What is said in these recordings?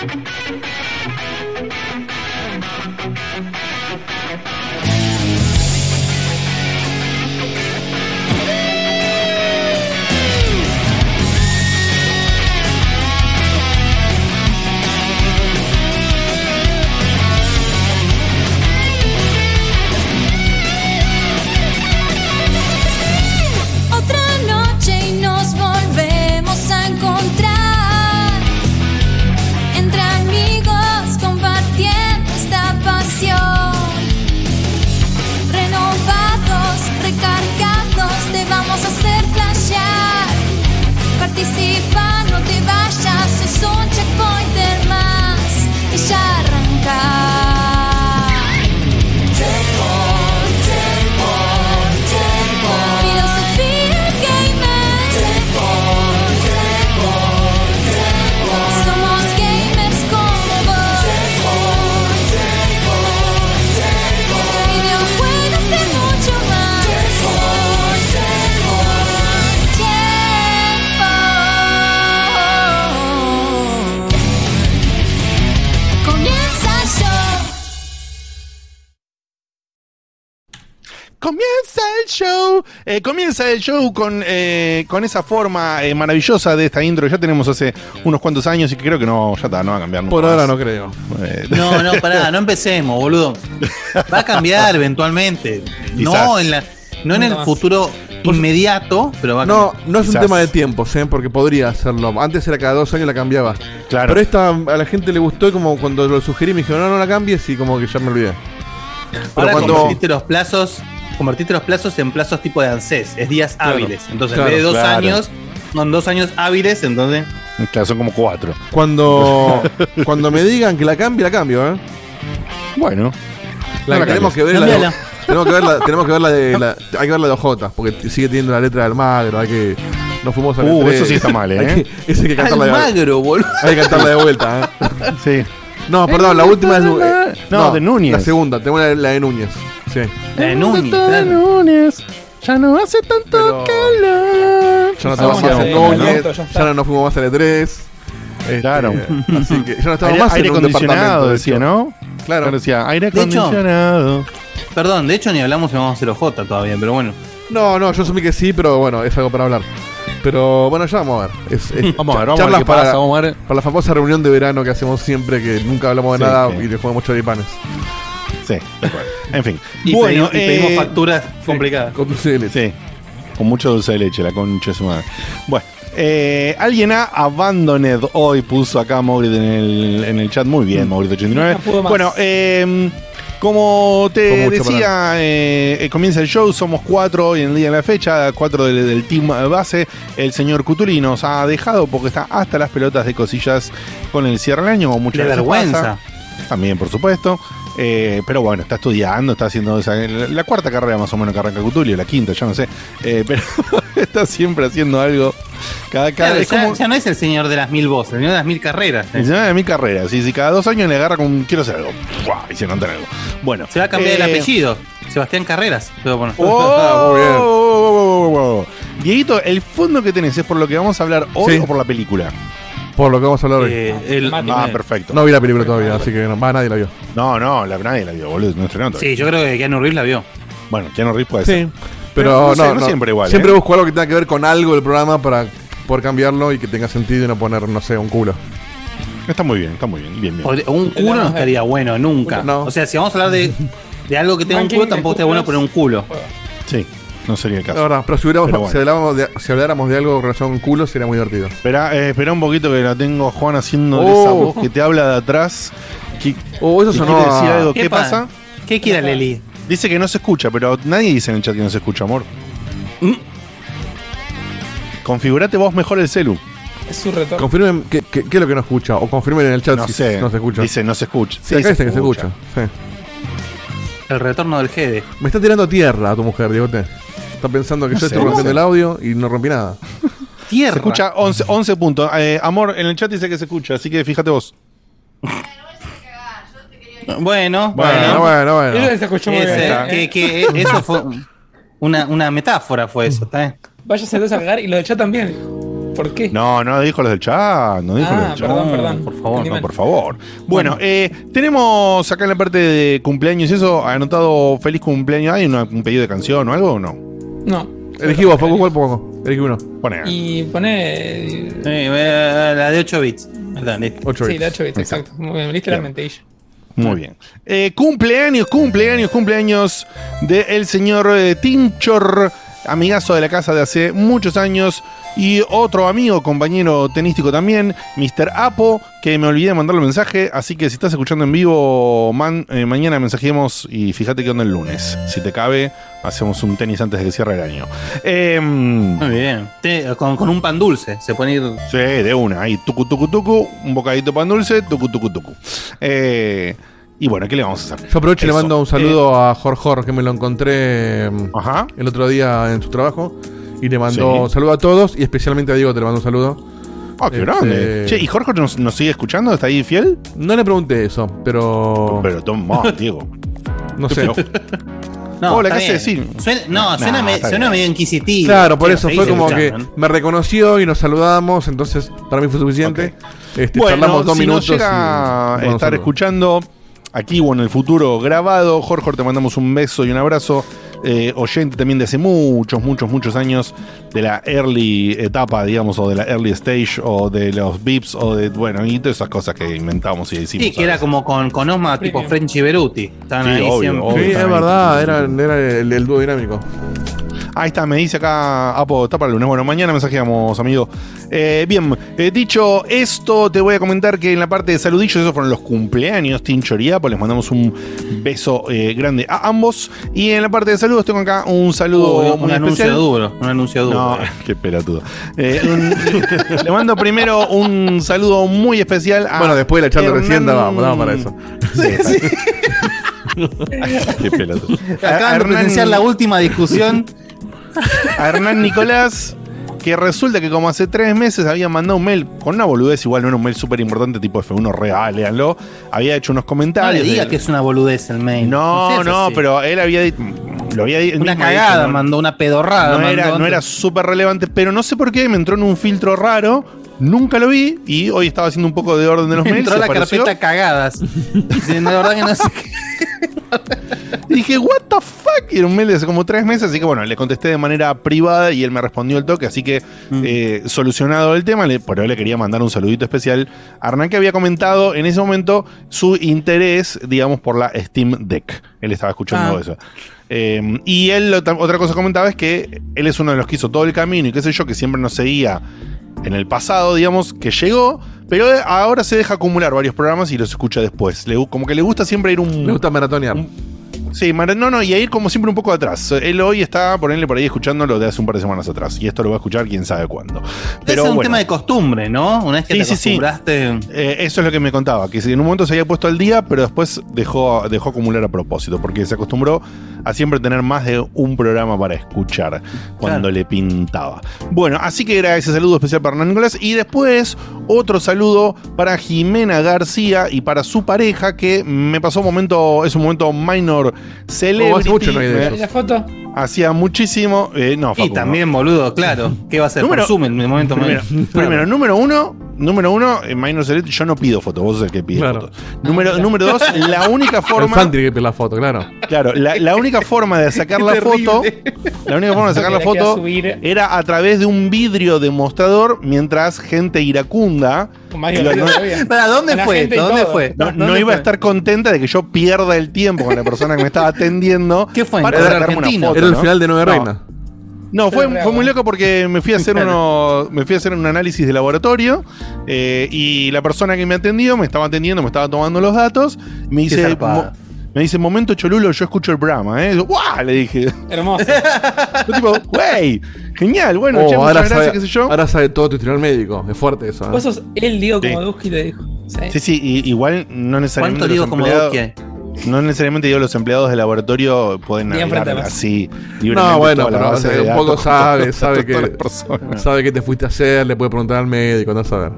Otra show. Eh, comienza el show con, eh, con esa forma eh, maravillosa de esta intro que ya tenemos hace unos cuantos años y que creo que no, ya está, no va a cambiar nunca Por ahora más. no creo. Eh, No, no, pará, no empecemos, boludo. Va a cambiar eventualmente. No en, la, no en el más. futuro inmediato, pero va a No, cambiar. no es un tema de tiempos, ¿eh? porque podría hacerlo. Antes era cada dos años la cambiaba. Claro. Pero esta a la gente le gustó y como cuando lo sugerí me dijeron, no, no la cambies y como que ya me olvidé. Pero Ahora cuando... los plazos, convertiste los plazos en plazos tipo de ANSES, es días Claro, hábiles. Entonces, claro, en vez de dos claro. años, son dos años hábiles, entonces. Claro, son como cuatro. Cuando, cuando me digan que la cambie, la cambio, ¿eh? Bueno. La No la que tenemos que ver es la de, tenemos que ver la, tenemos que ver la de la- hay que ver la de Ojota, porque sigue teniendo la letra del magro, hay que nos fuimos a Uh, eso sí está mal, ¿eh? ese hay que cantarla de, Almagro, boludo. hay que cantarla de vuelta, ¿eh? Sí. No, perdón, la última es de, eh, No, de Núñez. La segunda, tengo la, la de Núñez. Sí. La de Núñez, claro. Núñez, ya no hace tanto Pero- calor. Ya no Ah, estamos bueno, más en Núñez, ya está. ya no nos fuimos más al E3. Este, Claro. Así que ya no estamos Aire, más aire en un acondicionado, departamento, de decía, hecho. ¿no? Claro. Claro, decía aire De hecho- acondicionado. Perdón, de hecho ni hablamos si vamos a hacer OJ todavía, pero bueno. No, no, yo asumí que sí, pero bueno, es algo para hablar. Pero bueno, ya vamos a ver. Es, es Vamos a ver, vamos a ver qué para, pasa, vamos a ver. para la famosa reunión de verano que hacemos siempre, que nunca hablamos de Sí, nada sí. y le jugamos choripanes. Sí, de acuerdo. En fin. Y, bueno, pedimos, y pedimos eh, facturas complicadas. Con dulce de leche. Sí, con mucho dulce de leche, la concha de su madre. Bueno, eh, alguien ha abandoned hoy, puso acá Mauricio en el, en el chat. Muy bien, Mauricio89. No pudo más. Bueno, eh, como te decía, eh, eh, comienza el show, somos cuatro hoy en el día de la fecha, cuatro del, del team base. El señor Cutuli nos ha dejado porque está hasta las pelotas de cosillas con el cierre del año, veces vergüenza. pasa. También, por supuesto. Eh, pero bueno, está estudiando, está haciendo esa- la, la cuarta carrera más o menos que arranca Cutulio, la quinta, ya no sé. Eh, pero está siempre haciendo algo. Cada, cada Claro, es ya, como- ya no es el señor de las mil voces, el señor de las mil carreras. el señor de mi carrera, sí, sí, cada dos años le agarra con quiero hacer algo. ¡Fua! Y se nota algo. Bueno. Se va a cambiar el eh, apellido. Sebastián Carreras. se va a poner. ¡Oh! Oh, oh, oh, oh. Dieguito, ¿el fondo que tenés es por lo que vamos a hablar hoy Sí. o por la película? Por lo que vamos a hablar hoy. Eh, el- Mati. Ah, eh, perfecto. No vi la película todavía, así que no, va, nadie la vio. No, no, la, nadie la vio, boludo. No estrenó todavía. Sí, yo creo que Keanu Reeves la vio. Bueno, Keanu Reeves puede ser. Sí. Pero no sé, no, no no. siempre igual, Siempre ¿eh? busco algo que tenga que ver con algo del programa para poder cambiarlo y que tenga sentido y no poner, no sé, un culo. Está muy bien, está muy bien. Bien, bien. O un culo no estaría bueno, nunca. No. O sea, si vamos a hablar de, de algo que tenga un culo, tampoco estaría bueno poner un culo. Sí, no sería el La caso. verdad, pero si, hubiéramos- Pero bueno. si, habláramos de, si habláramos de algo relacionado con culo, sería muy divertido. Espera, eh, espera un poquito que la tengo a Juan haciendo Oh. esa voz que te habla de atrás. Que, Oh, eso sonó quiere decir a- algo. ¿Qué ¿Qué, pasa? ¿Qué quiere Leli? Dice que no se escucha, pero nadie dice en el chat que no se escucha, amor. Mm. Configurate vos mejor el celu. Es su retorno. Confirmen qué, qué- qué es lo que no escucha. O confirmen en el chat No si sé. no se escucha. Dice no se escucha. sí, acá dice que se escucha. Sí. El retorno del Gede. Me está tirando tierra a tu mujer, Diegote. Está pensando que No yo sé, estoy no rompiendo sé. el audio y no rompí nada. Tierra. Se escucha 11, 11 puntos. Eh, amor, en el chat dice que se escucha, así que fíjate vos. Bueno, Bueno, bueno. bueno, Eso bueno. se escuchó muy Ese- bien. que, que eso fue una, una metáfora, fue eso. Váyase entonces a cagar y lo del chat también. ¿Por qué? No, no dijo los del chat, no dijo Ah, los del chat. perdón, perdón. por favor, No, por favor. Bueno, eh, tenemos acá en la parte de cumpleaños y eso, anotado feliz cumpleaños. ¿Hay una- un pedido de canción o algo o no? No. Elegí vos, Facu, ¿cuál pongo? Elegí uno. Pone. Y pone. Sí, eh, la de 8 bits. Ahí está, listo. 8 Sí, bits. de 8 bits, exacto. Muy bien, literalmente. Guille. Muy bien. Eh, cumpleaños, cumpleaños, cumpleaños del señor eh, Tinchor, amigazo de la casa de hace muchos años. Y otro amigo, compañero tenístico también, Mr. Apo, que me olvidé de mandarle un mensaje. Así que si estás escuchando en vivo, man, eh, mañana mensajemos y fíjate qué onda el lunes. Si te cabe, hacemos un tenis antes de que cierre el año. Eh, Muy bien. Te- con, con un pan dulce. Se pone ir. Sí, de una. Ahí, tucu, tucu, tucu. Un bocadito de pan dulce, tucu, tucu, tucu. Eh, y bueno, ¿qué le vamos a hacer? Yo aprovecho y le Eso. mando un saludo a Jorge, que me lo encontré Ajá. el otro día en su trabajo. Y le mando Sí. un saludo a todos y especialmente a Diego te le mando un saludo. Ah, qué Este- grande. Che, ¿y Jorge nos, nos sigue escuchando? ¿Está ahí fiel? No le pregunté eso, pero. Pero toma, Diego. no sé. No, Hola, está ¿qué haces? bien. Sí. Suena- no, Nah, suena, me- está suena bien. medio inquisitivo. Claro, por eso fue como que ¿no? me reconoció y nos saludamos, entonces para mí fue suficiente. Este, charlamos dos si minutos. nos llega y- a estar escuchando aquí o en el futuro grabado, Jorge, te mandamos un beso y un abrazo. Eh, oyente también de hace muchos, muchos, muchos años de la early etapa, digamos, o de la early stage, o de los beeps, o de, bueno, y todas esas cosas que inventamos y decimos. Sí, que era como con, con Osma tipo Premium. Frenchy Beruti. Estaban Sí, ahí obvio, siempre. obvio. Sí, es verdad, era, era el, el dúo dinámico. Ahí está, me dice acá Apo, está para el lunes. Bueno, mañana mensajeamos, amigo. Eh, bien, eh, dicho esto, te voy a comentar que en la parte de saludillos, esos fueron los cumpleaños, Tinchor y Apo. Les mandamos un beso eh, grande a ambos. Y en la parte de saludos tengo acá un saludo un muy anuncio especial. duro. Un anuncio duro. No, qué pelotudo. Eh, un- le mando primero un saludo muy especial a. bueno, después de la charla recién vamos, vamos para eso. Qué pelotudo. A Acaban de presenciar la última discusión. A Hernán Nicolás, que resulta que como hace tres meses había mandado un mail con una boludez, igual no era un mail súper importante, tipo F1 real, léanlo. Había hecho unos No le comentarios. diga de- que es una boludez el mail. no, no, pero él había lo había él Una dicho, cagada no- mandó, una pedorrada. No era, no era súper relevante, pero no sé por qué me entró en un filtro raro. Nunca lo vi y hoy estaba haciendo un poco de orden de los mails. Entró la apareció. carpeta cagadas. La verdad que no sé qué. Y dije, ¿What the fuck? Y era un mail de hace como tres meses, así que bueno, le contesté de manera privada y él me respondió el toque, así que Mm. eh, solucionado el tema, le, pero le quería mandar un saludito especial a Hernán que había comentado en ese momento su interés, digamos, por la Steam Deck. Él estaba escuchando Ah. eso. Eh, y él, otra cosa que comentaba es que él es uno de los que hizo todo el camino y qué sé yo, que siempre nos seguía en el pasado, digamos, que llegó, pero ahora se deja acumular varios programas y los escucha después. Le, como que le gusta siempre ir un... Le gusta maratonear. Sí, Mara- no, no, y a ir como siempre un poco atrás. Él hoy está, ponerle por ahí escuchando lo de hace un par de semanas atrás. Y esto lo va a escuchar quién sabe cuándo. Pero es un bueno, tema de costumbre, ¿no? Una vez que Sí, te sí, sí. eh, eso es lo que me contaba, que en un momento se había puesto al día, pero después dejó, dejó acumular a propósito, porque se acostumbró a siempre tener más de un programa para escuchar cuando Claro. le pintaba. Bueno, así que era ese saludo especial para Hernán Nicolás. Y después otro saludo para Jimena García y para su pareja, que me pasó un momento, es un momento minor celebrity. mucho no. ¿Y la foto? Hacía muchísimo. eh, no, Y Facu, no. también, boludo, claro. ¿Qué va a ser? Número- Por Zoom en el momento Primero, primero, número uno, número uno, en Minor Celebrity, yo no pido fotos, vos sos el que pide Claro. fotos. Número, número dos, la única El forma. fan tiene que pedir la foto, claro. Claro, la, la única forma de sacar la foto. La única forma de sacar la foto era a través de un vidrio demostrador mientras gente iracunda. Lo- no-. ¿Para dónde fue? ¿Dónde fue? No, no ¿Dónde iba a estar contenta de que yo pierda el tiempo con la persona que me estaba atendiendo. ¿Qué fue? Para ¿En sacarme una Argentina? foto. Era el ¿no? final de Nueve No. Reina. No, fue, fue muy loco porque me fui a hacer uno, me fui a hacer un análisis de laboratorio eh, y la persona que me atendió me estaba atendiendo, me estaba tomando los datos, me dice, me dice, momento cholulo, yo escucho el programa, ¿eh? ¡Guau! Le dije. Hermoso. Yo tipo, güey, genial, bueno, Oh, che, muchas ahora, gracias, sabe, qué sé yo. ahora sabe todo tu historial médico. Es fuerte eso. ¿eh? Vos sos el Diego Sí. como Duski te dijo. Sí. Sí, sí, y- igual no necesariamente ¿Cuánto dos que hay? no necesariamente digo los empleados de laboratorio pueden hablar así No, bueno, pero un poco sabe, sabe que-. Sabe qué te fuiste a hacer, le puede preguntar al médico, no saber.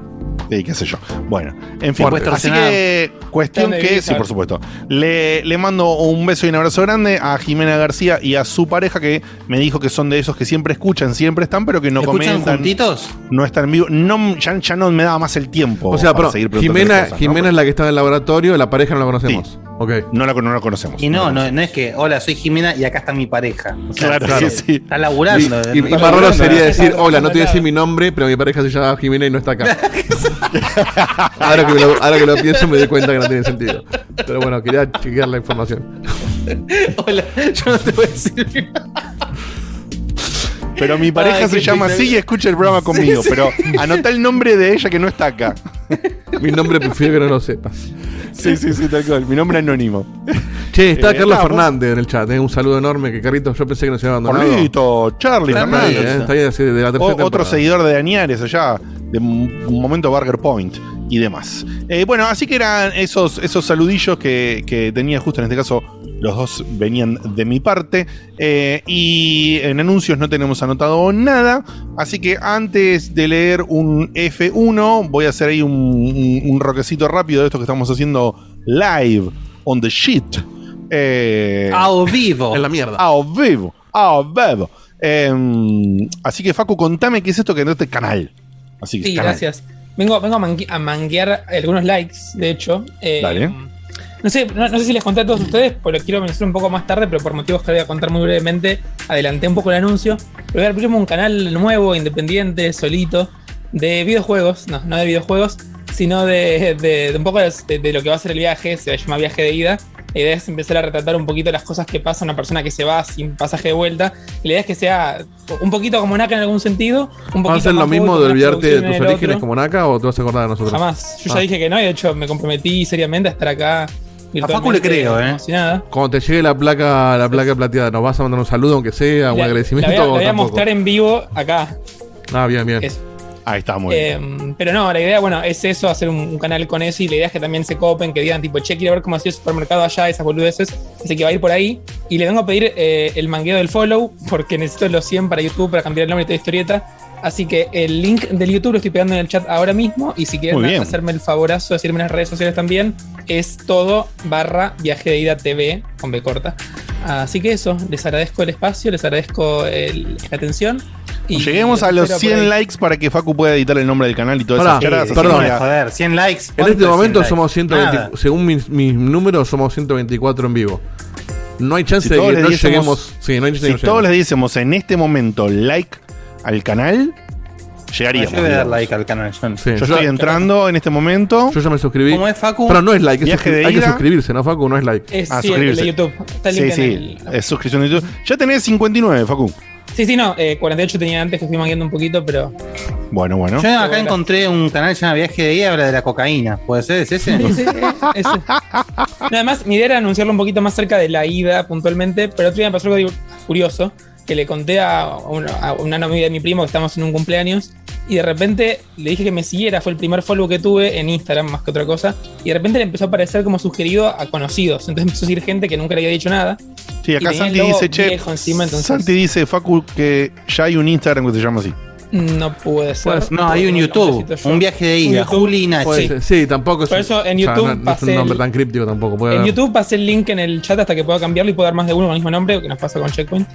Sí, qué sé yo. Bueno, en fin. Fuerte. Así que, cuestión que, sí, por supuesto. Le, le mando un beso y un abrazo grande a Jimena García y a su pareja que me dijo que son de esos que siempre escuchan, siempre están, pero que no ¿Escuchan comentan. juntitos? No están en vivo. No, ya, ya no me daba más el tiempo. O sea, para pero seguir Jimena, cosas, ¿no? Jimena es la que está en el laboratorio, la pareja no la conocemos. Ok. No la, no la conocemos. Y no, no, no es que, hola, soy Jimena y acá está mi pareja. O sea, Claro, Claro. sí, sí. Está laburando. Y, y- y más raro sería decir, hola, no te voy a decir mi nombre, pero mi pareja se llama Jimena y no está acá. ahora, que lo, ahora que lo pienso me doy cuenta que no tiene sentido. Pero bueno, quería chequear la información. Hola, yo no te voy a decir. Pero mi pareja Ay, se llama así y escucha el programa conmigo. Pero anota el nombre de ella que no está acá. Mi nombre prefiero que no lo sepas. Sí, sí, sí, tal cual. Mi nombre es anónimo. Che, está Eh, Carlos nada, vos- Fernández en el chat. eh, Un saludo enorme. Que Carlitos, yo pensé que nos había abandonado. Carlito, Charlie Está ahí, Fernández. está ahí así de la O- tercera otro temporada. seguidor de Añares allá, de un un momento Burger Point y demás. Eh, bueno, así que eran esos, esos saludillos que, que tenía justo en este caso. Los dos venían de mi parte. eh, y en anuncios no tenemos anotado nada. Así que antes de leer un F1, voy a hacer ahí un, un, un roquecito rápido de esto que estamos haciendo live on the shit. Eh, A vivo. En la mierda. a vivo, a vivo. Eh, así que, Facu, contame qué es esto que no este canal. Así que, Sí, canal. gracias. Vengo, vengo a, a manguear algunos likes, de hecho. Eh, Dale. No sé, no, no sé si les conté a todos ustedes, pero quiero mencionar un poco más tarde, pero por motivos que voy a contar muy brevemente, adelanté un poco el anuncio. Pero voy a abrir un canal nuevo, independiente, solito, de videojuegos, no, no de videojuegos, sino de, de- de un poco de, de lo que va a ser el viaje, se llama viaje de ida. La idea es empezar a retratar un poquito las cosas que pasa a una persona que se va sin pasaje de vuelta. La idea es que sea un poquito como Naka en algún sentido. Un ¿Vas a hacer lo mismo de olvidarte de tus orígenes otro. como Naka o te vas a acordar de nosotros? Jamás. Yo Ah. ya dije que no, y de hecho me comprometí seriamente a estar acá. Facu le creo, ¿eh? emocionada. Cuando te llegue la placa, la placa plateada, ¿nos vas a mandar un saludo aunque sea, un La- agradecimiento La voy a, la voy a mostrar en vivo acá. Ah, bien, bien. Eso. Ahí está, muy bien. Eh, pero no, la idea, bueno, es eso, hacer un, un canal con eso y la idea es que también se copen, que digan tipo, che, quiero ver cómo hacía el supermercado allá, esas boludeces. Así que va a ir por ahí. Y le vengo a pedir eh, el mangueo del follow porque necesito los 100 para YouTube para cambiar el nombre de toda historieta. Así que el link del YouTube lo estoy pegando en el chat ahora mismo. Y si quieren hacerme el favorazo de decirme en las redes sociales también, es todo barra viaje de ida TV con B corta. Así que eso, les agradezco el espacio, les agradezco el- la atención. Y Lleguemos a los espero por 100 ahí. likes para que Facu pueda editar el nombre del canal y todas Pará, esas charadas. Así perdón. no, joder, 100 likes. En ¿Cuánto este es 100 momento somos 120, Nada. según mis, mis números, somos 124 en vivo. No hay chance Si de que no lleguemos. Sí, no hay chance de Si que todos les diésemos en este momento like al canal, llegaríamos. Yo voy a dar like al canal. John. Sí, Yo yo, estoy entrando en este momento. yo ya me suscribí. ¿Cómo es, Facu? Pero no es like, es Viaje suscri- de hay que suscribirse, ¿no, Facu? No es like. Es, Ah, sí, el de suscribirse. YouTube. Está el Sí, link sí, el- es suscripción de YouTube. Ya tenés 59, Facu. Sí, sí, no. eh, 48 tenía antes que fui mangueando un poquito, pero. Bueno, bueno. Yo acá Bueno. encontré un canal que se llama Viaje de Ida, habla de la cocaína. ¿Puede ser? ¿Es ese? Sí, sí, eh, ese. No, Además, mi idea era anunciarlo un poquito más cerca de la ida puntualmente, pero otro día me pasó algo curioso, que le conté a una, a una novia de mi primo que estamos en un cumpleaños, y de repente le dije que me siguiera, fue el primer follow que tuve en Instagram más que otra cosa, y de repente le empezó a aparecer como sugerido a conocidos, entonces empezó a seguir gente que nunca le había dicho nada. Sí, acá Santi dice, che. encima, entonces- Santi dice, Facu, que ya hay un Instagram que se llama así. No puede ser. Pues, No, hay un YouTube. Un viaje de ida. YouTube. Juli y Nachi. Puede sí. tampoco es. Por eso en o sea, YouTube no, no es un nombre el- tan críptico tampoco. En haber. YouTube pasé el link en el chat hasta que pueda cambiarlo y puedo dar más de uno con el mismo nombre, que nos pasa con Checkpoint.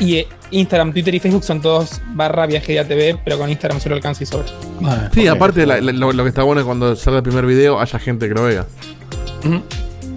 Y eh, Instagram, Twitter y Facebook son todos barra viaje ATV, pero con Instagram solo alcanza y sobre. Sí, aparte la- la- lo, lo que está bueno es cuando salga el primer video haya gente que lo vea.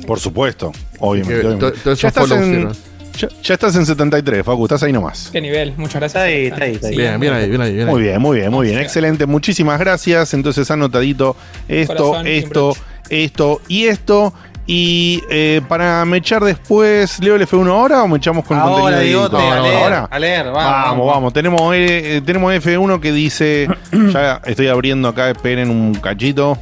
Por supuesto, obviamente. Que obviamente. to- Ya, esos estás follows en, ya, ya estás en 73, Facu, estás ahí nomás. Qué nivel, muchas gracias. Está ahí, está ahí, está ahí. Sí, Bien, bien ahí, bien ahí. Bien Muy ahí. bien, muy bien, muy bien. Excelente, muchísimas gracias. Entonces, anotadito esto, Corazón esto, esto y esto. Y eh, para mechar después, ¿leo el F1 ahora o me echamos con Ahora, contenido? A leer, ahora. a leer, vamos. Vamos, vamos. Tenemos, eh, eh, tenemos F1 que dice. ya estoy abriendo acá, esperen un cachito.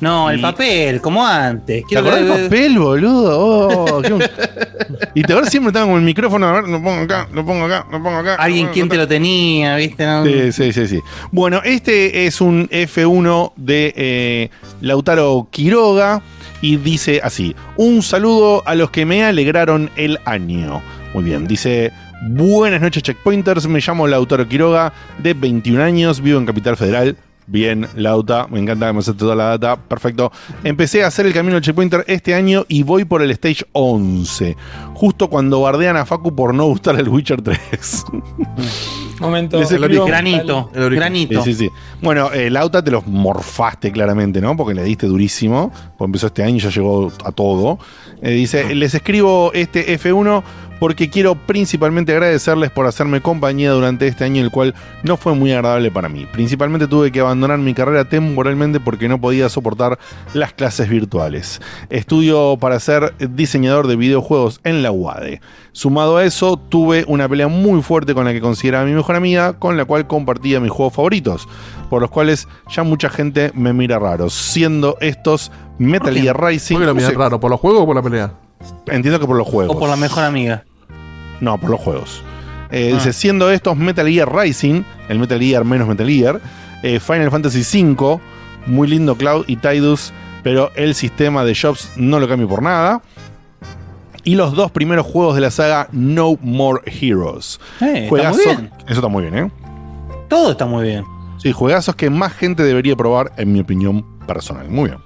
No, el Y- papel, como antes. ¿Te Quiero acordás que- del papel, boludo? Oh, qué un- y te acuerdas siempre estaba con el micrófono. A ver, lo pongo acá, lo pongo acá, lo pongo acá. Alguien quien te lo tenía, ¿viste? No. Sí, sí, sí, sí. Bueno, este es un F1 de eh, Lautaro Quiroga y dice así: Un saludo a los que me alegraron el año. Muy bien, dice. Buenas noches, checkpointers. Me llamo Lautaro Quiroga, de 21 años, vivo en Capital Federal. Bien, Lauta, me encanta que me acepte toda la data. Perfecto. Empecé a hacer el camino del checkpointer este año y voy por el stage 11. Justo cuando bardean a Facu por no gustar el Witcher 3. Momento. Les escribo- Granito, El granito. Sí, sí, sí. Bueno, eh, Lauta te los morfaste claramente, ¿no? Porque le diste durísimo. Pues empezó este año y ya llegó a todo. Eh, dice, les escribo este F1 porque quiero principalmente agradecerles por hacerme compañía durante este año, el cual no fue muy agradable para mí. Principalmente tuve que abandonar mi carrera temporalmente porque no podía soportar las clases virtuales. Estudio para ser diseñador de videojuegos en la UADE. Sumado a eso, tuve una pelea muy fuerte con la que consideraba mi mejor amiga, con la cual compartía mis juegos favoritos, por los cuales ya mucha gente me mira raro, siendo estos Metal? Gear Rising. ¿Por qué lo no miran sé, raro? ¿Por los juegos o por la pelea? entiendo que por los juegos. O por la mejor amiga. No, por los juegos. Eh, Ah. Dice, siendo estos Metal Gear Rising, el Metal Gear menos Metal Gear, eh, Final Fantasy V, muy lindo Cloud y Tidus, pero el sistema de shops no lo cambio por nada. Y los dos primeros juegos de la saga No More Heroes. Eh, está Juegazos- muy bien. Eso está muy bien, ¿eh? Todo está muy bien. Sí, juegazos que más gente debería probar, en mi opinión personal. Muy bien.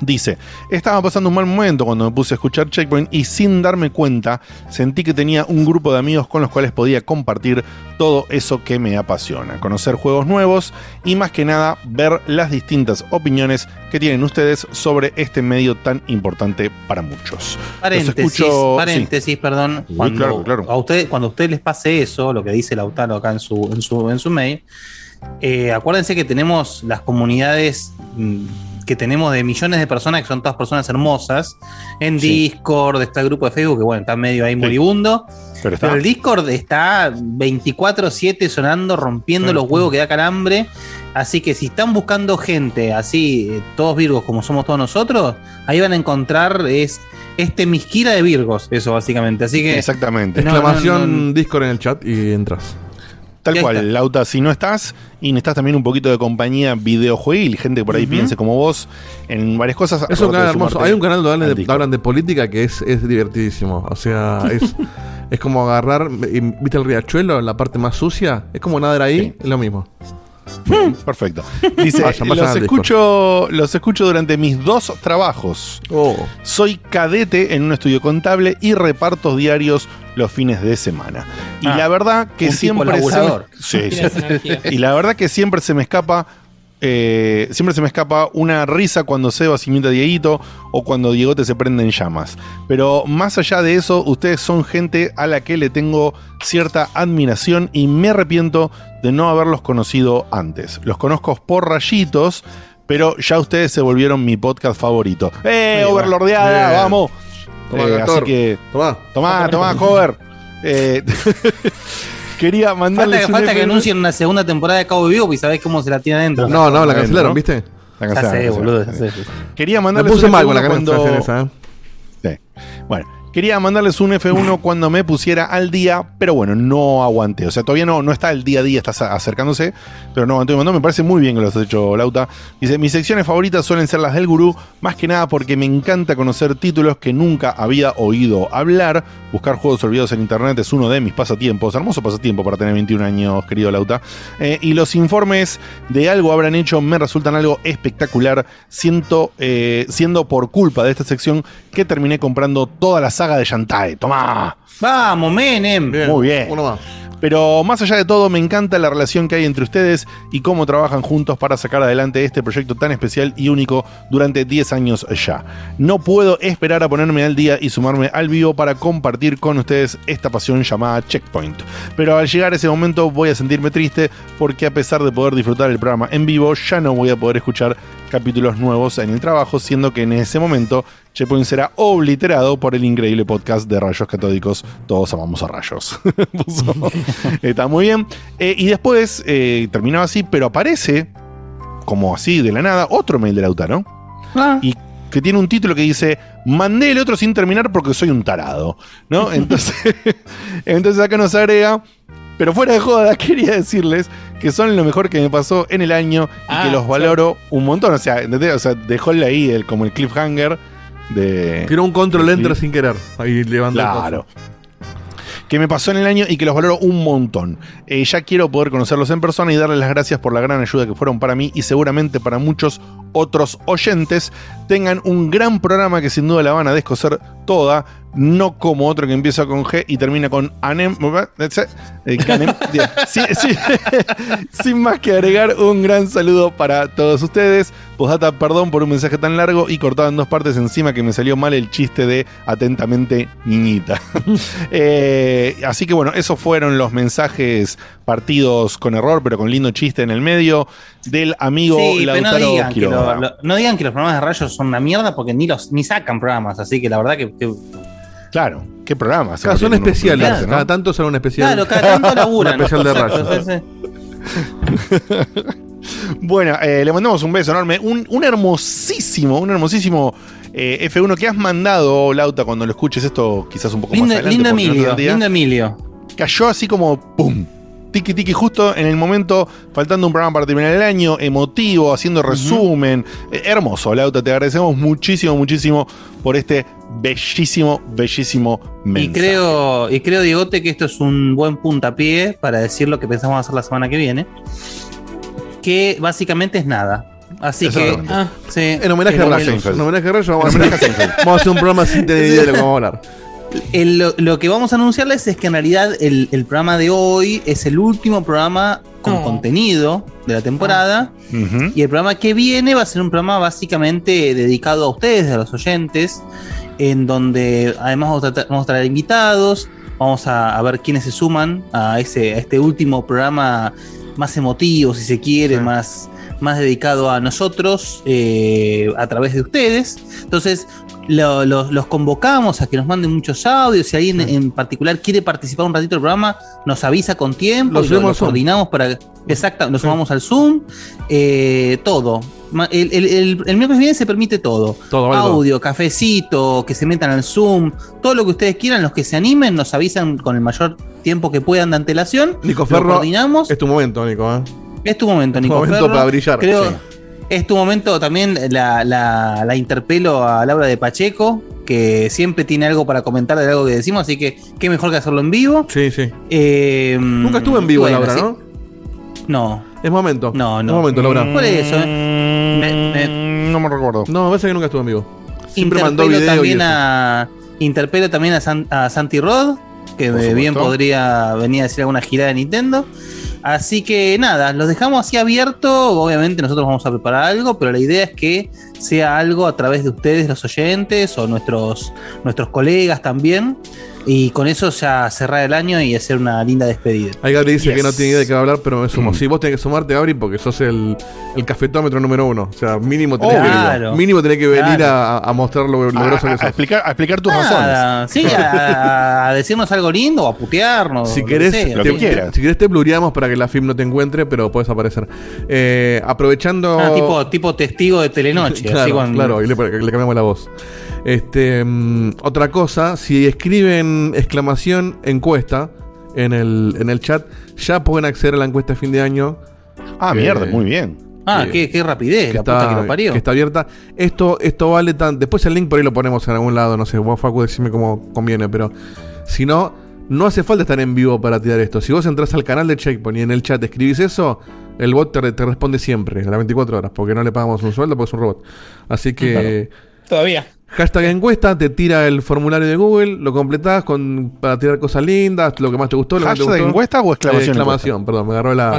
Dice, estaba pasando un mal momento cuando me puse a escuchar Checkpoint y sin darme cuenta sentí que tenía un grupo de amigos con los cuales podía compartir todo eso que me apasiona, conocer juegos nuevos y más que nada ver las distintas opiniones que tienen ustedes sobre este medio tan importante para muchos. Paréntesis, escucho- paréntesis, perdón. Cuando, claro, claro. A, usted, cuando a usted les pase eso, lo que dice Lautaro acá en su, en su, en su mail, eh, acuérdense que tenemos las comunidades mm, que tenemos de millones de personas, que son todas personas hermosas, en Sí. Discord, está el grupo de Facebook, que bueno, está medio ahí moribundo, Pero está. pero el Discord está 24/7 sonando, rompiendo Sí. los huevos que da calambre. Así que si están buscando gente así, eh, todos virgos como somos todos nosotros, ahí van a encontrar es este misquira de virgos, eso básicamente. Así que Exactamente. No, Exclamación no, no. Discord en el chat y entras. Tal cual. Lauta, si no estás y necesitas también un poquito de compañía videojueguil, gente que por ahí piense como vos en varias cosas. Es un canal hermoso. Hay un canal donde hablan de, Discord. hablan de política que es, es divertidísimo. O sea, es, es como agarrar, ¿viste el riachuelo? La parte más sucia. Es como nadar ahí, Sí. es lo mismo. Perfecto. Dice, los, escucho, los escucho durante mis dos trabajos. Oh. Soy cadete en un estudio contable y repartos diarios los fines de semana. Y Ah, la verdad que un tipo siempre se me- laburador. Sí, sí. Y la verdad que siempre se me escapa. Eh, siempre se me escapa una risa cuando Sebas imita a Dieguito o cuando Diegote se prende en llamas. Pero más allá de eso, ustedes son gente a la que le tengo cierta admiración y me arrepiento de no haberlos conocido antes. Los conozco por rayitos, pero ya ustedes se volvieron mi podcast favorito. ¡Eh, Ahí. Overlordeada! ¡Vamos! Toma, Eh, así que, Tomá. tomá, tomá, cover. Eh, quería falta, mandarles que, un falta que anuncien una segunda temporada de Cabo Vivo y sabés cómo se la tiene adentro. No, no, la cancelaron, ¿no? ¿viste? La ya cancelaron, sé, la boludo. ya sé. Quería Me mandarles puse mal con la F1 cuando... cancelación esa, ¿eh? Sí. Bueno, quería mandarles un F1 cuando me pusiera al día, pero bueno, no aguanté. O sea, todavía no, no está el día a día, está acercándose, pero no aguanté un montón. Me parece muy bien que lo has hecho, Lauta. Dice, mis secciones favoritas suelen ser las del gurú, más que nada porque me encanta conocer títulos que nunca había oído hablar. Buscar juegos olvidados en internet es uno de mis pasatiempos. Hermoso pasatiempo para tener 21 años, querido Lauta. Eh, y los informes de algo habrán hecho me resultan algo espectacular. Siento, eh, siendo por culpa de esta sección que terminé comprando toda la saga de Shantae. ¡Tomá! Vamos, Menem. Muy bien. Uno más. Pero más allá de todo, me encanta la relación que hay entre ustedes y cómo trabajan juntos para sacar adelante este proyecto tan especial y único durante 10 años ya. No puedo esperar a ponerme al día y sumarme al vivo para compartir con ustedes esta pasión llamada Checkpoint. Pero al llegar ese momento voy a sentirme triste porque a pesar de poder disfrutar el programa en vivo, ya no voy a poder escuchar capítulos nuevos en el trabajo, siendo que en ese momento Checkpoint será obliterado por el increíble podcast de Rayos Catódicos. Todos amamos a Rayos. Está muy bien. Eh, y después eh, terminaba así, pero aparece, como así de la nada, otro mail de Lautaro. Ah, Y que tiene un título que dice: Mandé el otro sin terminar porque soy un tarado. ¿No? Entonces, entonces acá nos agrega. Pero fuera de joda, quería decirles que son lo mejor que me pasó en el año y Ah, que los valoro un montón. O sea, ¿entendés? O sea, dejóle ahí el, como el cliffhanger de. Tiró un control enter sin querer. Ahí levanta el Claro. que me pasó en el año y que los valoro un montón. Eh, ya quiero poder conocerlos en persona y darles las gracias por la gran ayuda que fueron para mí y seguramente para muchos otros oyentes. Tengan un gran programa que sin duda la van a descoser toda no como otro que empieza con G y termina con anem. eh. Sí, sí. Sin más que agregar, un gran saludo para todos ustedes. Postdata, perdón por un mensaje tan largo y cortado en dos partes encima que me salió mal el chiste de atentamente niñita. Eh, así que bueno, esos fueron los mensajes partidos con error, pero con lindo chiste en el medio del amigo Sí, no Lautaro que Quiroga. Lo- no digan que los programas de rayos son una mierda porque ni los ni sacan programas, así que la verdad que, que- Claro, qué programa. Cada son especiales, cada tanto son un especial. claro, cada tanto laburan. Un especial de rayos. Bueno, eh, le mandamos un beso enorme. Un, un hermosísimo, un hermosísimo eh, F1 que has mandado, Lauta, cuando lo escuches esto, quizás un poco Lindo, más adelante. lindo no Emilio, lindo Emilio. Cayó así como ¡pum! Tiki tiki justo en el momento, faltando un programa para terminar el año, emotivo, haciendo resumen. Eh, hermoso, Lauta, te agradecemos muchísimo, muchísimo por este bellísimo, bellísimo Y mensaje. creo, y creo, Diegote, que esto es un buen puntapié para decir lo que pensamos hacer la semana que viene. Que básicamente es nada. Así que. Ah, sí, En homenaje a Rayos. En homenaje a Rayos vamos, En a homenaje a hacer, vamos a hacer un programa sin tener idea de lo que vamos a hablar. El- lo, lo que vamos a anunciarles es que en realidad el, el programa de hoy es el último programa con Oh. contenido de la temporada. Ujú. Y el programa que viene va a ser un programa básicamente dedicado a ustedes, a los oyentes, en donde además vamos a, tra- vamos a traer invitados, vamos a, a ver quiénes se suman a, ese, a este último programa más emotivo, si se quiere, Sí. más, más dedicado a nosotros, eh, a través de ustedes. Entonces, lo- lo- los convocamos a que nos manden muchos audios. Si alguien en particular quiere participar un ratito del programa, nos avisa con tiempo. Lo y lo, subimos lo al Zoom. coordinamos para. Exacto, nos sumamos al Zoom. eh, todo. El, el, el, el miércoles viene se permite todo. Todo, vale, todo. Audio, cafecito, que se metan al Zoom, todo lo que ustedes quieran, los que se animen, nos avisan con el mayor tiempo que puedan de antelación. Nico Ferro, coordinamos. es tu momento, Nico. ¿eh? Es tu momento, Nico momento Ferro. para brillar. Creo, Sí. Es tu momento también, la, la, la interpelo a Laura de Pacheco, que siempre tiene algo para comentar de algo que decimos, así que qué mejor que hacerlo en vivo. Sí, sí. Eh, Nunca estuve en vivo, bueno, Laura, sí. ¿no? No, Es momento. No, no. Es momento, Laura. Por eso, Mm, Me- No me recuerdo. No, me parece que nunca estuve en vivo. Siempre mandó interpelo y también eso. a interpelo también a, San- a Santi Rod, que eh, bien podría venir a decir alguna gira de Nintendo. Así que nada, los dejamos así abierto. Obviamente nosotros vamos a preparar algo, pero la idea es que sea algo a través de ustedes, los oyentes, o nuestros, nuestros colegas también. Y con eso ya cerrar el año y hacer una linda despedida. Ahí Gabri dice Yes. que no tiene idea de qué va a hablar, pero me Mm. sumo. Sí, vos tenés que sumarte, Gabri, porque sos el, el cafetómetro número uno. O sea, mínimo tenés, Oh, que, claro. mínimo tenés que venir Claro. a, a mostrar lo, lo A, groso a- que a sos. explicar, a explicar tus razones. Sí, a, a decirnos algo lindo o a putearnos. Si lo querés, que sea. Lo te, que quieras. si querés te blureamos para que la film no te encuentre, pero podés aparecer. Eh, aprovechando. Ah, tipo, tipo testigo de Telenoche. claro, con- claro, y le, le cambiamos la voz. Este, mm, otra cosa, si escriben exclamación encuesta en el, en el chat, ya pueden acceder a la encuesta de fin de año. Ah, que- mierda, muy bien. Ah, que- qué, qué rapidez, que la puta que lo parió. que está abierta. Esto, esto vale tan. Después el link por ahí lo ponemos en algún lado, no sé, vos Facu decime cómo conviene, pero si no, no hace falta estar en vivo para tirar esto. Si vos entras al canal de Checkpoint y en el chat escribís eso, el bot te, te responde siempre, a las 24 horas, porque no le pagamos un sueldo porque es un robot. Así que. todavía. Hashtag encuesta, te tira el formulario de Google, lo completás con, para tirar cosas lindas, lo que más te gustó, lo que te ¿Hashtag gustó. encuesta o exclamación Eh, exclamación, perdón, me agarró la,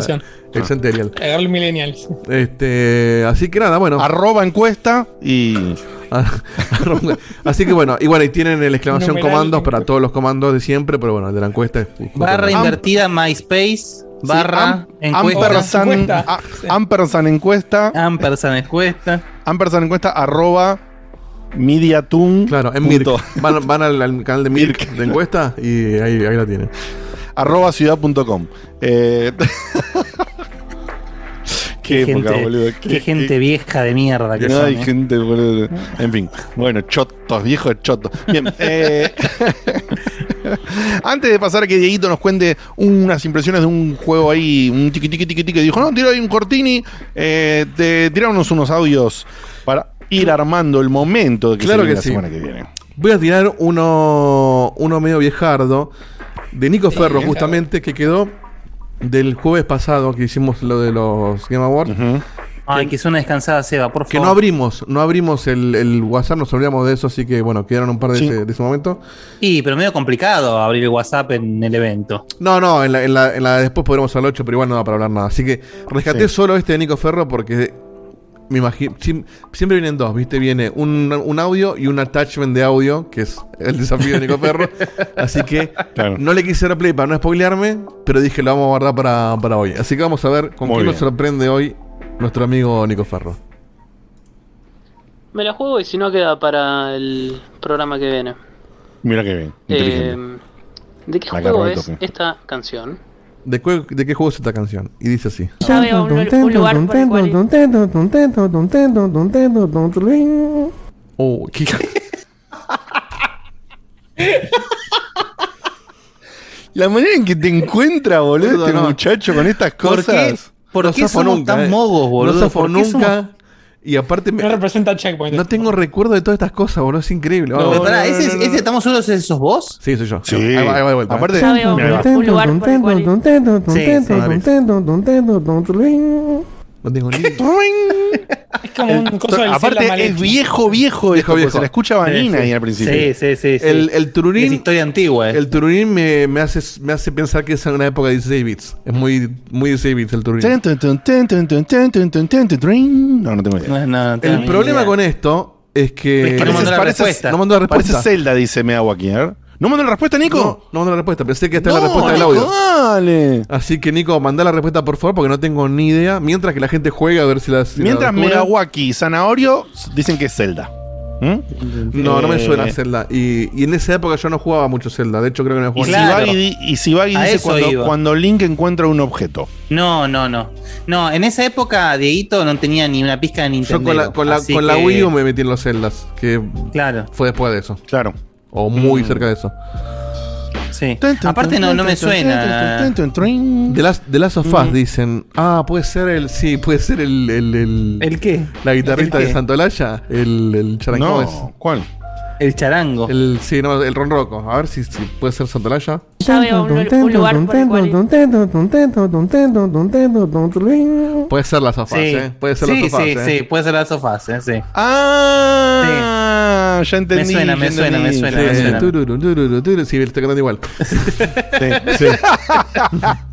el Centennial. Agarrar millennials. Este, así que nada, bueno. Arroba encuesta y. Así que bueno, y bueno, y tienen el exclamación Numeral. comandos para todos los comandos de siempre, pero bueno, el de la encuesta es Barra Am- invertida MySpace, barra Sí, am- encuesta, ampersand, Encuesta. ampersand encuesta. ampersand encuesta. Ampersand encuesta arroba mediatun. Claro, en Mirk. Van, van al, al canal de Mirk de encuesta y ahí, ahí la tienen. arroba ciudad.com. Eh, qué, Qué época, gente, boludo. qué gente vieja de mierda que No son. hay eh. gente, boludo. En fin, bueno, chotos, viejos chotos. Bien, eh, antes de pasar a que Dieguito nos cuente unas impresiones de un juego ahí, un tiqui tiqui tiqui tiqui, dijo, no, tira ahí un cortini, eh, te, tiranos unos audios para ir armando el momento de que Claro se que la sí. semana que viene. Voy a tirar uno, uno medio viejardo de Nico Ferro, justamente, que quedó del jueves pasado que hicimos lo de los Game Awards. Ay, que es una descansada, Seba, por favor. Que no abrimos, no abrimos el, el WhatsApp, nos olvidamos de eso, así que bueno, quedaron un par de, Sí. ese, de ese momento. Y, pero medio complicado abrir el WhatsApp en el evento. No, no, en la, en la, en la de después podremos hablar 8, pero igual no da para hablar nada. Así que rescaté Sí. solo este de Nico Ferro porque me imagino. siempre vienen dos, ¿viste? Viene un, un audio y un attachment de audio, que es el desafío de Nico Ferro. Así que Claro. no le quise dar play para no spoilearme, pero dije lo vamos a guardar para, para hoy. Así que vamos a ver con Muy quién nos sorprende hoy nuestro amigo Nico Ferro. Me la juego y si no queda para el programa que viene. Mira qué bien. Eh, ¿De qué juego es esta canción? ¿De, ¿De qué juego es esta canción? Y dice así. Ya veo un, un lugar por el cual ir. Oh, qué- La manera en que te encuentra, boludo, este no. muchacho con estas ¿Por qué? cosas. ¿Por No qué somos nunca, tan eh. mogos, boludo? No zafo ¿Por qué nunca. somos- Y aparte me- No representa Checkpoint. no tengo recuerdo de todas estas cosas, boludo. Es increíble. Pero Vamos. pará, no, ese, no, no, ese no. estamos solos, ese sos vos? Sí, soy yo. Sí. Ahí va, ahí va de vuelta. Aparte. No tengo ni como un coso del Aparte, es viejo, viejo, viejo, viejo. Se la escucha Vanina sí, ahí al principio. Sí, sí, sí. El, el tururín, Es historia antigua. Eh. El Tururín me, me, hace, me hace pensar que es en una época de 16 bits. Es muy, muy 16 bits el Tururín. No, no tengo idea. No, no, tengo el problema idea. con esto es que. Es que no, mandó la respuesta. no mandó la respuesta. Parece Zelda, dice Mea Wakier. ¿No mandó la respuesta, Nico? No, no mandó la respuesta. Pensé que esta No, es la respuesta del audio. dale. Así que, Nico, mandá la respuesta por favor, porque no tengo ni idea. Mientras que la gente juega a ver si la. si la Mientras descubre. Megawaki y Zanahorio dicen que es Zelda. ¿Mm? No, no me Eh, suena Zelda. Y, y en esa época yo no jugaba mucho Zelda. De hecho, creo que no Y jugaba Claro. Sibagi, y Sibagi dice cuando, Link encuentra un objeto. No, no, no. No, en esa época Dieguito no tenía ni una pizca de Yo Nintendo. con la, con la, con la Wii U me metí en los Zeldas, que Claro, fue después de eso. Claro. O muy Mm. cerca de eso. sí. Aparte no, no me suena. De las de Last of Us dicen, ah, puede ser el, sí, puede ser el, el, el- ¿El qué? la guitarrista ¿El de qué? Santolaya, el, el charango es. No, ¿cuál? El charango. El, sí, no, el ronroco. A ver si, si puede ser Santolaya. Ya veo un, un lugar por el cual ir. Puede ser Last of Us, Sí, ¿eh? Puede ser sí, Last of Us, sí, ¿eh? sí, puede ser las sofás, eh, sí. Ah, ya entendí. Me suena, me suena, me suena, Sí, me sí, suena. tururu, tururu, tururu, sí, estoy cantando igual. Sí.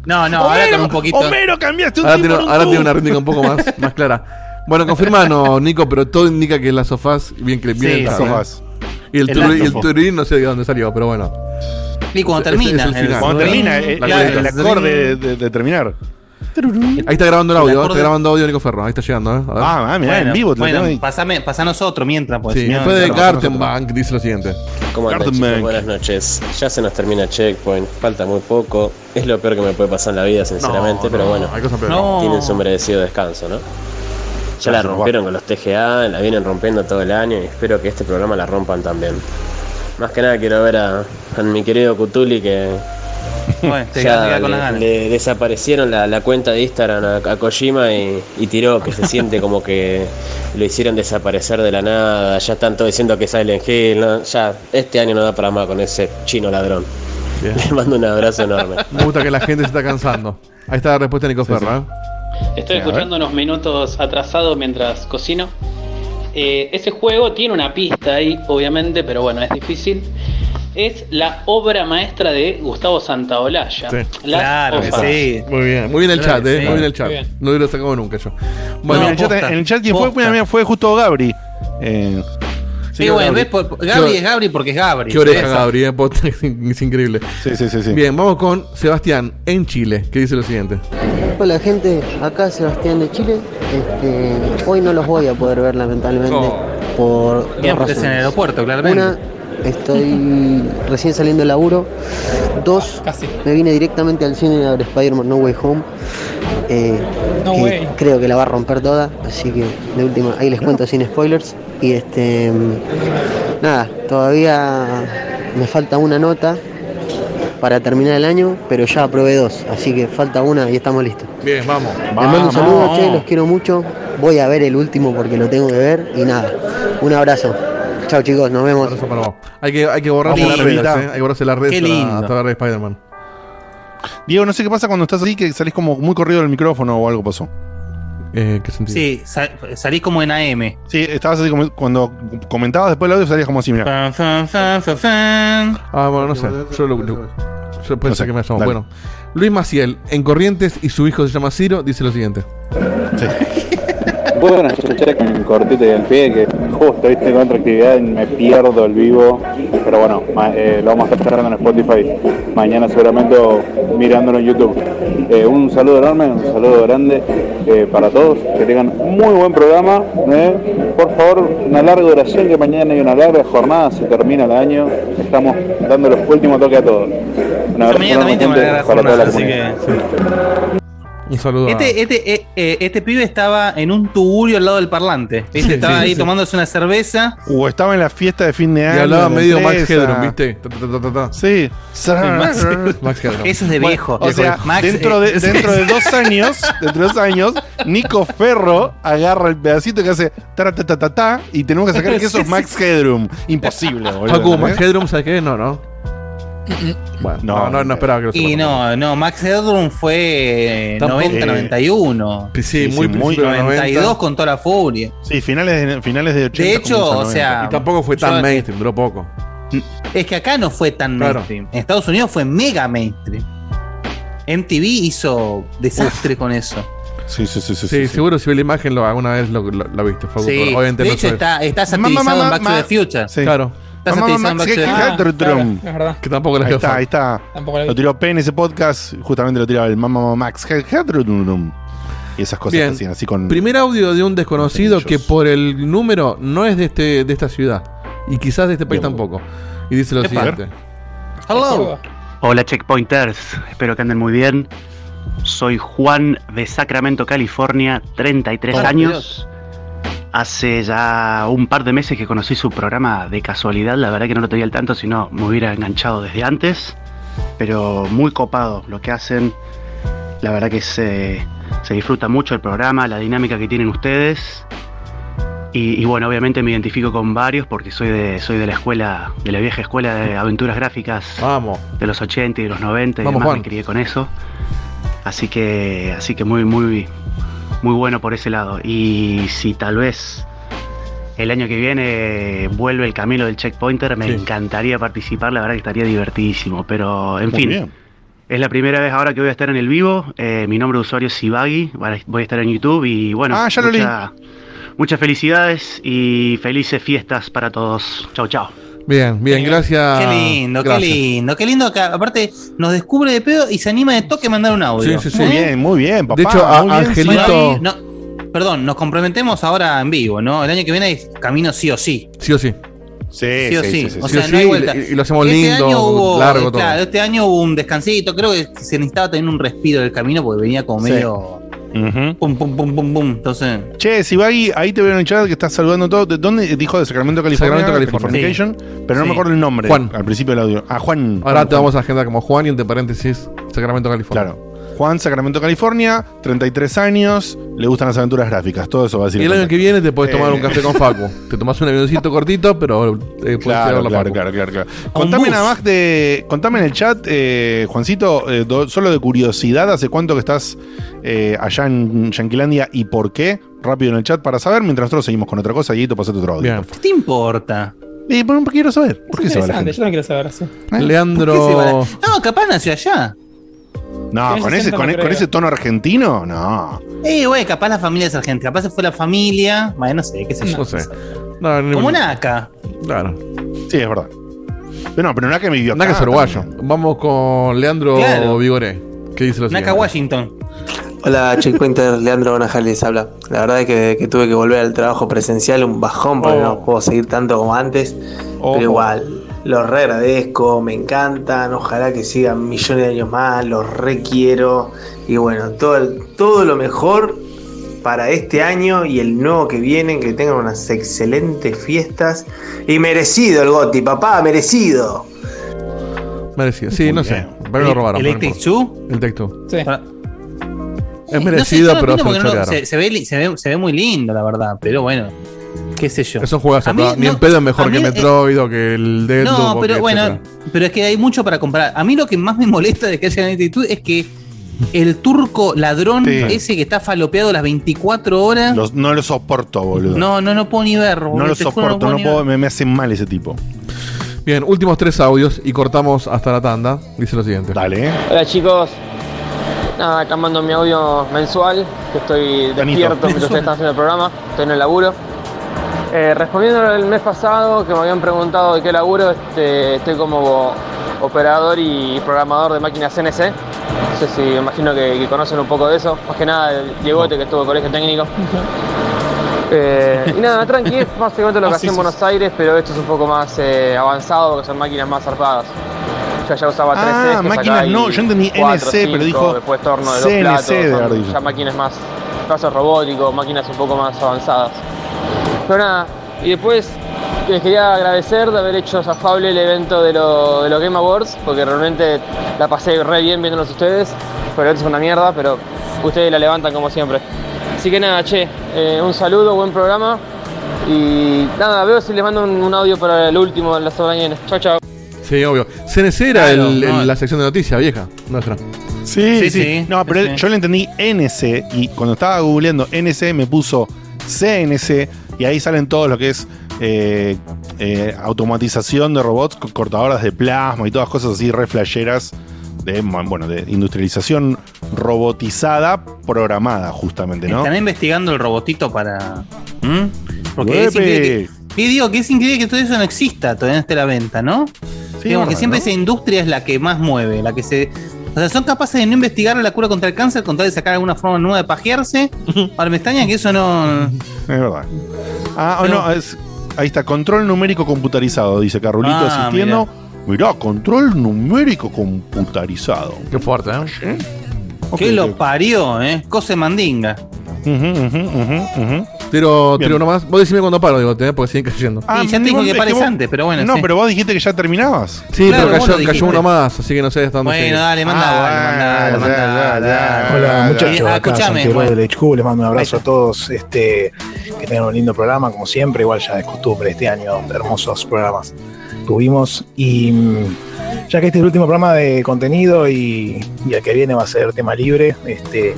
No, no, ahora con un poquito. Homero, cambiaste un Ahora tiene, ahora una rítmica un poco más, más clara. Bueno, confirmanos, Nico, pero todo indica que es Last of Us, bien que bien Sí, sofás. Y el, El el turín no sé de dónde salió, pero bueno. Y cuando termina. es el final. Cuando termina, eh, coleta. el acorde de, de- de terminar. Ahí está grabando el audio, El ¿eh? acorde- está grabando audio Nico Ferro, ahí está llegando, ¿eh? A ver. Ah, ah, mirá, Bueno, en vivo. te bueno, pasame, pasanos otro mientras, pues. sí, después de Gartenbank dice lo siguiente. ¿Cómo andan chicos? Buenas noches. Ya se nos termina Checkpoint, falta muy poco. Es lo peor que me puede pasar en la vida, sinceramente, No, pero no, bueno, Hay cosas peores. No. tienen su merecido descanso, ¿no? Ya la rompieron con los TGA, la vienen rompiendo todo el año y espero que este programa la rompan también. Más que nada quiero ver a, a mi querido Cutuli que Bueno, te quedas- te ya con le, las ganas. le desaparecieron la, la cuenta de Instagram a, a Kojima y, y tiró que se siente como que lo hicieron desaparecer de la nada. Ya están todos diciendo que Silent Hill. ¿no? Ya este año no da para más con ese chino ladrón. Bien. Le mando un abrazo enorme. Me gusta que la gente se está cansando. Ahí está la respuesta de Nico Ferro, ¿eh? Estoy escuchando unos minutos atrasados mientras cocino. Eh, ese juego tiene una pista ahí, obviamente, pero bueno, es difícil. Es la obra maestra de Gustavo Santaolalla. Sí. Claro que sí. Muy bien, muy bien el Claro chat, que ¿eh? sí. Muy bien el chat. Muy bien. No lo hubiera sacado nunca yo. Bueno, en, el chat, posta, en el chat, ¿quién fue? posta. Mira, mira, fue justo Gabri. Eh, Sí, bueno, Gabri. por- Gabri es Gabri porque es Gabri. Qué oreja. Gabri, ¿eh? Es es increíble. sí, sí, sí. sí. Bien, vamos con Sebastián en Chile, que dice lo siguiente. Hola gente, acá Sebastián de Chile. Este, hoy no los voy a poder ver lamentablemente Oh. por dos Bien, porque es en el aeropuerto, claramente. Una, estoy recién saliendo del laburo. Dos, Casi. me vine directamente al cine a ver Spider-Man No Way Home. Eh, No que way. Creo que la va a romper toda, así que de última, ahí les cuento sin spoilers. Y este, nada, todavía me falta una nota para terminar el año, pero ya aprobé dos, así que falta una y estamos listos. Bien, vamos. Les mando un saludo, che, los quiero mucho. Voy a ver el último porque lo tengo que ver y nada. Un abrazo. Chao chicos, nos vemos. Abrazo para vos. Hay que, hay que borrarse Vamos, las redes. ¿eh? Hay que borrarse las redes para, para ver Spider-Man. Diego, no sé qué pasa cuando estás ahí, que salís como muy corrido del micrófono o algo pasó. Eh, ¿Qué sentido? Sí, sa- salís como en AM. Sí, estabas así como cuando comentabas después el audio salías como así, mira. Ah, bueno, no sé. Yo, lo, lo- yo pensé No sé, que me dale. Bueno, Luis Maciel, en Corrientes y su hijo se llama Ciro, dice lo siguiente. Sí. Buenas noches, con el cortito y el pie, que justo viste con otra actividad y me pierdo el vivo, pero bueno, eh, lo vamos a estar cerrando en Spotify, mañana seguramente mirándolo en YouTube. Eh, un saludo enorme, un saludo grande eh, para todos, que tengan muy buen programa, por favor, una larga duración, que mañana hay una larga jornada, se termina el año, estamos dando los últimos toques a todos. Un Yo abrazo mañana también una para toda la jornada, así que. Un saludo a- Este, este, eh, eh, este pibe estaba en un tugurio al lado del parlante. ¿viste? Sí, estaba sí, ahí sí. tomándose una cerveza. O estaba en la fiesta de fin de Y año. hablaba de la medio Max. Hedron, ¿viste? Ta, ta, ta, ta, ta. Sí. Max- Max Hedron. Eso es de Bueno, viejo. O sea, Max, dentro, de, eh, dentro de dos años, dentro de dos años, Nico Ferro agarra el pedacito que hace ta ta ta ta ta y tenemos que sacar que eso es Max Headroom. Imposible, boludo. Facu, Max. Hedron, ¿sabes qué? No, no. Bueno, No, no, no, no esperaba que lo Y no, no, Max Headroom fue Tampoco- 90-91. Sí, Sí, muy, sí, muy principio de los 92 90. con toda la furia. Sí, finales de, finales de 80. De hecho, o 90. sea, Y tampoco fue tan Yo- mainstream, duró poco. Es que acá no fue tan Claro. mainstream. En Estados Unidos fue mega mainstream. MTV hizo desastre con eso. Sí, sí, sí, sí. Sí, sí, sí. seguro si ve la imagen lo, alguna vez lo, lo, lo viste, Facu. Sí, obviamente de hecho está, está satirizado mamá, en Back to mamá. the Future. Sí. Claro, Está Mamá, satirizado en Back to the Ah, Headroom. claro. Que tampoco la Ahí está, ahí está. Lo tiró P en ese podcast, justamente lo tiraba el Mamá Max Headroom. Y esas cosas Bien. que hacían así con. Primer audio de un desconocido que por el número no es de este de esta ciudad. Y quizás de este país Bien. tampoco. Y dice lo Epa. siguiente. Hello. Hola checkpointers, espero que anden muy bien. Soy Juan de Sacramento, California, 33 Hola, años. Hace ya un par de meses que conocí su programa de casualidad, la verdad que no lo tenía al tanto, si no me hubiera enganchado desde antes. Pero muy copado lo que hacen. La verdad que se, se disfruta mucho el programa, la dinámica que tienen ustedes. Y, y bueno, obviamente me identifico con varios porque soy de, soy de la escuela, de la vieja escuela de aventuras gráficas Vamos. de los 80 y de los 90 y Vamos, demás me crié con eso. Así que así que muy muy muy bueno por ese lado. Y si tal vez el año que viene vuelve el camino del checkpointer, me Sí. encantaría participar, la verdad que estaría divertidísimo, pero en Muy fin. bien. Es la primera vez ahora que voy a estar en el vivo. eh, mi nombre de usuario es Sibagi. Voy a estar en YouTube y bueno, Ah, ya lo leí. mucha- muchas felicidades y felices fiestas para todos. Chau, chau. Bien, bien, gracias. Qué lindo, Gracias. qué lindo, qué lindo que aparte nos descubre de pedo y se anima de toque a mandar un audio. Sí, sí, sí. Muy bien, muy bien, papá. De hecho, a- muy bien, Angelito-. No, perdón, nos comprometemos ahora en vivo, ¿no? El año que viene hay camino sí o sí. Sí o sí. Sí, Sí o sí, sí. sí, sí, O sí. sea, Sí o no hay sí, vuelta. y- y lo hacemos este lindo, año hubo, largo, todo. claro, este año hubo un descansito. Creo que se necesitaba tener un respiro del camino porque venía como Sí. medio pum, pum, pum, pum, pum. Entonces, Che, Sibagi, ahí te veo en el chat que estás saludando todo. ¿De dónde dijo de Sacramento, California? Sacramento, California. Californication, pero no Sí. me acuerdo el nombre Juan. al principio del audio. Ah, Juan. Ahora Juan, te Juan. vamos a agendar como Juan y entre paréntesis Sacramento, California. Claro. Juan, Sacramento, California, 33 años, le gustan las aventuras gráficas. Todo eso va a decir. Y el año que viene te puedes tomar Eh. un café con Facu. Te tomas un avioncito cortito, pero eh, puedes Claro, llevarlo a claro, claro, claro, claro. Contame nada más de. Contame en el chat, eh, Juancito, eh, do- solo de curiosidad, ¿hace cuánto que estás eh, allá en Yanquilandia y por qué? Rápido en el chat para saber, mientras nosotros seguimos con otra cosa. Y tú pasate otro audio. Bien. ¿qué te importa? Y pero quiero saber, ¿por qué se va la gente? yo no quiero saber así. ¿Por qué se va Leandro. la- No, capaz nació allá. No, con ese, 60 con, no e- con ese tono argentino, no. Eh, güey, capaz la familia es argentina. Capaz se fue la familia. Bueno, no sé, qué sé yo. No sé. No, no- Como Naka. Claro. Sí, es verdad. Pero no, pero Naka me vivió Naka es uruguayo. también. Vamos con Leandro Claro. Vigoré. ¿Qué dice lo Naka siguiente? Washington. Hola, Checkpointer, Leandro Bonajal les habla. La verdad es que, que tuve que volver al trabajo presencial, un bajón, porque Oh. no puedo seguir tanto como antes. Pero igual, los re agradezco, me encantan, ojalá que sigan millones de años más, los requiero. Y bueno, todo, el- todo lo mejor para este año y el nuevo que viene, que tengan unas excelentes fiestas. Y merecido el Goti, papá, merecido. Merecido. Sí, no sé. Pero lo robaron. Electric importa. Zoo. El texto. Sí. Ah, Es no sé, merecido, pero entiendo se lo porque no- chorearon. se, se ve, li- se, ve, se ve muy lindo, la verdad. Pero bueno. Qué sé yo. Esos juegos A mí ni no- en pedo es mejor que mí, eh, Metroid o que el Deadloop. No, pero que bueno, etcétera. pero es que hay mucho para comparar. A mí lo que más me molesta de que haya actitud es que el turco ladrón Sí. ese que está falopeado las 24 horas. Los- no lo soporto, boludo. no, no, no puedo ni ver. boludo, No lo soporto, puedo no ni puedo, me, me hace mal ese tipo. Bien, últimos tres audios y cortamos hasta la tanda. Dice lo siguiente. Dale, Hola chicos, nada, acá mando mi audio mensual, que estoy despierto mientras ustedes están haciendo el programa, estoy en el laburo. Eh, respondiendo el mes pasado que me habían preguntado de qué laburo, este, estoy como operador y programador de máquinas CNC. No sé si me imagino que, que conocen un poco de eso. Más que nada el Diegote que estuvo en colegio técnico. Eh, y nada, tranqui, es básicamente lo que Ah, hacía sí, en sí, Buenos Aires, pero esto es un poco más eh, avanzado porque son máquinas más zarpadas. Yo ya usaba 3 Ah, máquinas no, yo entendí NC, pero dijo después torno de CNC los platos, de son ya máquinas más, brazos robóticos, máquinas un poco más avanzadas. Pero nada, y después les quería agradecer de haber hecho zafable el evento de, lo- de los Game Awards, porque realmente la pasé re bien viéndolos ustedes, pero es una mierda, pero ustedes la levantan como siempre. Así que nada, che, eh, un saludo, buen programa. Y nada, veo si les mando un, un audio para el último de la semana que. Chao, chao. Sí, obvio. CNC era Claro, el- no. el- la sección de noticias vieja, nuestra. Sí, sí, Sí, sí. No, pero Sí. yo le entendí NC y cuando estaba googleando NC me puso CNC y ahí salen todo lo que es eh, eh, automatización de robots, co- cortadoras de plasma y todas cosas así re flasheras de, bueno, de industrialización robotizada programada justamente, ¿no? Están investigando el robotito para. ¿Mm? Porque es increíble que, y digo que es increíble que todo eso no exista, todavía no esté a la venta, ¿no? Sí, Digamos que siempre ¿no? esa industria es la que más mueve, la que se. O sea, son capaces de no investigar la cura contra el cáncer con tal de sacar alguna forma nueva de pajearse. Ahora me extraña que eso no. Es verdad. Ah, o Pero- no, es- ahí está, control numérico computarizado, dice Carolito Ah, asistiendo. Mirá. control numérico computarizado. Qué fuerte, ¿eh? que lo parió, ¿eh? Cose mandinga. Tiro, Bien. Tiro nomás. Vos decime cuando paro, digo, ¿eh? porque siguen cayendo. Ah, ya te vos- que es pares vos- antes, pero bueno. No, sí. pero vos dijiste que ya terminabas. Sí, Claro, pero cayó, cayó uno más, así que no sé hasta dónde Bueno, llegué. dale, manda, Ah, dale, ya, ya, dale. Hola muchachos, Ah, escuchame, Santiago bueno. del HQ, les mando un abrazo a todos, este, que tengan un lindo programa, como siempre, igual ya es costumbre este año, hermosos programas tuvimos y mm, ya que este es el último programa de contenido y, y el que viene va a ser tema libre, este,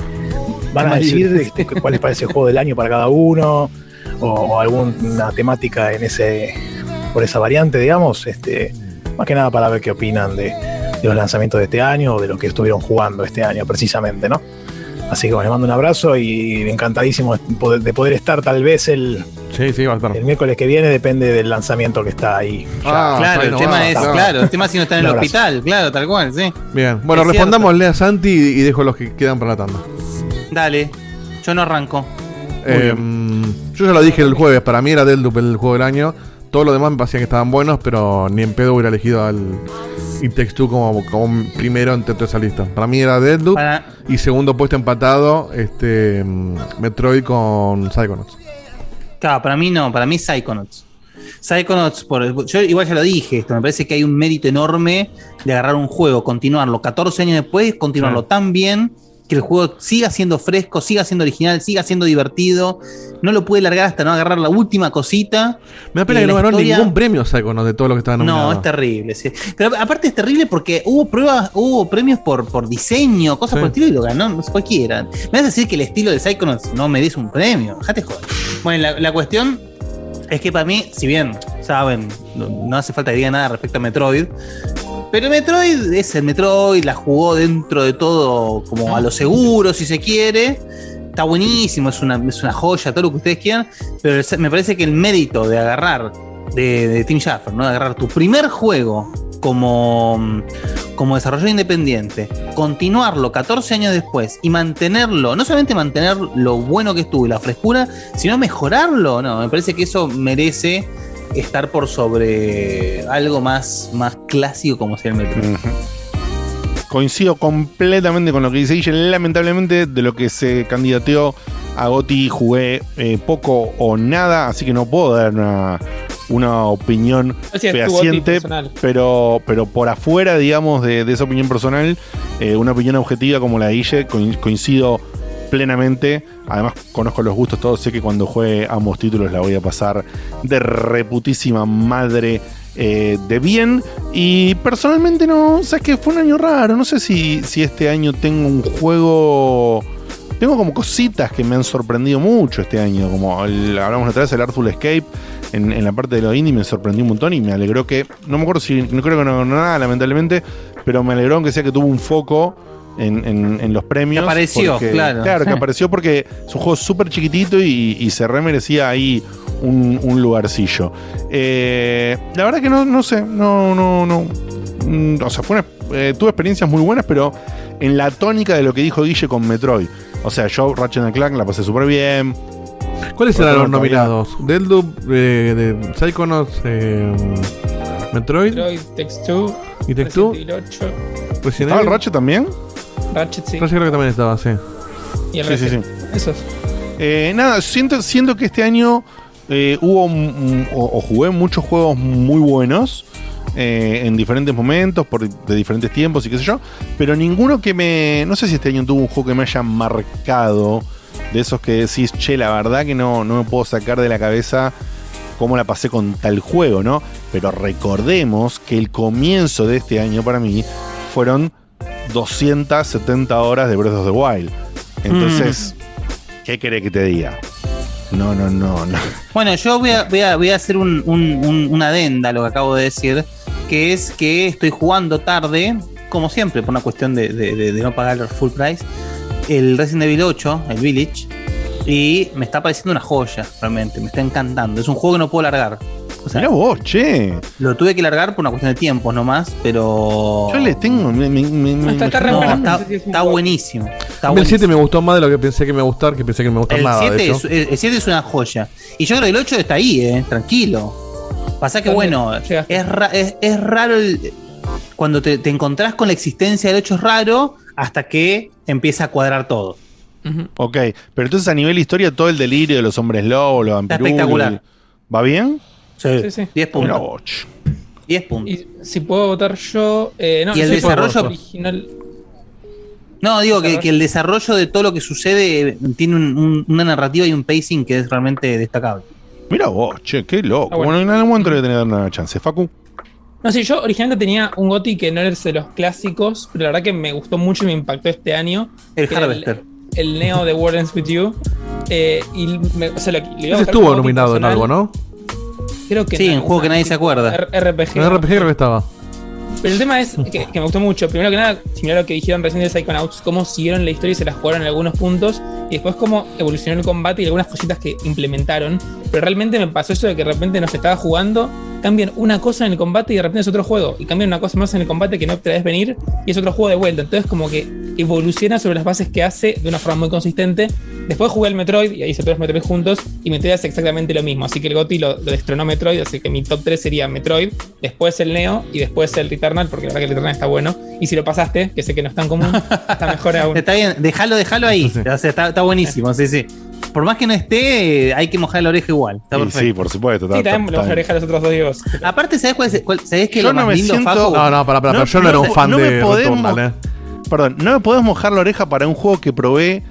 van a decir este, cuál les parece el juego del año para cada uno o, o alguna temática en ese por esa variante, digamos, este, más que nada para ver qué opinan de, de los lanzamientos de este año o de lo que estuvieron jugando este año precisamente, ¿no? Así que bueno, les mando un abrazo y encantadísimo de poder, de poder estar tal vez el, Sí, sí, va a estar. el miércoles que viene, depende del lanzamiento que está ahí. Ah, claro, el tema va, es, va. claro, el tema es si no está en el hospital, claro, tal cual, sí. Bien, bueno, Es respondámosle a Santi y, y dejo los que quedan para la tanda. Dale, yo no arranco. Eh, yo ya lo dije el jueves, para mí era Deadloop el juego del año. Todos los demás me parecían que estaban buenos, pero ni en pedo hubiera elegido al Takes Two como, como primero entre toda esa lista. Para mí era Deadloop Para- y segundo puesto empatado este mm, Metroid con Psychonauts. Claro, para mí no, para mí Psychonauts. Psychonauts, por, yo igual ya lo dije, esto me parece que hay un mérito enorme de agarrar un juego, continuarlo 14 años después, continuarlo Sí. tan bien que el juego siga siendo fresco, siga siendo original, siga siendo divertido. No lo puede largar hasta no agarrar la última cosita. Me da pena Eh, que no ganó historia- ningún premio Psychonauts de todo lo que estaba nominado. No, es terrible, sí. Pero aparte es terrible porque hubo pruebas, hubo premios por, por diseño, cosas Sí. por el estilo y lo ganó, no sé cualquiera. Me vas a decir que el estilo de Psychonauts no merece un premio. Dejate joder. Bueno, la, la cuestión es que para mí, si bien, saben, no, no hace falta que diga nada respecto a Metroid. Pero Metroid es el Metroid, la jugó dentro de todo como a lo seguro, si se quiere. Está buenísimo, es una, es una joya, todo lo que ustedes quieran. Pero me parece que el mérito de agarrar de, de Tim Schafer, ¿no? De agarrar tu primer juego como, como desarrollador independiente, continuarlo 14 años después y mantenerlo, no solamente mantener lo bueno que estuvo y la frescura, sino mejorarlo, no, me parece que eso merece estar por sobre algo más, más clásico como sea el Metro. Coincido completamente con lo que dice Guille. Lamentablemente, de lo que se candidateó a Goti jugué eh, poco o nada, así que no puedo dar una, una opinión fehaciente. Pero, pero por afuera, digamos, de, de esa opinión personal, eh, una opinión objetiva como la de Guille, coin- coincido plenamente. Además, conozco los gustos todos. Sé que cuando juegue ambos títulos la voy a pasar de reputísima madre eh, de bien. Y personalmente no, sabes que fue un año raro. No sé si, si este año tengo un juego. Tengo como cositas que me han sorprendido mucho este año. Como el- hablamos la otra vez del Artful Escape. En, la parte de lo indie me sorprendió un montón y me alegró que. No me acuerdo si. No creo que no nada, lamentablemente. Pero me alegró que sea que tuvo un foco en, en- en los premios. Que apareció, porque- claro. Claro, que apareció porque es un juego súper chiquitito y, y se remerecía ahí un, un lugarcillo. Eh, la verdad que no, no sé, no, no, no. Mm, O sea, fue una- eh, tuve experiencias muy buenas, pero en la tónica de lo que dijo Guille con Metroid. O sea, yo Ratchet and Clank la pasé súper bien. ¿Cuáles eran los nominados? Deldub, eh, de Psychonauts, eh, Metroid Metroid, Text 2, y Tech 2. Resident Evil 8, Resident ¿Estaba el. Ratchet también? Ratchet, sí. Ratchet creo que también estaba, sí. Y el Sí, sí, Resident. Esos. Eh, nada, siento, siento que este año eh, hubo o, o jugué muchos juegos muy buenos eh, en diferentes momentos, por, de diferentes tiempos y qué sé yo, pero ninguno que me... No sé si este año tuvo un juego que me haya marcado, de esos que decís, che, la verdad que no, no me puedo sacar de la cabeza cómo la pasé con tal juego, ¿no? Pero recordemos que el comienzo de este año para mí fueron 270 horas de Breath of the Wild. Entonces, ¿qué querés que te diga? No, no, no, no. Bueno, yo voy a, voy a, voy a hacer un, un- un- una adenda a lo que acabo de decir, que es que estoy jugando tarde, como siempre, por una cuestión de, de- de- de no pagar el full price, el Resident Evil 8, el Village, y me está pareciendo una joya, realmente, me está encantando. Es un juego que no puedo largar. O sea, Mirá vos, che. Lo tuve que largar por una cuestión de tiempos nomás, pero... Yo le tengo. me- me- me- me- Está- está re no, bueno. está- Está- está buenísimo. Está el 7 me gustó más de lo que pensé que me iba a gustar, que pensé que no me gustaba El nada. de 7 hecho. es, el- el 7 es una joya. Y yo creo que el 8 está ahí, eh, tranquilo. Pasa que, ¿Dónde bueno, es, ra- es, es raro el- cuando te, te encontrás con la existencia del 8 es raro hasta que empieza a cuadrar todo. Ok, pero entonces a nivel historia, todo el delirio de los hombres lobos, los Está vampirulos. espectacular. ¿Va bien? Sí, Sí, sí. 10 Mirá puntos. vos, che. 10 puntos. Y si puedo votar yo. Eh, no, Y el desarrollo- original. No, digo que, que el desarrollo de todo lo que sucede eh, tiene un- un- una narrativa y un pacing que es realmente destacable. Mira vos, che, qué loco. Ah, bueno. bueno. en algún momento le voy a tener una chance. Facu. No, sí, yo originalmente tenía un GOTI que no era de los clásicos, pero la verdad que me gustó mucho y me impactó este año. El Harvester. El, Neo de World Ends With You. Eh, y me, o sea, lo- le iba a Ese estuvo nominado en algo, ¿no? Creo que Sí, en juego que nadie se acuerda. RPG. En RPG creo que estaba. Pero el tema es que, que me gustó mucho. Primero que nada, similar a lo que dijeron recién de Psychonauts, cómo siguieron la historia y se la jugaron en algunos puntos. Y después cómo evolucionó el combate y algunas cositas que implementaron. Pero realmente me pasó eso de que de repente nos estaba jugando, cambian una cosa en el combate y de repente es otro juego. Y cambian una cosa más en el combate que no te venir y es otro juego de vuelta. Entonces como que evoluciona sobre las bases que hace de una forma muy consistente. Después jugué el Metroid y ahí hice todos los Metroid juntos y Metroid hace exactamente lo mismo. Así que el GOTY lo, lo destronó Metroid, así que mi top 3 sería Metroid, después el Neo y después el Porque la verdad que el Returnal está bueno. Y si lo pasaste, que sé que no es tan común, está mejor aún. Está bien, déjalo, déjalo ahí. O sea, está, está buenísimo, sí, sí. Por más que no esté, eh, hay que mojar la oreja igual. Está Sí, perfecto. sí, por supuesto. Sí, está- también está- lo oreja a los otros dos Diegos. Aparte, ¿sabes cuál es? cuál- ¿Sabés que Yo lo no más me lindo, siento- Facu? No, no, para, para, No, yo no, era no un me- fan no me de podemos- Returnal, eh. Perdón, no me podés mojar la oreja para un juego que probé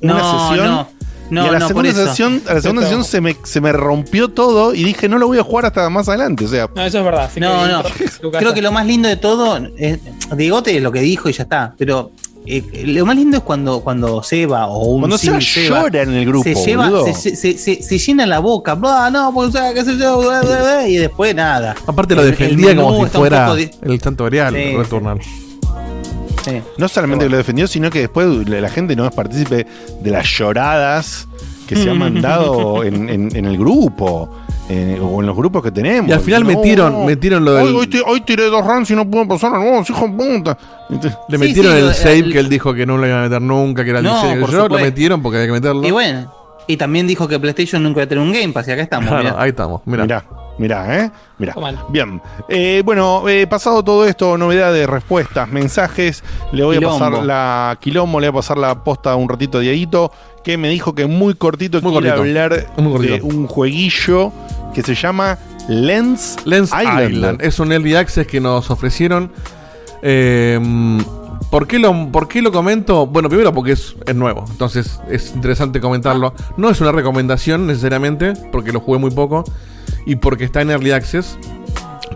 una No, sesión. No. Y a la no, por segunda eso. sesión, a la segunda sesión se me, se me rompió todo y dije, no lo voy a jugar hasta más adelante. O sea, No, eso es verdad. así No, que- no. casa. Creo que lo más lindo de todo, es, Diegote es lo que dijo y ya está. Pero eh, lo más lindo es cuando, cuando Seba o un cuando Seba Seba llora en el grupo, se, lleva, se, se- se- se- se llena la boca, bla, no, pues, o sea, qué sé yo, bla, bla, bla, y después nada. Aparte lo El- el defendía como si fuera el santo Sí, Returnal. sí. No solamente que lo defendió, sino que después la gente no es partícipe de las lloradas que se han mandado en, en- en el grupo. eh, o en los grupos que tenemos. Y al final No, metieron, metieron lo Hoy, del. hoy hoy tiré dos runs y no puedo pasar no, hijo de puta. Le Sí, metieron sí, el save el- que él dijo que no lo iban a meter nunca, que era el No, diseño que por yo, lo metieron porque había que meterlo. Y bueno, y también dijo que PlayStation nunca iba a tener un Game Pass, y acá estamos. Claro, mirá. ahí estamos, mira. Mirá, mirá, ¿eh? Mirá. Bien. Eh, bueno, eh, pasado todo esto, novedades, respuestas, mensajes, le voy Quilombo. a pasar la quilombo, le voy a pasar la posta un ratito a Dieguito, que me dijo que muy cortito Muy quiere cortito. hablar Muy cortito. de un jueguillo que se llama Lens, Lens Island. Island. Es un early access que nos ofrecieron. eh, ¿Por qué, lo, ¿Por qué lo comento? Bueno, primero porque es, es nuevo, entonces es interesante comentarlo. No es una recomendación necesariamente, porque lo jugué muy poco y porque está en Early Access.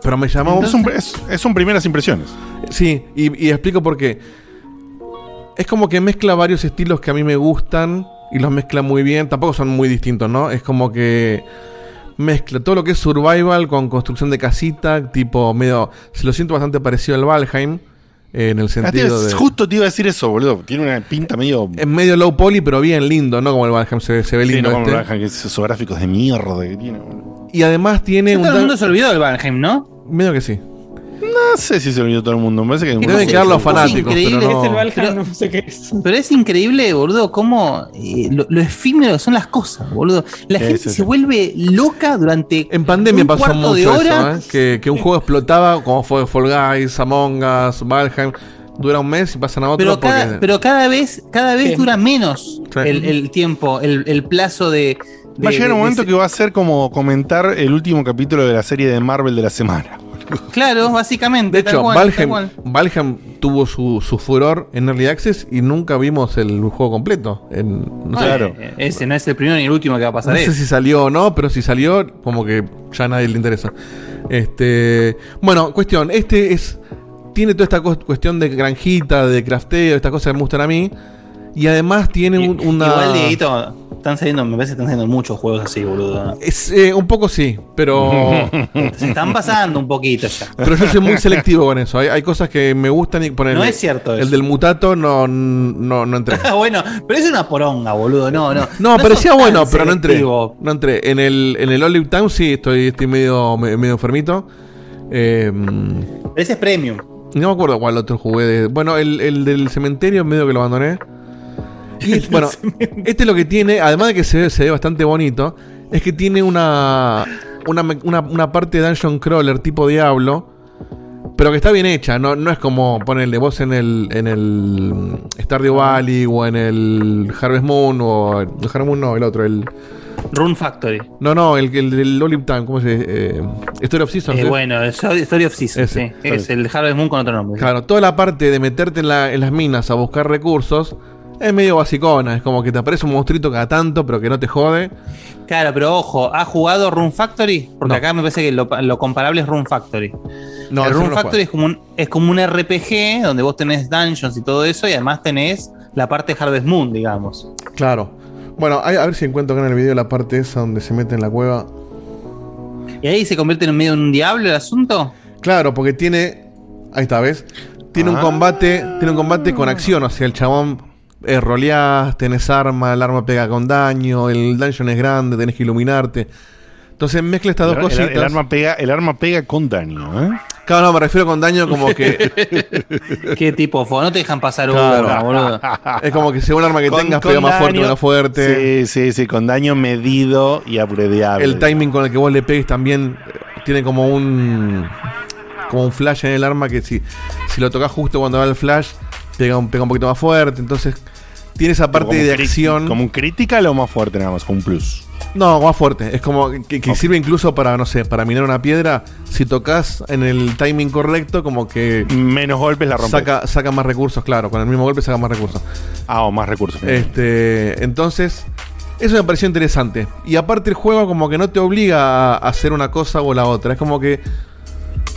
Pero me llamó. Es un, es, es un primeras impresiones. Sí, y, y explico por qué. Es como que mezcla varios estilos que a mí me gustan y los mezcla muy bien. Tampoco son muy distintos, ¿no? Es como que mezcla todo lo que es survival con construcción de casita, tipo medio. Se lo siento bastante parecido al Valheim. En el Ah, tío, sentido de. Justo te iba a decir eso, boludo. Tiene una pinta medio. Es medio low poly, pero bien lindo, ¿no? Como el Valheim se, ve- se ve Sí, lindo. no como este. el Valheim, que esos gráficos de mierda que tiene, boludo. Y además tiene un. todo el mundo se olvidó del Valheim, ¿no? Medio que sí. No sé si se olvidó todo el mundo. Me parece que Deben quedar los fanáticos, increíble, pero no- Es el Valheim, no sé qué es. Pero es increíble, boludo, cómo eh, lo, lo efímero son las cosas, boludo. La gente se vuelve loca durante En pandemia un pasó mucho de eso, hora. ¿eh? que, que un juego explotaba, como fue Fall Guys, Among Us, Valheim. Dura un mes y pasan a otro Pero porque. cada, pero cada vez, cada vez Sí. dura menos Sí. el, el tiempo, el, el plazo de. Va a llegar un de- momento de- que va a ser como comentar el último capítulo de la serie de Marvel de la semana. Claro, básicamente. De tal hecho, cual, Valheim, tuvo su, su furor en Early Access y nunca vimos el juego completo. En, no sé, Claro. Eh, Ese no es el primero ni el último que va a pasar. no sé eso. si salió o no, pero si salió, como que ya a nadie le interesa. Este, bueno, cuestión, este es tiene toda esta cuestión de granjita, de crafteo, estas cosas que me gustan a mí. Y además tiene un- una. Igual, Dieguito, están saliendo, me parece que están saliendo muchos juegos así, boludo. Es, eh, un poco sí, pero. Se están pasando un poquito ya. pero yo soy muy selectivo con eso. Hay, hay cosas que me gustan y ponerle. No es cierto El eso. del mutato no, no, no entré. bueno, pero es una poronga, boludo. No, no. No, parecía sos tan bueno, pero no entré. selectivo. No entré. En el, en el Olive Town sí estoy, estoy medio, me- medio enfermito. Eh, Pero ese es premium. no me acuerdo cuál otro jugué. de- bueno, el, el del cementerio medio que lo abandoné. Y bueno, este lo que tiene, además de que se ve, se ve bastante bonito, es que tiene una, una, una, una parte de Dungeon Crawler tipo Diablo. Pero que está bien hecha, no, no es como ponerle vos en el, en el Stardew Valley o en el Harvest Moon o el Harvest Moon no, el otro, el Rune Factory. no, no, el, el del Olive Time, ¿cómo se dice? Eh, Story of Seasons. Eh, ¿eh? bueno, el Story of Seasons. Ese, sí. Es el Harvest Moon con otro nombre. Claro, toda la parte de meterte en, la- en las minas a buscar recursos es medio basicona. Es como que te aparece un monstruito cada tanto, pero que no te jode. Claro, pero ojo, ¿ha jugado Rune Factory? Porque No. acá me parece que lo, lo comparable es Rune Factory. No, el Rune Factory es como, un, es como un RPG donde vos tenés dungeons y todo eso, y además tenés la parte Harvest Moon, digamos. Claro. Bueno, a ver si encuentro acá en el video la parte esa donde se mete en la cueva. ¿Y ahí se convierte en medio en un diablo el asunto? Claro, porque tiene. Ahí está, ¿ves? Tiene un Ah. combate. Tiene un combate con acción. O sea, el chabón eh, roleás, tenés arma, el arma pega con daño, el dungeon es grande, tenés que iluminarte. Entonces mezcla estas dos El, cositas. el arma pega, el arma pega con daño, ¿eh? Claro, no, me refiero con daño como que. ¿Qué tipo? No te dejan pasar Claro. una, boludo. es como que según el arma que Con- tengas, con pega más fuerte, daño. menos fuerte. Sí, sí, sí, con daño medido y aprediable. El timing con el que vos le pegues también eh, tiene como un. Como un flash en el arma que si, si lo tocas justo cuando va el flash, pega un, pega un poquito más fuerte. Entonces, tiene esa parte Como de acción. Como un critical o más fuerte nada más, con un plus. No, más fuerte. Es como que, que sirve incluso para, no sé, para minar una piedra. Si tocas en el timing correcto, como que. Menos golpes la rompes. Saca, saca más recursos, claro. Con el mismo golpe saca más recursos. Ah, o más recursos. Este, entonces, eso me pareció interesante. Y aparte el juego como que no te obliga a hacer una cosa o la otra. Es como que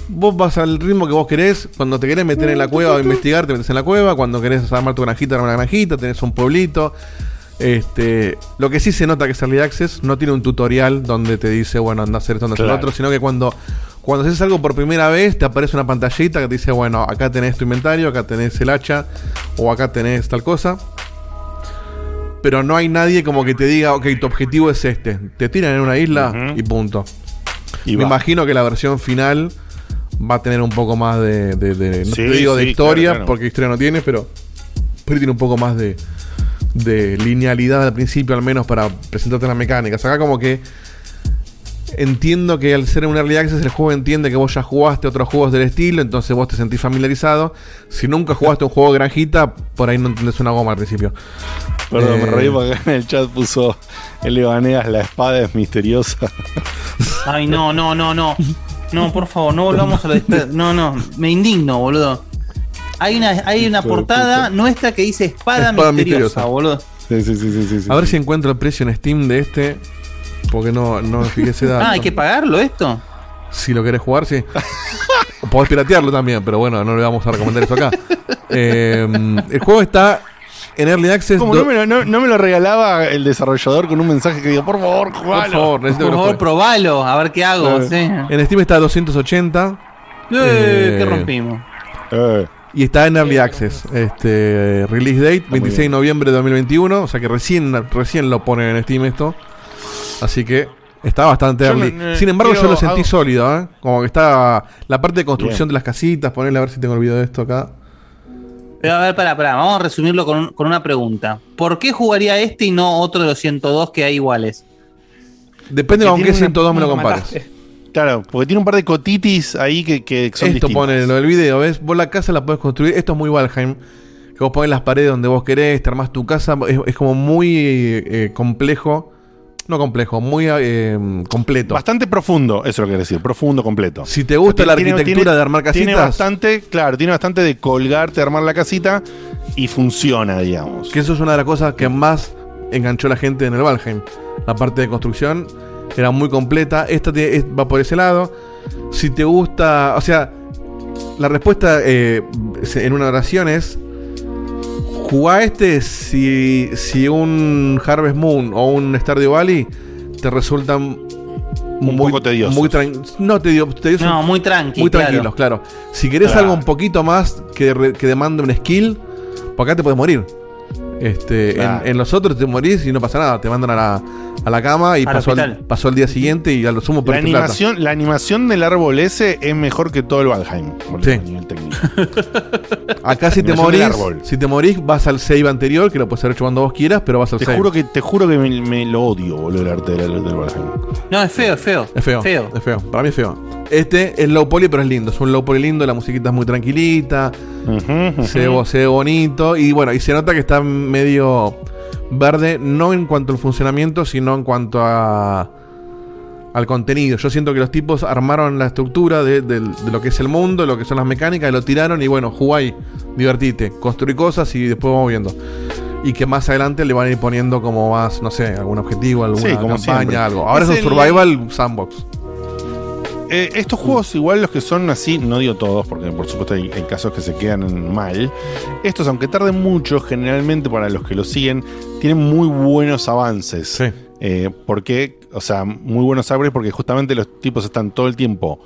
vos vas al ritmo que vos querés. Cuando te querés meter en la cueva o investigar, te metes en la cueva. Cuando querés armar tu granjita, armar una granjita. Tenés un pueblito. Este, lo que sí se nota que es Early Access no tiene un tutorial donde te dice, bueno, anda a hacer esto, anda a hacer lo Claro. otro, sino que cuando, cuando haces algo por primera vez, te aparece una pantallita que te dice, bueno, acá tenés tu inventario, acá tenés el hacha, o acá tenés tal cosa. Pero no hay nadie como que te diga, ok, tu objetivo es este. Te tiran en una isla y punto. Y Me va. imagino que la versión final va a tener un poco más de. de- de- no Sí, te digo de historia, claro, claro. porque historia no tiene, pero. Pero tiene un poco más de. de linealidad al principio, al menos para presentarte las mecánicas. Acá, como que. Entiendo que al ser un early access el juego entiende que vos ya jugaste otros juegos del estilo, entonces vos te sentís familiarizado. Si nunca jugaste un juego de granjita, por ahí no entendés una goma al principio. Perdón, me Eh, reí porque en el chat puso el Ebaneas, la espada es misteriosa. Ay, no, no, no, no. No, por favor, no volvamos a la No, no, me indigno, boludo. hay una, hay una portada nuestra que dice espada, Espada misteriosa, misteriosa. boludo. Sí, sí, sí, sí, sí, A ver si encuentro el precio en Steam de este. Porque no, no me fijé ese dato. Ah, hay que pagarlo esto. Si lo querés jugar, sí. Podés piratearlo también, pero bueno, no le vamos a recomendar eso acá. Eh, el juego está en Early Access. ¿Cómo do- no me, lo, no- no me lo regalaba el desarrollador con un mensaje que diga, por favor, Por jugalo? favor, necesito Por que lo favor, probalo, a ver qué hago. Eh, sí. En Steam está a 280. Eh, Eh, ¿Qué rompimos? Y está en Early Access. Este, release date, 26 de noviembre de 2021. O sea que recién, recién lo ponen en Steam esto. Así que está bastante Yo early. Sin embargo, yo lo sentí hago- sólido, ¿eh? Como que está la parte de construcción Bien. de las casitas. Ponerle a ver si tengo el video de esto acá. Pero a ver, pará, pará, vamos a resumirlo con, un- con una pregunta. ¿Por qué jugaría este y no otro de los 102 que hay iguales? Depende de con qué una- 102 me lo compares. mataste. Claro, porque tiene un par de cotitis ahí que, que son Esto pone lo del video, ¿ves? Vos la casa la podés construir. Esto es muy Valheim. Que vos pones las paredes donde vos querés, te armás tu casa. Es, es como muy eh, complejo. No complejo, muy eh, completo. Bastante profundo, eso es lo que quiero decir, profundo, completo. Si te gusta la Tiene- arquitectura tiene- de armar Tiene casitas, bastante, claro, tiene bastante de colgarte, armar la casita y funciona, digamos. que eso es una de las cosas que más enganchó a la gente en el Valheim. La parte de construcción era muy completa. Esta tiene- es- va por ese lado. Si te gusta, o sea, la respuesta eh, en una oración es Jugá este si, si un Harvest Moon o un Stardew Valley te resultan Un poco tediosos. Muy tran- no tedio- tediosos. No, muy tranqui, Muy tranquilos, claro. Si querés Claro. algo un poquito más que, re- que demande un skill, por acá te puedes morir. Este, Claro. en, en los otros te morís y no pasa nada. Te mandan a la, a la cama y Al pasó el día siguiente y a lo sumo La perdiste plata. animación, la animación del árbol ese es mejor que todo el Valheim. por Sí. el nivel técnico. Acá si te morís, si te morís, vas al save anterior, que lo puedes haber hecho cuando vos quieras, pero vas al Te save. juro que, te juro que me, me lo odio, boludo, el arte del, del Valheim. No, es feo, es feo. Es feo, Feo. Es feo. Para mí es feo. Este es low poly, pero es lindo. Es un low poly lindo, la musiquita es muy tranquilita. Se, ve- se ve bonito. Y bueno, y se nota que está medio verde, no en cuanto al funcionamiento, sino en cuanto a al contenido. Yo siento que los tipos armaron la estructura de, del- de lo que es el mundo, lo que son las mecánicas, y lo tiraron y bueno, jugá ahí, divertite, construí cosas y después vamos viendo. Y que más adelante le van a ir poniendo como más, no sé, algún objetivo, alguna Sí, como campaña, siempre. algo. Ahora es, Es un el- survival sandbox. Eh, estos juegos, igual los que son así, no digo todos, porque por supuesto hay, hay casos que se quedan mal. Estos, aunque tarden mucho, generalmente para los que lo siguen, tienen muy buenos avances. Eh, porque, o sea, muy buenos avances porque justamente los tipos están todo el tiempo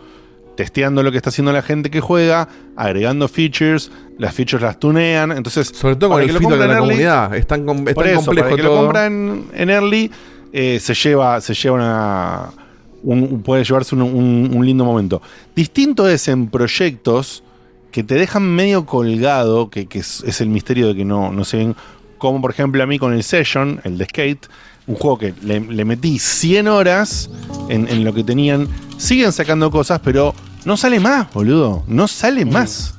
testeando lo que está haciendo la gente que juega, agregando features, las features las tunean, entonces... Sobre todo con el que feedback de la early- comunidad. Es tan, com- es tan eso, complejo para que todo. lo compran en early, eh, se lleva, se lleva una. Un- puede llevarse un, un- un lindo momento. Distinto es en proyectos que te dejan medio colgado, que, que es, es el misterio de que no, no se ven. Como por ejemplo a mí con el Session, el de Skate, un juego que le, le metí 100 horas en, en lo que tenían. Siguen sacando cosas, pero no sale más, boludo. No sale más.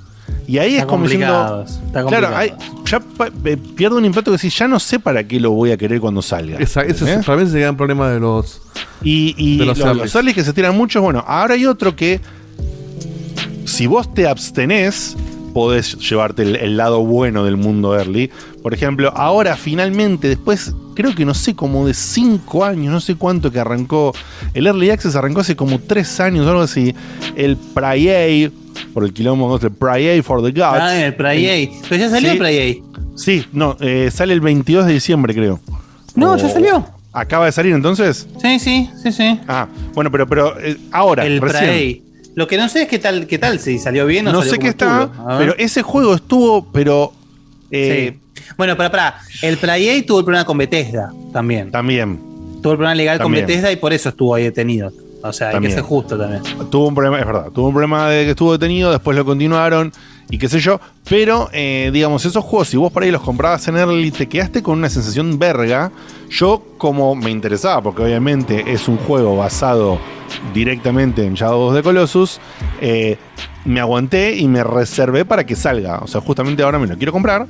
Y ahí Está es como diciendo. Claro, hay- ya eh, pierdo un impacto que si ya no sé para qué lo voy a querer cuando salga. Esa, ese es, ese es el gran problema de los. Y, y de los, los earlys que se tiran muchos, bueno, ahora hay otro que si vos te abstenés, podés llevarte el, el lado bueno del mundo early. Por ejemplo, ahora finalmente, después, creo que no sé, como de 5 años, no sé cuánto que arrancó, el Early Access arrancó hace como 3 años, algo así, el Prey, por el quilombo, el Prey for the Gods. Ah, el Prey. Pero ya salió Sí. el Prey. Sí, no, eh, sale el 22 de diciembre, creo. No, ya O- salió. ¿Acaba de salir entonces? Sí, sí, sí, sí. Ah, bueno, pero, pero eh, ahora, El recién. Prey. Lo que no sé es qué tal, qué tal, si salió bien o No salió sé qué está, pero ese juego estuvo, pero. eh, Sí. Bueno, para, para. El Prey tuvo el problema con Bethesda también. También. Tuvo el problema legal También. con Bethesda y por eso estuvo ahí detenido. O sea, hay que ser justo también. Tuvo un problema, es verdad, tuvo un problema de que estuvo detenido, después lo continuaron y qué sé yo. Pero, eh, digamos, esos juegos, si vos por ahí los comprabas en early, te quedaste con una sensación verga. Yo, como me interesaba, porque obviamente es un juego basado directamente en Shadow of the Colossus, eh, me aguanté y me reservé para que salga. O sea, justamente ahora me lo quiero comprar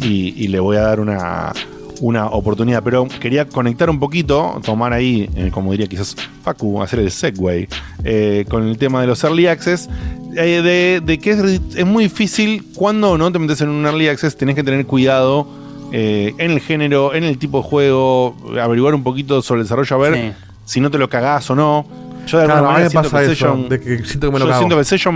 y, y le voy a dar una, una oportunidad. Pero quería conectar un poquito, tomar ahí, eh, como diría quizás Facu, hacer el segue eh, con el tema de los early access. eh, de, de que es, es muy difícil cuando no te metes en un early access, tenés que tener cuidado eh, en el género, en el tipo de juego, averiguar un poquito sobre el desarrollo, a ver si no te lo cagás o no. Yo de alguna Claro, a mí manera me siento pasa que eso, PlayStation- de que siento que me lo yo cago. siento que PlayStation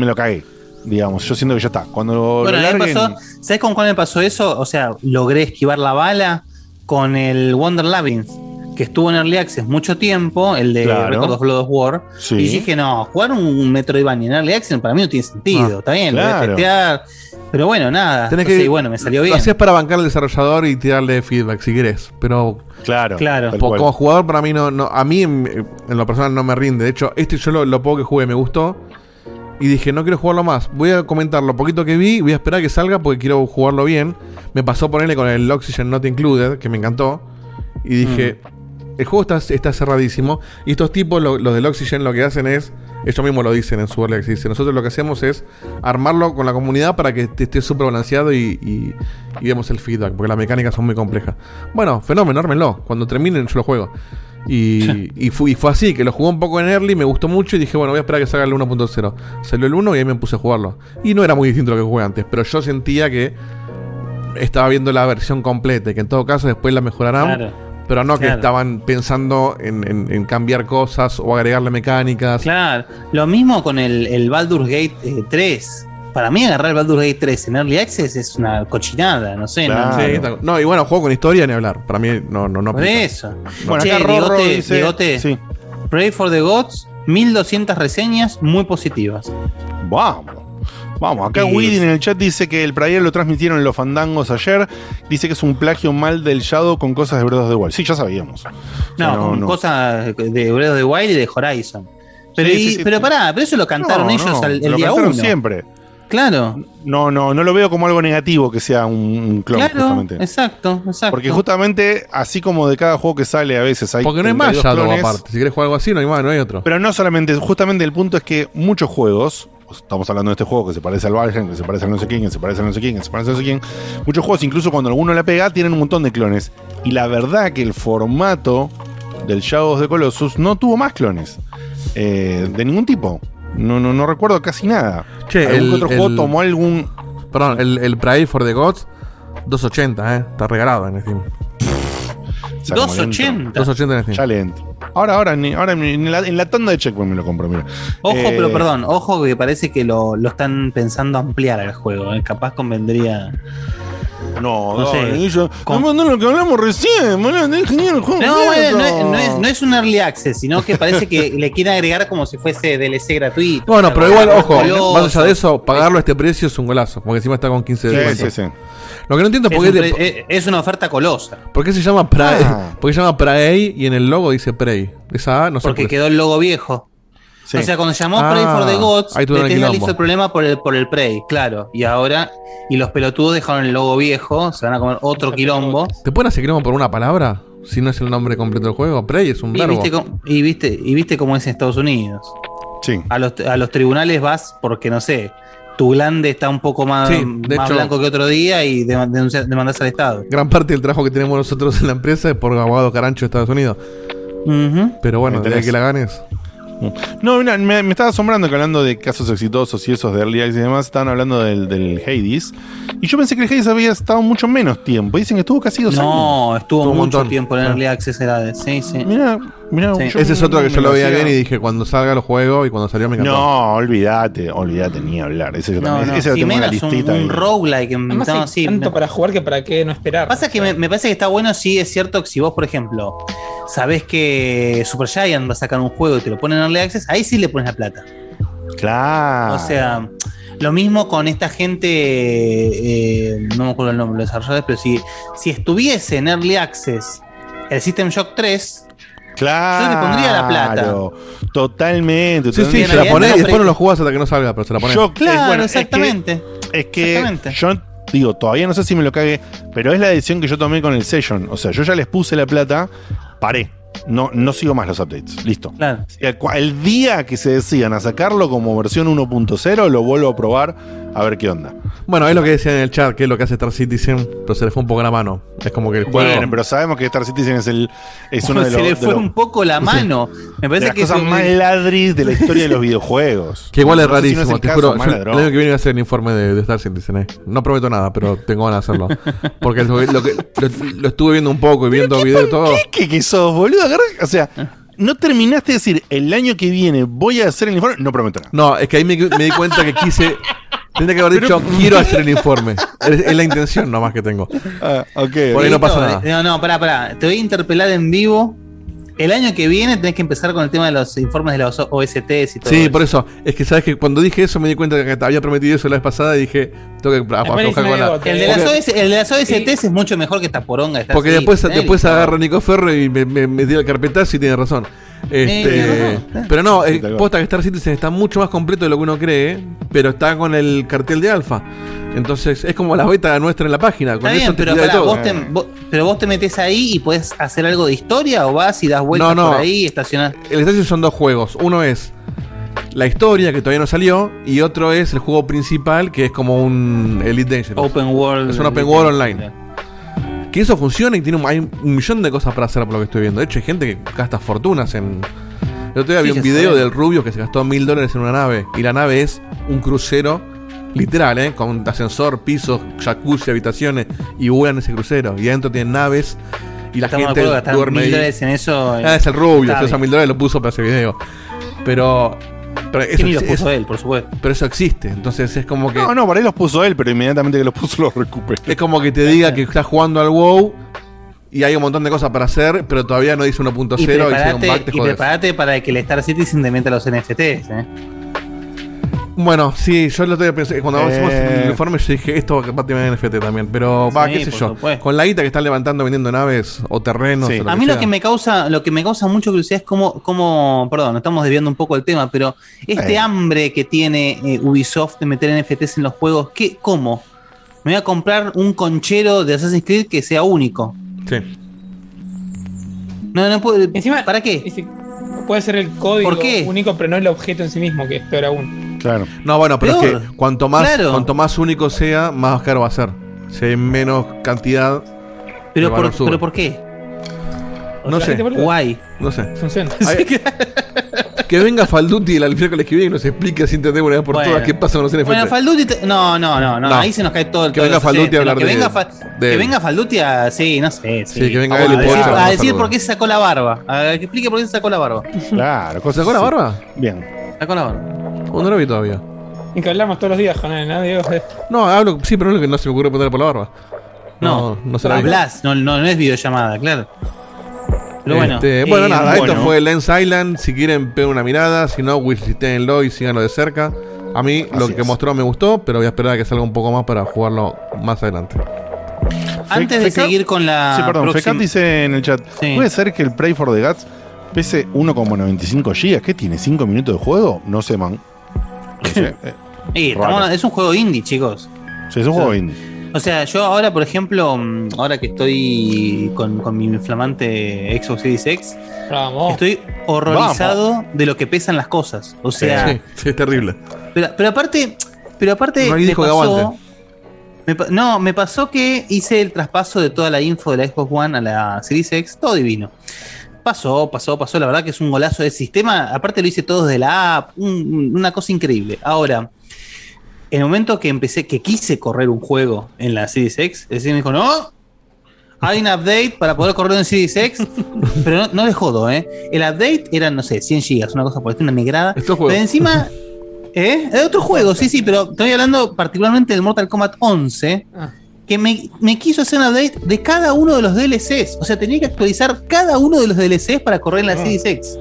me lo cagué. Digamos, yo siento que ya está. Cuando lo, Bueno, lo larguen- pasó, ¿sabes con cuál me pasó eso? O sea, logré esquivar la bala con el Wonder Labyrinth, que estuvo en Early Access mucho tiempo, el de Claro. Record of Blood of War. Sí. Y dije, no, jugar un Metroidvania en Early Access para mí no tiene sentido. Ah, está bien, lo voy a claro. testear. Pero bueno, nada. Tenés Entonces, que- bueno, me salió Lo bien. hacías para bancar al desarrollador y tirarle feedback si querés. Pero. Claro. Claro. Como jugador, para mí no. no a mí, en, en lo personal, no me rinde. De hecho, este yo lo, lo poco que jugué me gustó. Y dije, no quiero jugarlo más. Voy a comentar lo poquito que vi. Voy a esperar a que salga porque quiero jugarlo bien. Me pasó ponerle con el Oxygen Not Included, que me encantó. Y dije, el juego está, está cerradísimo. Y estos tipos, lo- los del Oxygen, lo que hacen es. Ellos mismos lo dicen en su early access. Nosotros lo que hacemos es armarlo con la comunidad para que esté súper balanceado y, y, y demos el feedback, porque las mecánicas son muy complejas. Bueno, fenómeno, ármenlo. Cuando terminen, yo lo juego. Y, y, fue, y fue así, que lo jugué un poco en early, me gustó mucho y dije, bueno, voy a esperar a que salga el 1.0. Salió el 1 y ahí me puse a jugarlo. Y no era muy distinto a lo que jugué antes, pero yo sentía que estaba viendo la versión completa y que en todo caso después la mejorarán. Claro. Pero no que estaban pensando en, en- en cambiar cosas o agregarle mecánicas. Claro. Lo mismo con el, el Baldur's Gate eh, 3. Para mí agarrar el Baldur's Gate 3 en Early Access es una cochinada, no sé. no- Sí, no, y bueno, juego con historia ni hablar. Para mí no, no, no. Por aplica. eso. Bueno, Che, acá Rorro Diegote, dice- Pray for the Gods, 1200 reseñas muy positivas. Vamos. Vamos, acá Widin en el chat dice que el Prayer lo transmitieron en los fandangos ayer. Dice que es un plagio mal del Shadow con cosas de Breath of the Wild. Sí, ya sabíamos. No, No, con no. cosas de Breath of the Wild y de Horizon. Pero, Sí, y- sí, sí. pero pará, pero eso lo cantaron No, ellos no, al- el lo día cantaron 1. siempre. Claro. No, no, no lo veo como algo negativo que sea un, un clon, Claro, justamente. exacto, exacto. Porque justamente, así como de cada juego que sale, a veces hay. Porque no hay más 32 Shadow clones, aparte. Si quieres jugar algo así, no hay más, no hay otro. Pero no solamente, justamente el punto es que muchos juegos, estamos hablando de este juego que se parece al Valheim, que se parece al no sé quién, que se parece al no sé quién, que se parece al no sé quién, muchos juegos, incluso cuando alguno la pega, tienen un montón de clones. Y la verdad que el formato del Shadows de Colossus no tuvo más clones. eh, de ningún tipo. No, no, no recuerdo casi nada. Che, ¿Algún el- que otro juego el- tomó algún. Perdón, el, el Pray for the Gods, 280, ¿eh? Está regalado en Steam. 280. 280 en Steam. Ya le entro. Ahora, ahora, ni- ahora en, la, en la tanda de Checkpoint me lo compro, mira. Ojo, Eh, pero perdón, ojo que parece que lo, lo están pensando ampliar el juego. eh, Capaz convendría. No, no sé. yo- no, no, lo que hablamos recién, boludo, de ingeniero el juego No, bueno, no, es, no es- no es un early access, sino que parece que le quieren agregar como si fuese DLC gratuito. Bueno, pero igual, ojo, más allá de eso, pagarlo a este precio es un golazo. Porque encima está con 15 de Sí, sí, sí. Lo que no entiendo es Es, por qué, le- eh, es una oferta colosa. por qué se llama Prey. Ah. ¿Por qué se llama Prey y en el logo dice Prey? Esa A no sé Porque por quedó el logo viejo. Sí. O sea, cuando llamó Ah, Prey for the Gods, tuvieron el Bethesda le hizo el problema por el, por el Prey, claro. Y ahora, y los pelotudos dejaron el logo viejo, se van a comer otro quilombo. ¿Te pueden hacer quilombo por una palabra? Si no es el nombre completo del juego. Prey es un Y verbo. viste, cómo- y, viste, y viste cómo es en Estados Unidos. Sí. A los, a los tribunales vas porque, no sé, tu glande está un poco más, Sí, más hecho- blanco que otro día y de- denuncia- demandás al Estado. Gran parte del trabajo que tenemos nosotros en la empresa es por abogado carancho de Estados Unidos. Pero bueno, desde que la ganes. No, mira, me, me estaba asombrando que hablando de casos exitosos y esos de Early Access y demás, estaban hablando del, del Hades. Y yo pensé que el Hades había estado mucho menos tiempo. Dicen que estuvo casi dos años. No, estuvo mucho tiempo en Ah. Early Access era Sí, sí. Mira, Sí. Ese es otro que yo lo veía bien y dije, cuando salga lo juego y cuando salió me encantó. No, olvídate, olvídate, ni hablar. Ese yo No, también. no, ese lo si menos un, listita. un ahí. roguelike. no, sí, tanto para jugar que para qué no esperar. Pasa que me, me parece que está bueno, sí, es cierto que si vos, por ejemplo, sabés que Supergiant va a sacar un juego y te lo ponen en Early Access, ahí sí le pones la plata. Claro. O sea, lo mismo con esta gente, eh, no me acuerdo el nombre de los desarrolladores, pero si, si estuviese en Early Access el System Shock 3, Claro. yo le pondría la plata. Totalmente. Sí, sí, se la ponés y después no lo jugás hasta que no salga, pero se la ponés. Yo- Claro, es, bueno, es que- exactamente. Es que, Exactamente. yo digo, todavía no sé si me lo cagué, pero es la decisión que yo tomé con el Session. O sea, yo ya les puse la plata, paré. No, no sigo más los updates. Listo. Claro. El día que se decidan a sacarlo como versión 1.0, lo vuelvo a probar a ver qué onda. Bueno, es lo que decían en el chat, que es lo que hace Star Citizen, pero se le fue un poco la mano. Es como que el juego. Bueno, pero sabemos que Star Citizen es el es uno de se los, le de fue los- un poco la mano. Me de parece las que cosas más ladris de la historia de los videojuegos. Que igual es No sé si no rarísimo, el te caso, juro. yo el año que viene voy a hacer el informe de, de Star Citizen. eh. No prometo nada, pero tengo ganas de hacerlo. Porque lo, lo que, lo, lo estuve viendo un poco y viendo videos y todo. ¿Qué que sos, boludo? Agarra- o sea, no terminaste de decir el año que viene voy a hacer el informe, no prometo nada. No, es que ahí me, me di cuenta que quise. Tendría que haber dicho, quiero hacer el informe. Es, es la intención nomás que tengo. Ah, ok. Por ahí no pasa nada. No, no, pará, pará. Te voy a interpelar en vivo. El año que viene tenés que empezar con el tema de los informes de los OSTs y todo. Sí, eso. por eso. Es que sabes que cuando dije eso me di cuenta que te había prometido eso la vez pasada y dije, tengo que aflojar con la. El de, las OS, el de las OSTs es mucho mejor que esta poronga. Porque después, después agarra Nico Ferro y me, me, me dio el carpetazo y tiene razón. Este, razón. pero no, Sí, eh, posta que Star Citizen está mucho más completo de lo que uno cree, pero está con el cartel de alfa. Entonces es como la beta nuestra en la página. Con Está eso bien, te pero, pará, todo. vos te, vos- pero vos te metes ahí y puedes hacer algo de historia o vas y das vueltas No, no. por ahí y estacionás. El Star Citizen son dos juegos. Uno es la historia, que todavía no salió, y otro es el juego principal, que es como un Elite Dangerous. Open World. Es un Open World online. Que eso funciona y tiene un, hay un millón de cosas para hacer por lo que estoy viendo. De hecho, hay gente que gasta fortunas en. El otro día Sí, vi un video sabe. del Rubio que se gastó mil dólares en una nave. Y la nave es un crucero literal, ¿eh? Con ascensor, pisos, jacuzzi, habitaciones. Y vuelan ese crucero. Y adentro tienen naves. Y la Estamos de gente acuerdo, duerme mil dólares en eso, Ah, es el Rubio. Esos mil dólares lo puso para ese video. Pero. Pero Que ni los exi- puso él, por supuesto. Pero eso existe. Entonces es como que. No, no, por ahí los puso él, pero inmediatamente que los puso los recuperé. Es como que te diga que estás jugando al WoW y hay un montón de cosas para hacer, pero todavía no dice 1.0 y, Y si hay un preparate, bug te y jodes. preparate para que el Star Citizen te meta los NFTs. ¿eh? Bueno, sí, yo lo estoy pensando. Cuando Eh. hicimos el informe, yo dije esto va a tener NFT también. Pero va, Sí, qué sé yo. supuesto. Con la guita que están levantando vendiendo naves o terrenos. o lo A mí lo sea. que me causa, lo que me causa mucho curiosidad es cómo, cómo perdón, estamos desviando un poco el tema, pero este Eh. hambre que tiene eh, Ubisoft de meter NFTs en los juegos, ¿qué, ¿cómo? Me voy a comprar un conchero de Assassin's Creed que sea único. Sí. No, no puedo. Encima, ¿Para qué? Puede ser el código ¿Por qué? único, pero no el objeto en sí mismo, que es peor aún. Claro. No, bueno, pero es que cuanto más, Claro. cuanto más único sea, más caro va a ser. Si hay menos cantidad. Pero por, pero ¿por qué? No sé. Guay. No sé. Funciona. Ay, que venga Falduti el miércoles que viene y nos explique así entendemos una vez por Bueno. todas qué pasa con los NFT. Bueno, Falduti. te- No, no, no, no, No. Ahí se nos cae todo el Que venga Falduti a hablar que de- venga, Fa- de que venga Falduti a. Sí, no sé. Sí, Sí, que venga a, él y decir, Pocho, a a decir saludar. por qué se sacó la barba. A que explique por qué se sacó la barba. Claro, cosas ¿Sacó la barba? Bien. La barba. Oh, no lo vi todavía. Y que hablamos todos los días con él, ¿no? Diego? No, hablo, sí, pero no es lo que no se me ocurre poner por la barba. No, no se la. Hablas, no, no, no es videollamada, claro. Pero bueno. Este, bueno, eh, nada, bueno. esto fue Lens Island. Si quieren, peguen una mirada. Si no, visitenlo y síganlo de cerca. A mí lo que es. mostró me gustó, pero voy a esperar a que salga un poco más para jugarlo más adelante. Antes de seguir con la. Sí, perdón, próxima- Fecat dice en el chat: Sí. ¿Puede ser que el Pray for the Guts pese 1,95 GB? ¿Qué tiene? ¿5 minutos de juego? No sé, man. No sé. eh, estamos- es un juego indie, chicos. Sí, es un juego indie. O sea, yo ahora, por ejemplo, mm, ahora que estoy con, con mi flamante Xbox Series X, Vamos. estoy horrorizado de lo que pesan las cosas. O sea, sí, sí, es terrible. pero, pero aparte, pero aparte No hay me pasó- aguante. me pa- no, me pasó que hice el traspaso de toda la info de la Xbox One a la Series X, todo divino. Pasó, pasó, pasó, la verdad que es un golazo de sistema. Aparte lo hice todo desde la app, un- una cosa increíble. Ahora, en el momento que empecé, que quise correr un juego en la Series X, es decir, me dijo, no, hay un update para poder correr en Series X, pero no, no de jodo, ¿eh? El update era, no sé, 100 gigas, una cosa por el una negrada. Pero encima, ¿eh? Es otro juego, sí, sí, pero estoy hablando particularmente del Mortal Kombat 11, que me, me quiso hacer un update de cada uno de los DLCs. O sea, tenía que actualizar cada uno de los DLCs para correr en la Series X.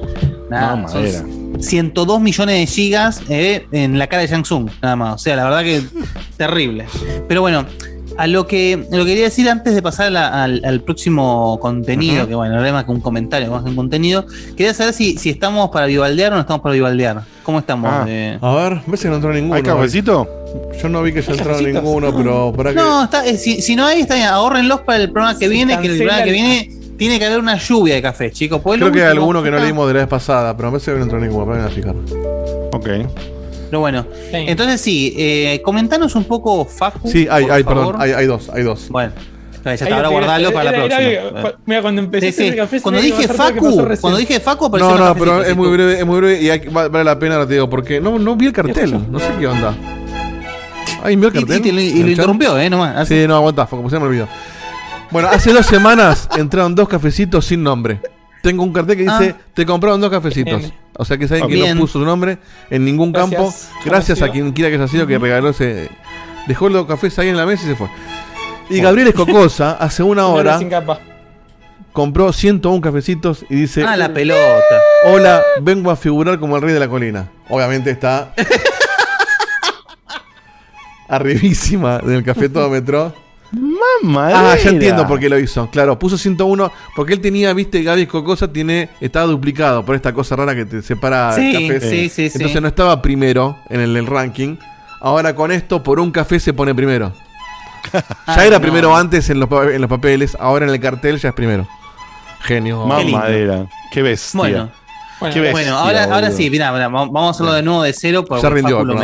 Nada, No, son madera. 102 millones de gigas eh, en la cara de Shang Tsung, nada más. O sea, la verdad que terrible. Pero bueno, a lo que, lo que quería decir antes de pasar a la- al, al próximo contenido, que bueno, no es más que un comentario, más que un contenido, quería saber si, si estamos para vivaldear o no estamos para vivaldear. ¿Cómo estamos? Ah. Eh, A ver, ves que no entró ninguno. ¿Hay cafecito? Yo no vi que ya ¿Hay entraron cafecitos? ninguno, pero para que. No, está, eh, si, si no hay, está bien. Ahorrenlos para el programa que Se viene, que el programa que viene tiene que haber una lluvia de café, chicos. Pues Creo que hay alguno que no leímos de la vez pasada, pero me parece que no entró ninguno. Para a fijar. Ok. Pero bueno, entonces sí, eh, comentanos un poco, Facu. Sí, hay, por hay, favor. perdón, hay, hay dos, hay dos. Bueno, ya está, ahora guardarlo para la Era- próxima. era- Mira, cuando empecé Sí, sí. el café, Cuando dije Facu, cuando dije Facu, apareció No, no, pero es muy breve, es muy breve y hay- vale la pena, te digo, porque no, no vi el cartel, no sé qué onda. Ay, vio el Y- cartel. y y ¿En lo interrumpió, ¿eh? Nomás. Sí, no, aguantá, porque se me olvidó. Bueno, hace dos semanas entraron dos cafecitos sin nombre. Tengo un cartel que dice, Ah. te compraron dos cafecitos. Bien. O sea que saben que Bien. no puso su nombre en ningún Gracias, campo. Gracias a quien quiera que haya sido que regaló ese... Dejó los cafés ahí en la mesa y se fue. Y Gabriel Escocosa, hace una hora, sin capa. compró 101 cafecitos y dice... Ah, la pelota. Hola, vengo a figurar como el rey de la colina. Obviamente está arribísima del cafetómetro. Mamá. Ah, ya entiendo por qué lo hizo. Claro, puso 101 porque él tenía, viste, Gaby Escocosa tiene estaba duplicado por esta cosa rara que te separa Sí, sí, sí, sí. Entonces no estaba primero en el, el ranking. Ahora con esto, por un café se pone primero. Ya Ay, era no. primero antes en los, en los papeles, ahora en el cartel ya es primero. Genio. Más lindo. madera. Qué bestia. Bueno, Bueno, Qué bestia, bueno, ahora, ahora sí, mira, vamos a hacerlo de nuevo de cero porque ya rindió Facu lo.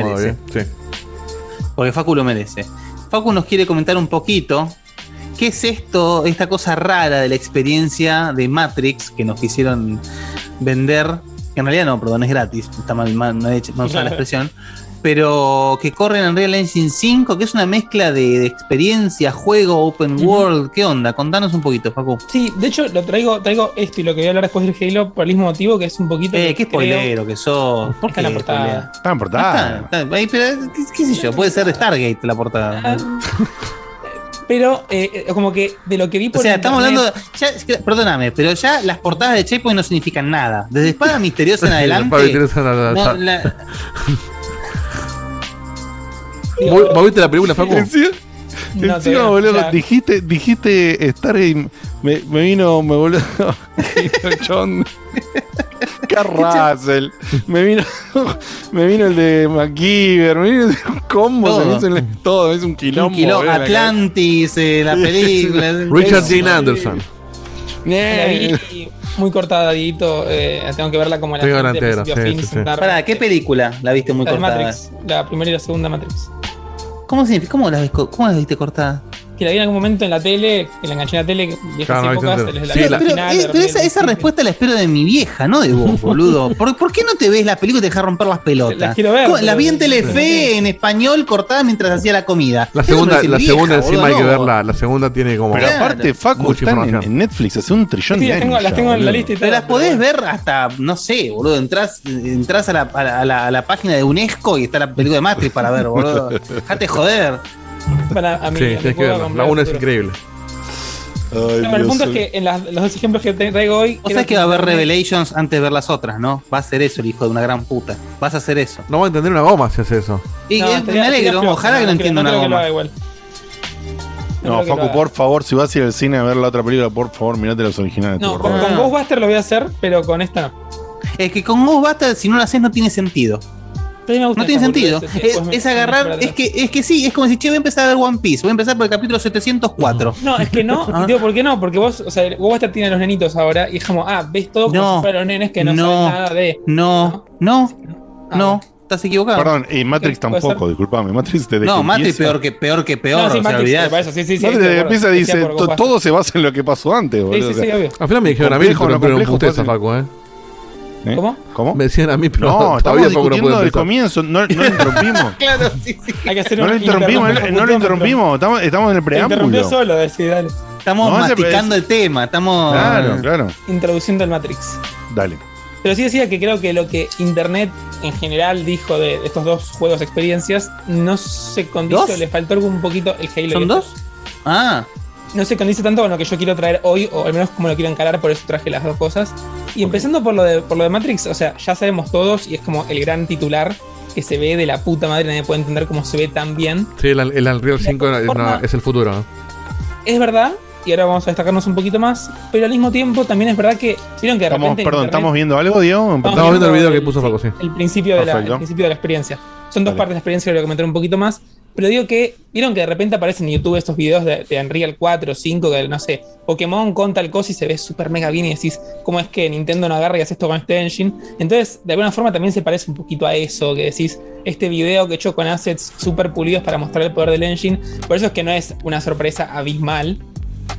Porque Facu lo merece. Facu nos quiere comentar un poquito qué es esto, esta cosa rara de la experiencia de Matrix que nos quisieron vender. Que en realidad no, perdón, es gratis. Está mal, mal, mal hecho, mal usada la expresión. Pero que corre en Unreal Engine 5, que es una mezcla de, de experiencia, juego, open world. ¿Qué onda? Contanos un poquito, Facu. Sí, de hecho lo traigo, traigo esto y lo que voy a hablar después del Halo por el mismo motivo que es un poquito. Eh, que qué spoilero que sos. ¿Por Está en la qué portada. Está en portada. Está, está, ahí, pero, ¿qué, qué sé yo? Puede ser Stargate la portada. Ah, Pero eh, como que de lo que vi O por sea, estamos hablando. ya, perdóname, pero ya las portadas de Checkpoint no significan nada. Desde Espada Misteriosa en adelante. No, la- ¿Vos, viste la película, Facu? Encima, No, encima, boludo, ya. dijiste, dijiste Stargate, me, me vino, me volvió, me vino John Carrasel, me vino, me vino el de MacGyver, me vino un combo, se me hizo el- todo, es un quilombo. un boludo, en la Atlantis, eh, la película. Richard. Dean Anderson. La vi muy cortada, Dieguito. eh, tengo que verla como la sí, sí, sí. Pará, ¿qué película la viste muy La cortada? Matrix, la primera y la segunda Matrix. ¿Cómo, significa? ¿Cómo, la, ves co- ¿Cómo la viste cortada? Que la vi en algún momento en la tele, que la enganché en la tele, viejas Claro, no, épocas, la Sí, Pero, la- pero, original, eh, de pero esa, respuesta la espero de mi vieja, no de vos, boludo. ¿Por, por qué no te ves la película y te dejas romper las pelotas? Las quiero ver, ¿Cómo? La vi en Telefe, en español, cortada mientras hacía la comida. La segunda, la vieja, segunda encima boludo, hay que no. verla. La segunda tiene como. Pero aparte, Facu están en, Netflix hace un trillón Sí, de las tengo, años. las ya, tengo en la lista y. Pero las podés ver hasta, no sé, boludo. Entrás, entrás a, la, a, la, a la- a la página de UNESCO y está la película de Matrix para ver, boludo. Dejate joder. Bueno, a mí, Sí, a mí tienes que puedo verla. La comprar 1 es increíble. Ay, No, pero el punto es que en las- los dos ejemplos que te traigo hoy. O sea que va a haber Revelations antes de ver las otras, ¿no? Va a hacer eso el hijo de una gran puta. Vas a hacer eso. No va a entender una goma si hace eso. Y No, eh, me alegro, ojalá que no entienda una goma. igual. No, Facu, por favor, si vas a ir al cine a ver la otra película, por favor, mirate los originales. No, con, con Ghostbuster lo voy a hacer, pero con esta no. Es que con Ghostbusters, si no lo haces, no tiene sentido. No tiene sentido. Es, agarrar, es que, es que sí, es como si che, voy a empezar a ver One Piece. Voy a empezar por el capítulo 704. No, es que no. Ah. y digo, ¿por qué no? Porque vos, o sea, Ghostbuster tiene a los nenitos ahora y es como, ah, ves todo como No. si fueran nenes que no, No. saben nada de. No, no, Ah, no. Estás equivocado. Perdón, y Matrix Puede tampoco, disculpame. Matrix desde no, Matrix empieza- peor que peor que peor. No, sí, o sea, Matrix, eso, sí, sí, sí. Empieza Decía dice, todo se basa en lo que pasó antes, Sí, boludo. sí, o sea, sí, obvio. Al final me dijeron a mí, pero no pero fácil. Facu, ¿eh? ¿Eh? ¿Cómo? ¿Cómo? Me decían a mí, pero No, todavía no discutiendo puede del comienzo, no, no lo interrumpimos. Claro, sí, sí. Hay que hacer No un lo interrumpimos, no lo interrumpimos, estamos, estamos en el Te interrumpió preámbulo. solo, decir, dale. Estamos No, masticando el tema. Estamos. Claro, claro. Introduciendo el Matrix. Dale. Pero sí decía que creo que lo que Internet en general dijo de estos dos juegos experiencias no se condice, ¿Dos? le faltó algún poquito el Halo. ¿Son dos? Ah, No se condice tanto con lo que yo quiero traer hoy, o al menos como lo quiero encarar, por eso traje las dos cosas. Y empezando por lo de, por lo de Matrix, o sea, ya sabemos todos, y es como el gran titular que se ve de la puta madre, nadie puede entender cómo se ve tan bien. Sí, el, el Unreal 5 es, una- es el futuro. ¿no? Es verdad, y ahora vamos a destacarnos un poquito más, pero al mismo tiempo también es verdad que vieron que de Estamos, repente en perdón, Internet- ¿estamos viendo algo, Diego? Estamos viendo el video que puso Facu, sí. el principio, de la, el principio de la experiencia. Son dos Dale. partes de la experiencia que voy a comentar un poquito más. Pero digo que, vieron que de repente aparecen en YouTube estos videos de, de Unreal 4 o 5, que no sé, Pokémon con tal cosa y se ve súper mega bien y decís, ¿cómo es que Nintendo no agarra y hace esto con este engine? Entonces, de alguna forma también se parece un poquito a eso, que decís, este video que he hecho con assets súper pulidos para mostrar el poder del engine, por eso es que no es una sorpresa abismal.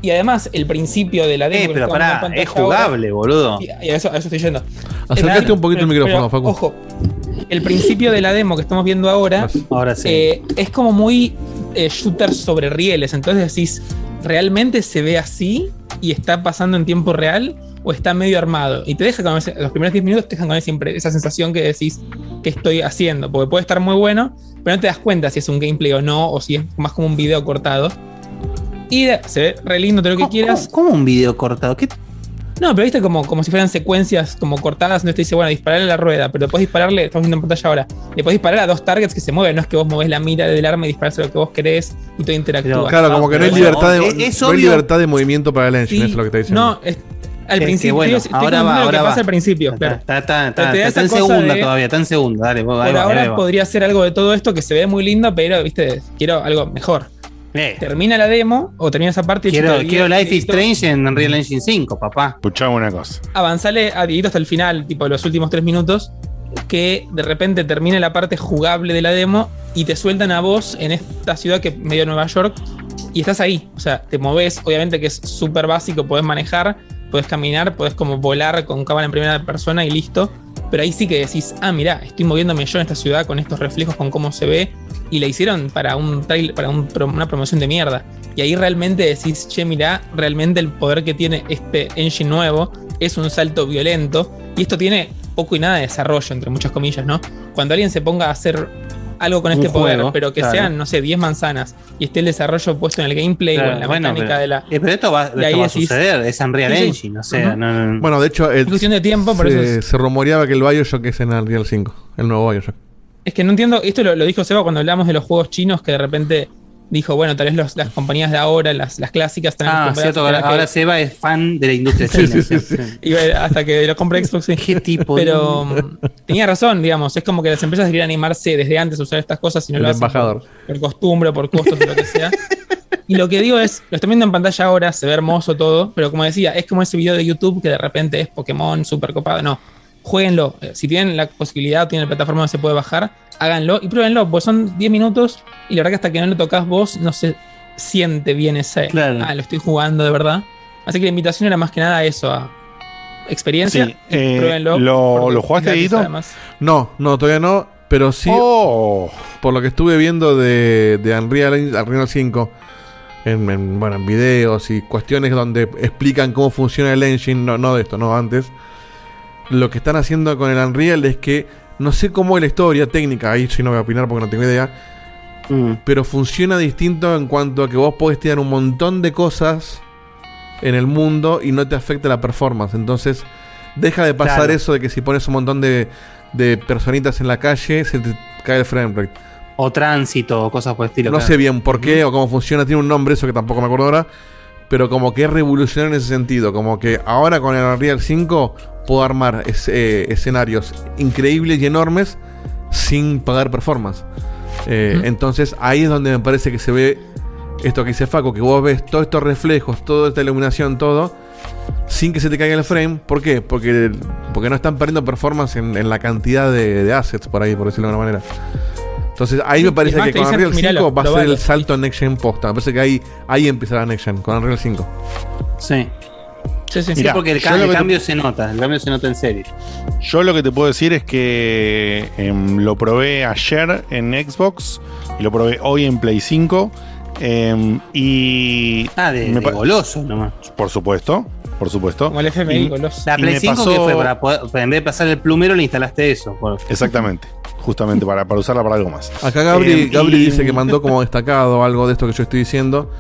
Y además, el principio de la demo. Eh, pero pará, es jugable, ahora- boludo. y, y a, eso, a eso estoy yendo. Acercate El- un poquito el pero- micrófono, pero, Facu. Ojo, el principio de la demo que estamos viendo ahora, Ahora sí. eh, es como muy eh, shooter sobre rieles. Entonces decís, ¿realmente se ve así y está pasando en tiempo real? ¿O está medio armado? Y te deja con ese- los primeros 10 minutos te dejan con siempre esa sensación que decís que estoy haciendo. Porque puede estar muy bueno, pero no te das cuenta si es un gameplay o no, o si es más como un video cortado. Y se ve re lindo, todo lo que quieras. ¿Cómo un video cortado? ¿Qué? No, pero viste como, como si fueran secuencias como cortadas, entonces te dice, bueno, dispararle a la rueda, pero después dispararle, estamos viendo en pantalla ahora, le podés disparar a dos targets que se mueven, no es que vos movés la mira del arma y disparás a lo que vos querés y todo interactúa. Claro, como que no hay libertad de, es- es no hay obvio- libertad de movimiento para el engine, Sí, eso es lo que está diciendo. No, es- al principio, bueno, ahora va, que ahora pasa va. al principio. claro. Está, está, está, está en segunda de- todavía, está en segunda. Dale, vos, ahí Por va, ahora ahí va. podría ser algo de todo esto que se ve muy lindo, pero viste, quiero algo mejor. Termina la demo o termina esa parte y Quiero, te quiero Life is Strange en Unreal Engine 5, papá. Escuchame una cosa. avanzale a Dieguito hasta el final, tipo los últimos tres minutos, que de repente termine la parte jugable de la demo y te sueltan a vos en esta ciudad que es medio Nueva York y estás ahí. O sea, te moves, obviamente que es súper básico, podés manejar, podés caminar, podés como volar con cámara en primera persona y listo. Pero ahí sí que decís, ah, mirá, estoy moviéndome yo en esta ciudad con estos reflejos, con cómo se ve. Y la hicieron para un trail, para una promoción de mierda. Y ahí realmente decís, che, mirá, realmente el poder que tiene este engine nuevo es un salto violento. Y esto tiene poco y nada de desarrollo, entre muchas comillas, ¿no? Cuando alguien se ponga a hacer algo con este poder, juego, pero que claro. sean, no sé, 10 manzanas y esté el desarrollo puesto en el gameplay o en la bueno, mecánica pero- de la. eh, pero esto va, ahí a suceder, es Unreal Sí. Engine, o sea, Ujú. no, no- Bueno, de hecho, el- Es cuestión de tiempo, por se, eso es- se rumoreaba que el Bioshock es en Unreal 5, el nuevo Bioshock. Es que no entiendo, esto lo, lo dijo Seba cuando hablamos de los juegos chinos, que de repente dijo, bueno, tal vez los- las compañías de ahora, las, las clásicas, están Ah, cierto, ahora, que- Seba es fan de la industria Sí, china. sí, sí, sí. Y bueno, hasta que lo compre Xbox, sí. ¿Qué tipo Pero mm, tenía razón, digamos, es como que las empresas deberían animarse desde antes a usar estas cosas y no El lo hacen embajador. Por, por costumbre, por costos, o lo que sea. Y lo que digo es, lo estoy viendo en pantalla ahora, se ve hermoso todo, pero como decía, es como ese video de YouTube que de repente es Pokémon super copado. No, jueguenlo. Eh, Si tienen la posibilidad, tienen la plataforma donde se puede bajar, háganlo y pruébenlo, pues son 10 minutos y la verdad que hasta que no lo tocas vos, no se siente bien ese. Claro. Ah, lo estoy jugando de verdad. Así que la invitación era más que nada a eso, a experiencia. Sí, y eh, pruébenlo. ¿lo- porque lo jugaste, además. No, no, todavía no, pero sí. Oh. Por lo que estuve viendo de, de Unreal, Unreal 5, en, en, bueno, en videos y cuestiones donde explican cómo funciona el engine, no, no de esto, no antes. Lo que están haciendo con el Unreal es que no sé cómo es la historia técnica, ahí sí no voy a opinar porque no tengo idea. Pero funciona distinto en cuanto a que vos podés tirar un montón de cosas en el mundo y no te afecta la performance. Entonces, deja de pasar Claro. eso de que si pones un montón de, de personitas en la calle, se te cae el frame rate. O tránsito, o cosas por el estilo. No claro. sé bien por qué o cómo funciona, tiene un nombre, eso que tampoco me acuerdo ahora. Pero como que es revolucionario en ese sentido. Como que ahora con el Unreal 5 puedo armar es- eh, escenarios increíbles y enormes sin pagar performance. Eh. Entonces ahí es donde me parece que se ve esto que dice Faco, que vos ves todos estos reflejos, toda esta iluminación, todo, sin que se te caiga el frame. ¿Por qué? Porque, porque no están perdiendo performance en, en la cantidad de, de assets por ahí, por decirlo de alguna manera. Entonces ahí Sí, me parece que con dicen, Unreal 5 "Miralo, va a ser probalo". el salto en Next Gen posta. Me parece que ahí, ahí empieza la Next Gen, con Unreal 5. Sí. Sí, sí, Sí, Mirá, porque el, ca- el te- cambio se nota, el cambio se nota en serio. Yo lo que te puedo decir es que em, lo probé ayer en Xbox y lo probé hoy en Play 5. em, y. Ah, de, me de pa- goloso nomás. Por supuesto, por supuesto. Como el FMI, Y- goloso. La Play me 5 pasó- que fue para poder, en vez de pasar el plumero le instalaste eso. por- Exactamente, justamente para, para usarla para algo más. Acá Gabri, Em, Gabri y- dice que mandó como destacado algo de esto que yo estoy diciendo.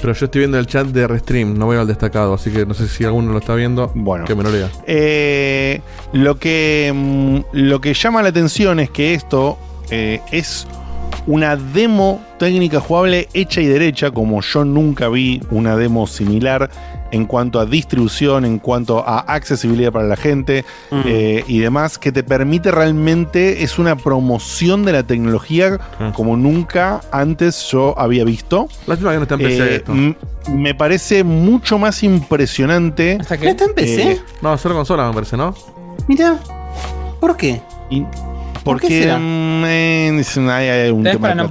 Pero yo estoy viendo el chat de Restream, no veo el destacado, así que no sé si alguno lo está viendo. Bueno. Que me lo lea. Eh, lo, que, mm, lo que llama la atención es que esto eh, es una demo técnica jugable hecha y derecha, como yo nunca vi una demo similar en cuanto a distribución, en cuanto a accesibilidad para la gente Mm. eh, y demás, que te permite realmente, es una promoción de la tecnología como nunca antes yo había visto. Lástima que no está en PC Eh, esto. me parece mucho más impresionante. ¿Está en PC? eh, No, solo consola me parece, ¿no? Mira, ¿por qué? ¿Por qué será? eh, es hay, un tema porque, no,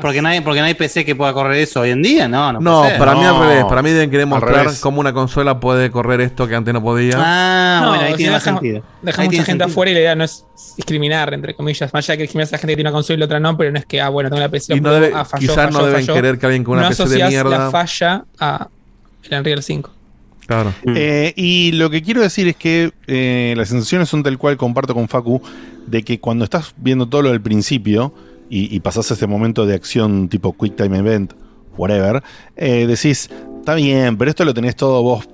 porque, no hay, porque no hay PC que pueda correr eso hoy en día, no, no, No, puede ser. para mí al revés. Para mí deben querer mostrar cómo una consola puede correr esto que antes no podía. Ah, No, bueno, ahí tiene más deja- sentido. Deja Ahí mucha gente sentido. afuera y la idea no es discriminar, entre comillas. Más allá que discriminar a esa gente que tiene una consola y la otra no, pero no es que, ah, bueno, tengo la PC. Y no debe- ah, falló, quizás no deben falló. querer que alguien con una no PC de mierda- la falla a el Unreal 5. Claro. Eh, y lo que quiero decir es que eh, las sensaciones son tal cual comparto con Facu, de que cuando estás viendo todo lo del principio y, y pasás ese momento de acción tipo Quick Time Event, whatever, eh, decís, está bien, pero esto lo tenés todo vos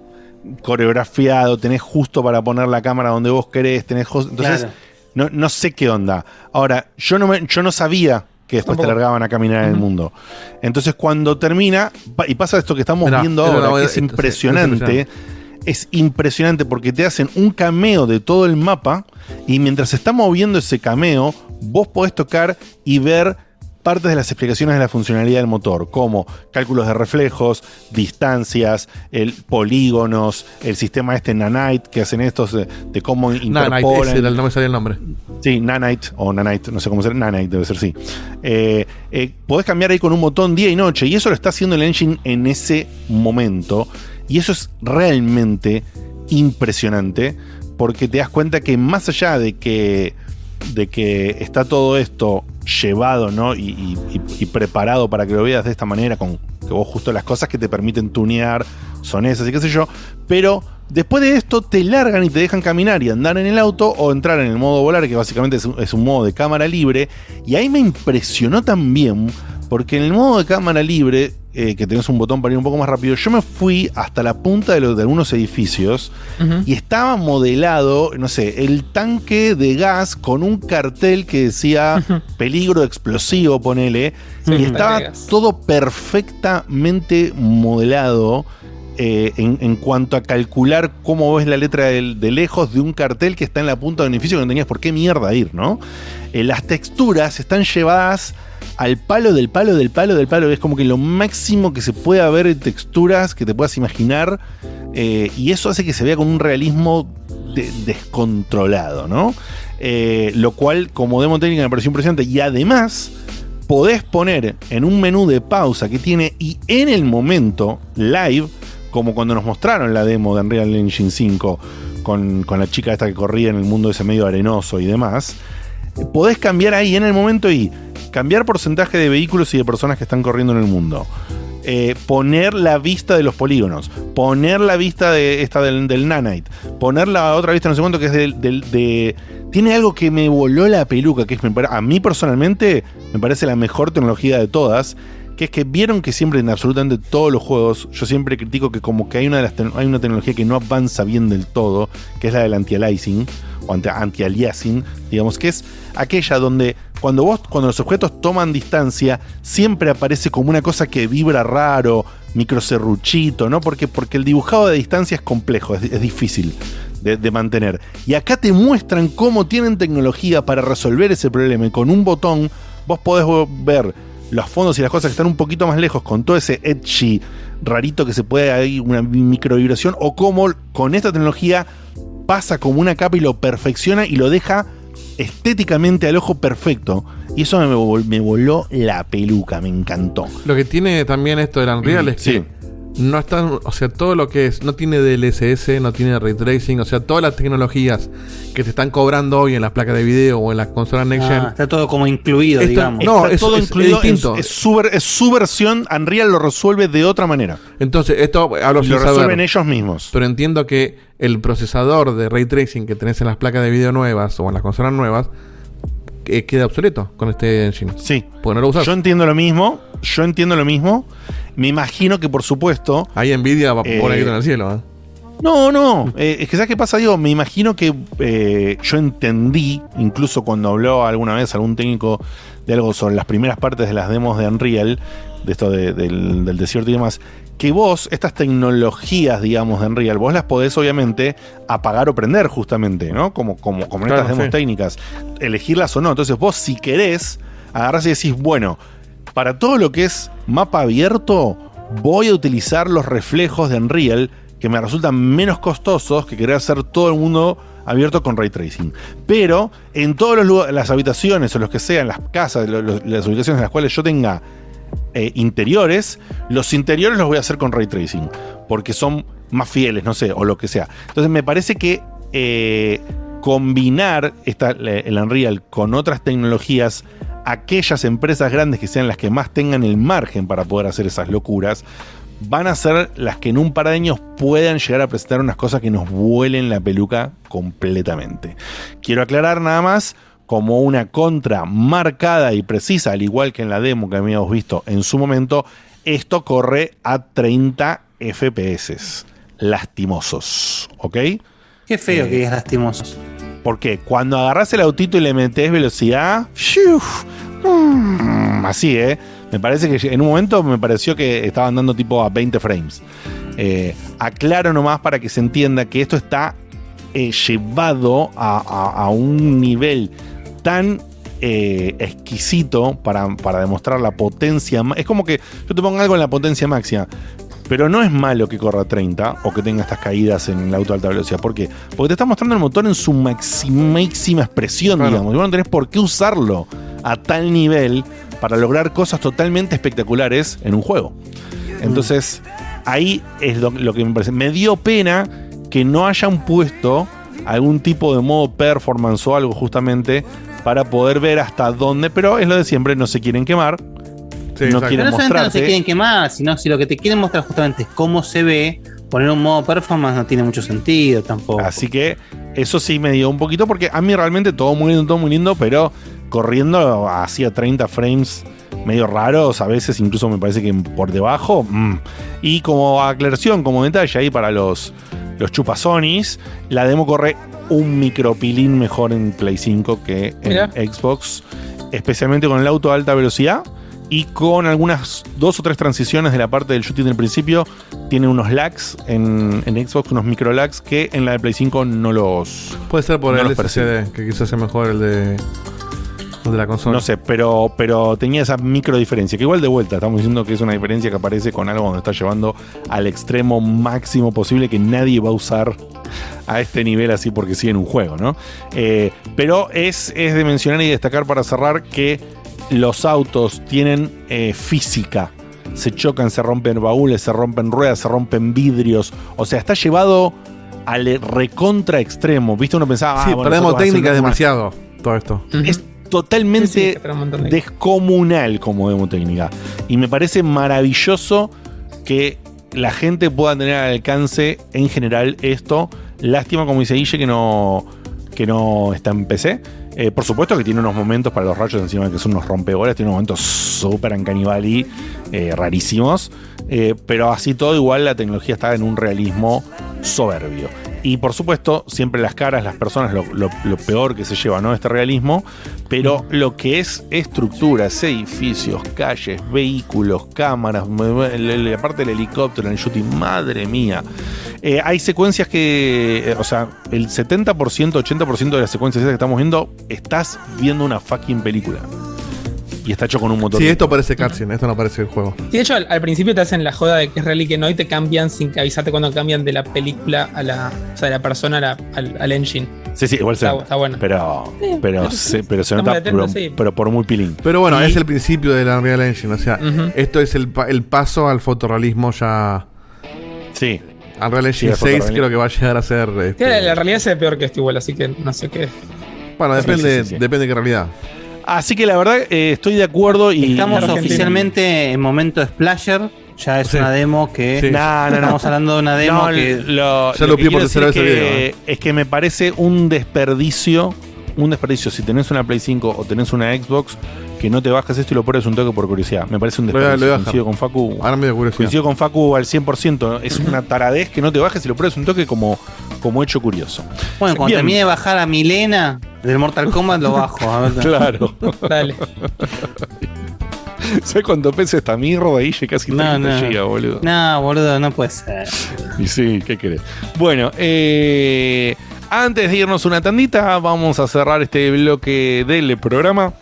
coreografiado, tenés justo para poner la cámara donde vos querés, tenés justo- Entonces, Claro. no, no sé qué onda. Ahora, yo no, me- yo no sabía que después te Tampoco. largaban a caminar en el mundo. Entonces, cuando termina, y pasa esto que estamos Mirá, viendo ahora, que es impresionante. Es impresionante porque te hacen un cameo de todo el mapa y mientras se está moviendo ese cameo, vos podés tocar y ver partes de las explicaciones de la funcionalidad del motor, como cálculos de reflejos, distancias, el polígonos, el sistema este Nanite que hacen estos de, de cómo Nanite, interpolan. ese el- no me salía el nombre. Sí, Nanite o Nanite, no sé cómo ser, Nanite debe ser, sí. Eh, eh, podés cambiar ahí con un botón día y noche y eso lo está haciendo el engine en ese momento y eso es realmente impresionante porque te das cuenta que más allá de que, de que está todo esto llevado ¿no? y, preparado para que lo veas de esta manera, con que vos justo las cosas que te permiten tunear son esas y qué sé yo, pero después de esto te largan y te dejan caminar y andar en el auto o entrar en el modo volar, que básicamente es un modo de cámara libre, y ahí me impresionó también, porque en el modo de cámara libre, eh, que tenés un botón para ir un poco más rápido, yo me fui hasta la punta de, los, de algunos edificios y estaba modelado, no sé, el tanque de gas con un cartel que decía peligro explosivo, ponele, Sí, y estaba todo perfectamente modelado. eh, en, en cuanto a calcular cómo ves la letra de lejos de un cartel que está en la punta de un edificio que no tenías por qué mierda ir, ¿no? Eh, las texturas están llevadas al palo del palo del palo del palo. Es como que lo máximo que se pueda ver en texturas que te puedas imaginar. eh, y eso hace que se vea con un realismo de- descontrolado, ¿no? Eh, lo cual, como demo técnica, me pareció impresionante. Y además, podés poner en un menú de pausa que tiene y en el momento, live, como cuando nos mostraron la demo de Unreal Engine 5 con, con la chica esta que corría en el mundo ese medio arenoso y demás, podés cambiar ahí en el momento y cambiar porcentaje de vehículos y de personas que están corriendo en el mundo. Eh, poner la vista de los polígonos, poner la vista de esta del, Nanite, poner la otra vista no sé cuánto que es del, de... Tiene algo que me voló la peluca, que es, a mí personalmente me parece la mejor tecnología de todas, que es que vieron que siempre en absolutamente todos los juegos, yo siempre critico que como que hay una, de las hay una tecnología que no avanza bien del todo, que es la del anti-aliasing, anti-aliasing, digamos, que es aquella donde cuando vos, cuando los objetos toman distancia, siempre aparece como una cosa que vibra raro, microcerruchito, ¿no? Porque, porque el dibujado de distancia es complejo, es, difícil de, de mantener. Y acá te muestran cómo tienen tecnología para resolver ese problema. Y con un botón vos podés ver los fondos y las cosas que están un poquito más lejos con todo ese edgy rarito que se puede ahí, una microvibración, o cómo con esta tecnología pasa como una capa y lo perfecciona y lo deja estéticamente al ojo perfecto. Y eso me, vol- me voló la peluca, me encantó. Lo que tiene también esto del Unreal es que no están, o sea, todo lo que es, no tiene DLSS, no tiene ray tracing, o sea, todas las tecnologías que te están cobrando hoy en las placas de video o en las consolas Next Gen. Ah, está todo como incluido, digamos. no, Está es- todo es- incluido. es distinto. Es, es su, es su versión. Unreal lo resuelve de otra manera. Entonces, esto hablo sin lo saber. resuelven ellos mismos. Pero entiendo que el procesador de ray tracing que tenés en las placas de video nuevas o en las consolas nuevas eh, queda obsoleto con este engine. Sí. Pues no lo. Yo entiendo lo mismo. Yo entiendo lo mismo. Me imagino que, por supuesto. Ahí Nvidia va a Eh, poner grito en el cielo. ¿eh? No, no. eh, es que ¿sabes qué pasa, Diego? Me imagino que eh, yo entendí, incluso cuando habló alguna vez algún técnico de algo sobre las primeras partes de las demos de Unreal, de esto de- del, del desierto y demás, que vos, estas tecnologías, digamos, de Unreal, vos las podés obviamente apagar o prender justamente, ¿no? Como, como, como en Claro, estas demos sí. técnicas, elegirlas o no. Entonces vos, si querés, agarrás y decís, bueno, para todo lo que es mapa abierto, voy a utilizar los reflejos de Unreal que me resultan menos costosos que querer hacer todo el mundo abierto con ray tracing. Pero en todas las habitaciones o los que sean, las casas, las ubicaciones en las cuales yo tenga eh, interiores, los interiores los voy a hacer con ray tracing, porque son más fieles, no sé, o lo que sea. Entonces me parece que eh, combinar esta, el Unreal con otras tecnologías, aquellas empresas grandes que sean las que más tengan el margen para poder hacer esas locuras, van a ser las que en un par de años puedan llegar a presentar unas cosas que nos vuelen la peluca completamente. Quiero aclarar nada más, como una contra marcada y precisa, al igual que en la demo que habíamos visto en su momento, esto corre a 30 FPS. Lastimosos, ¿ok? Qué feo Eh, que es lastimosos. Porque cuando agarras el autito y le metes velocidad, ¡fiuf! Mm, así, ¿eh? Me parece que en un momento me pareció que estaban dando tipo a 20 frames. Eh, aclaro nomás para que se entienda que esto está eh, llevado a, a- a un nivel tan eh, exquisito para, para demostrar la potencia. Es como que yo te pongo algo en la potencia máxima. Pero no es malo que corra 30 o que tenga estas caídas en el auto de alta velocidad. ¿Por qué? Porque te está mostrando el motor en su máxima expresión, digamos. Y vos no tenés por qué usarlo a tal nivel para lograr cosas totalmente espectaculares en un juego. Entonces, ahí es lo, lo que me parece. Me dio pena que no hayan puesto algún tipo de modo performance o algo justamente para poder ver hasta dónde, pero es lo de siempre, no se quieren quemar. no Pero quieren no solamente no se quieren quemar, sino si lo que te quieren mostrar justamente es cómo se ve, poner un modo performance no tiene mucho sentido tampoco. Así que eso sí me dio un poquito, porque a mí realmente todo muy lindo, todo muy lindo, pero corriendo hacia 30 frames medio raros, a veces incluso me parece que por debajo. mm. Y como aclaración, como detalle ahí para los, los chupasonis, la demo corre un micropilín mejor en Play 5 que en Mirá. Xbox, especialmente con el auto a alta velocidad. Y con algunas dos o tres transiciones de la parte del shooting del principio, tiene unos lags en, en Xbox, unos micro lags que en la de Play 5 no los. Puede ser por no el. SSD, que quizás sea mejor el de, el de la consola. No sé, pero, pero tenía esa micro diferencia. Que igual de vuelta, estamos diciendo que es una diferencia que aparece con algo donde está llevando al extremo máximo posible que nadie va a usar a este nivel así porque sigue en un juego, ¿no? Eh, pero es, es de mencionar y destacar para cerrar que los autos tienen eh, física. Se chocan, se rompen baúles, se rompen ruedas, se rompen vidrios. O sea, está llevado al recontra extremo. ¿Viste? Uno pensaba. sí, ah, bueno, perdemos nosotros técnica hacemos más. demasiado. Todo esto. Es totalmente descomunal como demo técnica. Y me parece maravilloso que la gente pueda tener al alcance en general esto. Lástima, como dice Guille, que no, que no está en PC. Eh, por supuesto que tiene unos momentos para los rayos encima que son unos rompebolas, tiene unos momentos súper uncanny eh, rarísimos. Eh, pero así todo, igual la tecnología está en un realismo soberbio. Y por supuesto, siempre las caras, las personas, lo, peor que se lleva, ¿no? Este realismo. Pero lo que es estructuras, edificios, calles, vehículos, cámaras, la, parte del helicóptero, el shooting, madre mía. Eh, hay secuencias que, eh, o sea, el 70%, 80% de las secuencias que estamos viendo, estás viendo una fucking película. Y está hecho con un motor. Sí, esto parece cutscene, esto no parece el juego. Sí, de hecho, al, al principio te hacen la joda de que es real y que no, y te cambian sin que avisarte cuando cambian de la película a la. O sea, de la persona a la- al, al engine. Sí, sí, igual se Está- está bueno. Pero, Sí, pero, pero se, sí, pero se nota, atentos, pero, sí. pero por muy pilín. Pero bueno, Y- es el principio de la Unreal Engine. O sea, esto es el, el paso al fotorrealismo ya. Sí. Unreal Sí, Engine el 6 fotorrealismo. creo que va a llegar a ser. Sí, este, la, la realidad se ve peor que esto igual, así que no sé qué. bueno, Sí, depende, sí, sí, sí. depende de qué realidad. Así que la verdad, eh, estoy de acuerdo y. Estamos oficialmente en momento Splasher. Ya es Sí. una demo que. Sí. No, no, no. Estamos hablando de una demo No, que. lo, Ya lo lo que pido por tercera vez es el que, video. es que me parece un desperdicio. Un desperdicio. Si tenés una Play 5 o tenés una Xbox, que no te bajes esto y lo pruebes un toque por curiosidad. Me parece un desperdicio. Coincido con Facu. Ahora me dio curiosidad. Coincido con Facu al 100%. Es una taradez que no te bajes y lo pruebes un toque como, como hecho curioso. Bueno, cuando Bien. termine de bajar a Milena del Mortal Kombat, lo bajo. A ver. Claro. Dale. ¿Sabes cuánto pesa esta mierda? Y casi 30 No, no. gigas, boludo. No, boludo, no puede ser. Y sí, ¿qué querés? Bueno, eh, antes de irnos una tandita, vamos a cerrar este bloque del programa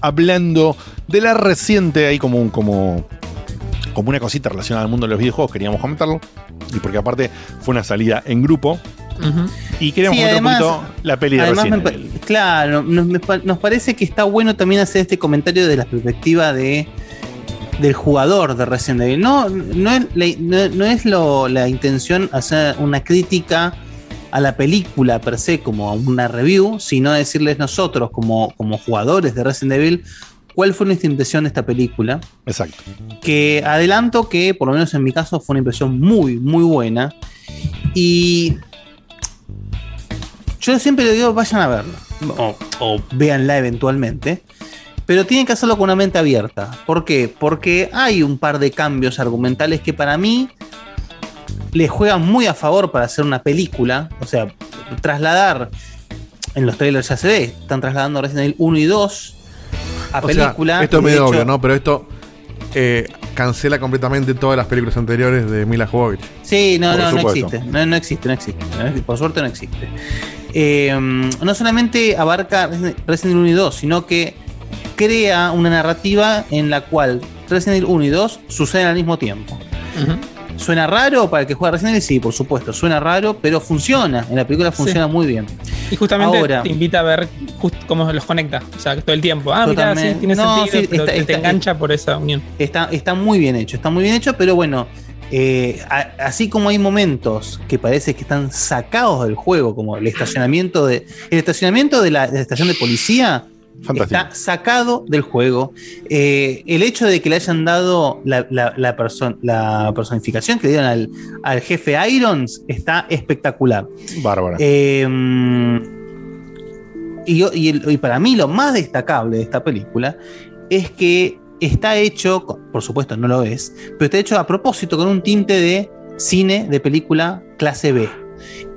hablando de la reciente, ahí como, un- como, como una cosita relacionada al mundo de los videojuegos, queríamos comentarlo. Y porque aparte fue una salida en grupo. Y queríamos Sí, comentar además- un poquito la peli de me claro, nos, parece que está bueno también hacer este comentario de la perspectiva de del jugador de Resident Evil. No, no es, no- no es lo- la intención hacer una crítica a la película per se como una review, sino decirles nosotros como, como jugadores de Resident Evil cuál fue nuestra impresión de esta película. Exacto. Que adelanto que, por lo menos en mi caso, fue una impresión muy, muy buena. Y yo siempre le digo, vayan a verla. O, o véanla eventualmente. Pero tienen que hacerlo con una mente abierta. ¿Por qué? Porque hay un par de cambios argumentales que para mí les juegan muy a favor para hacer una película. O sea, trasladar. En los trailers ya se ve. Están trasladando Resident Evil 1 y 2 a O sea, película. esto es medio hecho- obvio, ¿no? Pero esto eh, cancela completamente todas las películas anteriores de Mila Jovovich. Sí, no, no, no existe. No, no existe, no existe. No existe, Por suerte no existe. Eh, no solamente abarca Resident Resident Evil 1 y 2, sino que crea una narrativa en la cual Resident Evil 1 y 2 suceden al mismo tiempo. ¿Suena raro para el que juega Resident Evil? Sí, por supuesto, suena raro, pero funciona. En la película funciona muy bien. Y justamente Ahora- te invita a ver just cómo los conecta. O sea, todo el tiempo. Ah, mira, sí, tiene No, sentido, sí, pero está- te, engancha por esa unión. Está, está muy bien hecho, está muy bien hecho, pero bueno, eh, a- así como hay momentos que parece que están sacados del juego, como el estacionamiento de. El estacionamiento de la, de la estación de policía Fantástico. está sacado del juego. Eh, el hecho de que le hayan dado la, la- la perso- la personificación que le dieron al, al jefe Irons está espectacular. Bárbara. Eh, y, y el- y para mí lo más destacable de esta película es que está hecho, por supuesto no lo es, pero está hecho a propósito con un tinte de cine de película clase B.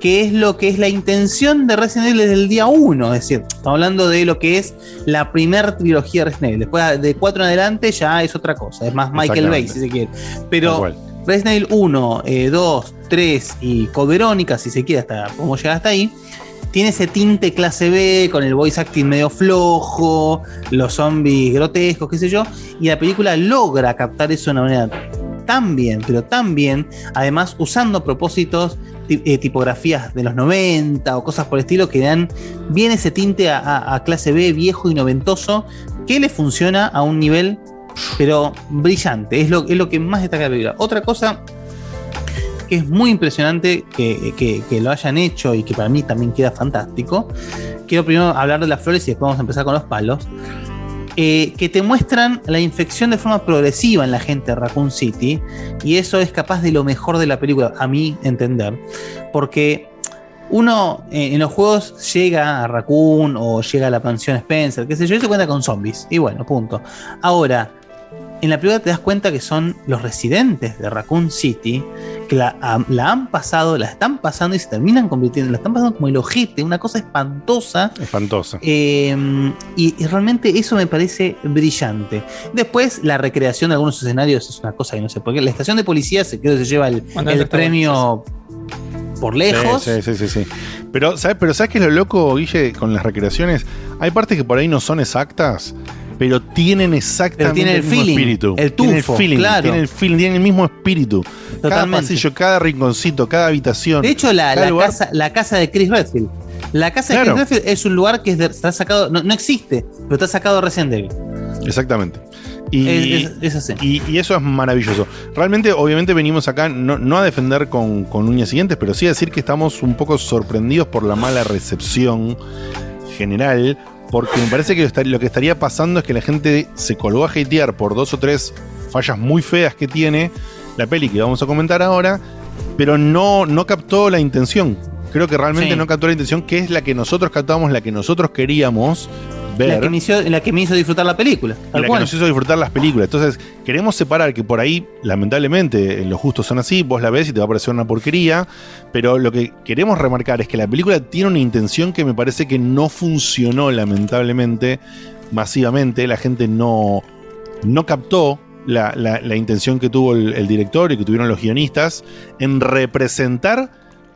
Que es lo que es la intención de Resident Evil desde el día 1. Es decir, estamos hablando de lo que es la primera trilogía de Resident Evil. Después de 4 en adelante ya es otra cosa. Es más Michael Bay, si se quiere. Pero. Resident Evil 1, 2, 3 y Coverónica, si se quiere, hasta cómo llegar hasta ahí, tiene ese tinte clase B con el voice acting medio flojo, los zombies grotescos, qué sé yo, y la película logra captar eso de una manera tan bien, pero tan bien, además usando propósitos eh, tipografías de los 90 o cosas por el estilo que dan bien ese tinte a, clase B viejo y noventoso que le funciona a un nivel pero brillante, es lo, es lo que más destaca de la película. Otra cosa que es muy impresionante que, que- que lo hayan hecho y que para mí también queda fantástico. Quiero primero hablar de las flores y después vamos a empezar con los palos. Eh, que te muestran la infección de forma progresiva en la gente de Raccoon City y eso es capaz de lo mejor de la película, a mi entender, porque uno eh, en los juegos llega a Raccoon o llega a la mansión Spencer, qué sé yo, y se cuenta con zombies, y bueno, punto. Ahora, en la película te das cuenta que son los residentes de Raccoon City que la, han pasado, la están pasando y se terminan convirtiendo, la están pasando como el ojete, una cosa espantosa. Espantosa. Eh, y, y realmente eso me parece brillante. Después, la recreación de algunos escenarios es una cosa que no sé por qué. La estación de policía se, creo que se lleva el, premio por lejos. Sí, sí, sí, sí, sí. Pero, ¿sabes, pero ¿sabes qué es lo loco, Guille, con las recreaciones? Hay partes que por ahí no son exactas, pero tienen exactamente Pero el mismo feeling, espíritu. el Tienen tufo, feeling, claro. Tienen el feeling, tienen el mismo espíritu. Cada Totalmente. pasillo, cada rinconcito, cada habitación. De hecho, la, cada casa, la casa de Chris Redfield. La casa Claro. de Chris Redfield es un lugar que es de- está sacado, no, no existe, pero está sacado de Resident Evil. Exactamente. Y, Es- es- es así. y- y eso es maravilloso. Realmente, obviamente, venimos acá no, no a defender con, con uñas siguientes, pero sí a decir que estamos un poco sorprendidos por la mala recepción general. Porque me parece que lo, que estaría pasando es que la gente se colgó a hatear por dos o tres fallas muy feas que tiene la peli que vamos a comentar ahora, pero no, no captó la intención. Creo que realmente Sí. no captó la intención, que es la que nosotros captamos, la que nosotros queríamos ver La que, me hizo, la que me hizo disfrutar la película. la cual. que nos hizo disfrutar las películas. Entonces, queremos separar que por ahí, lamentablemente, los justos son así, vos la ves y te va a parecer una porquería, pero lo que queremos remarcar es que la película tiene una intención que me parece que no funcionó, lamentablemente, masivamente. La gente no, no captó la, la- la intención que tuvo el, el director y que tuvieron los guionistas en representar.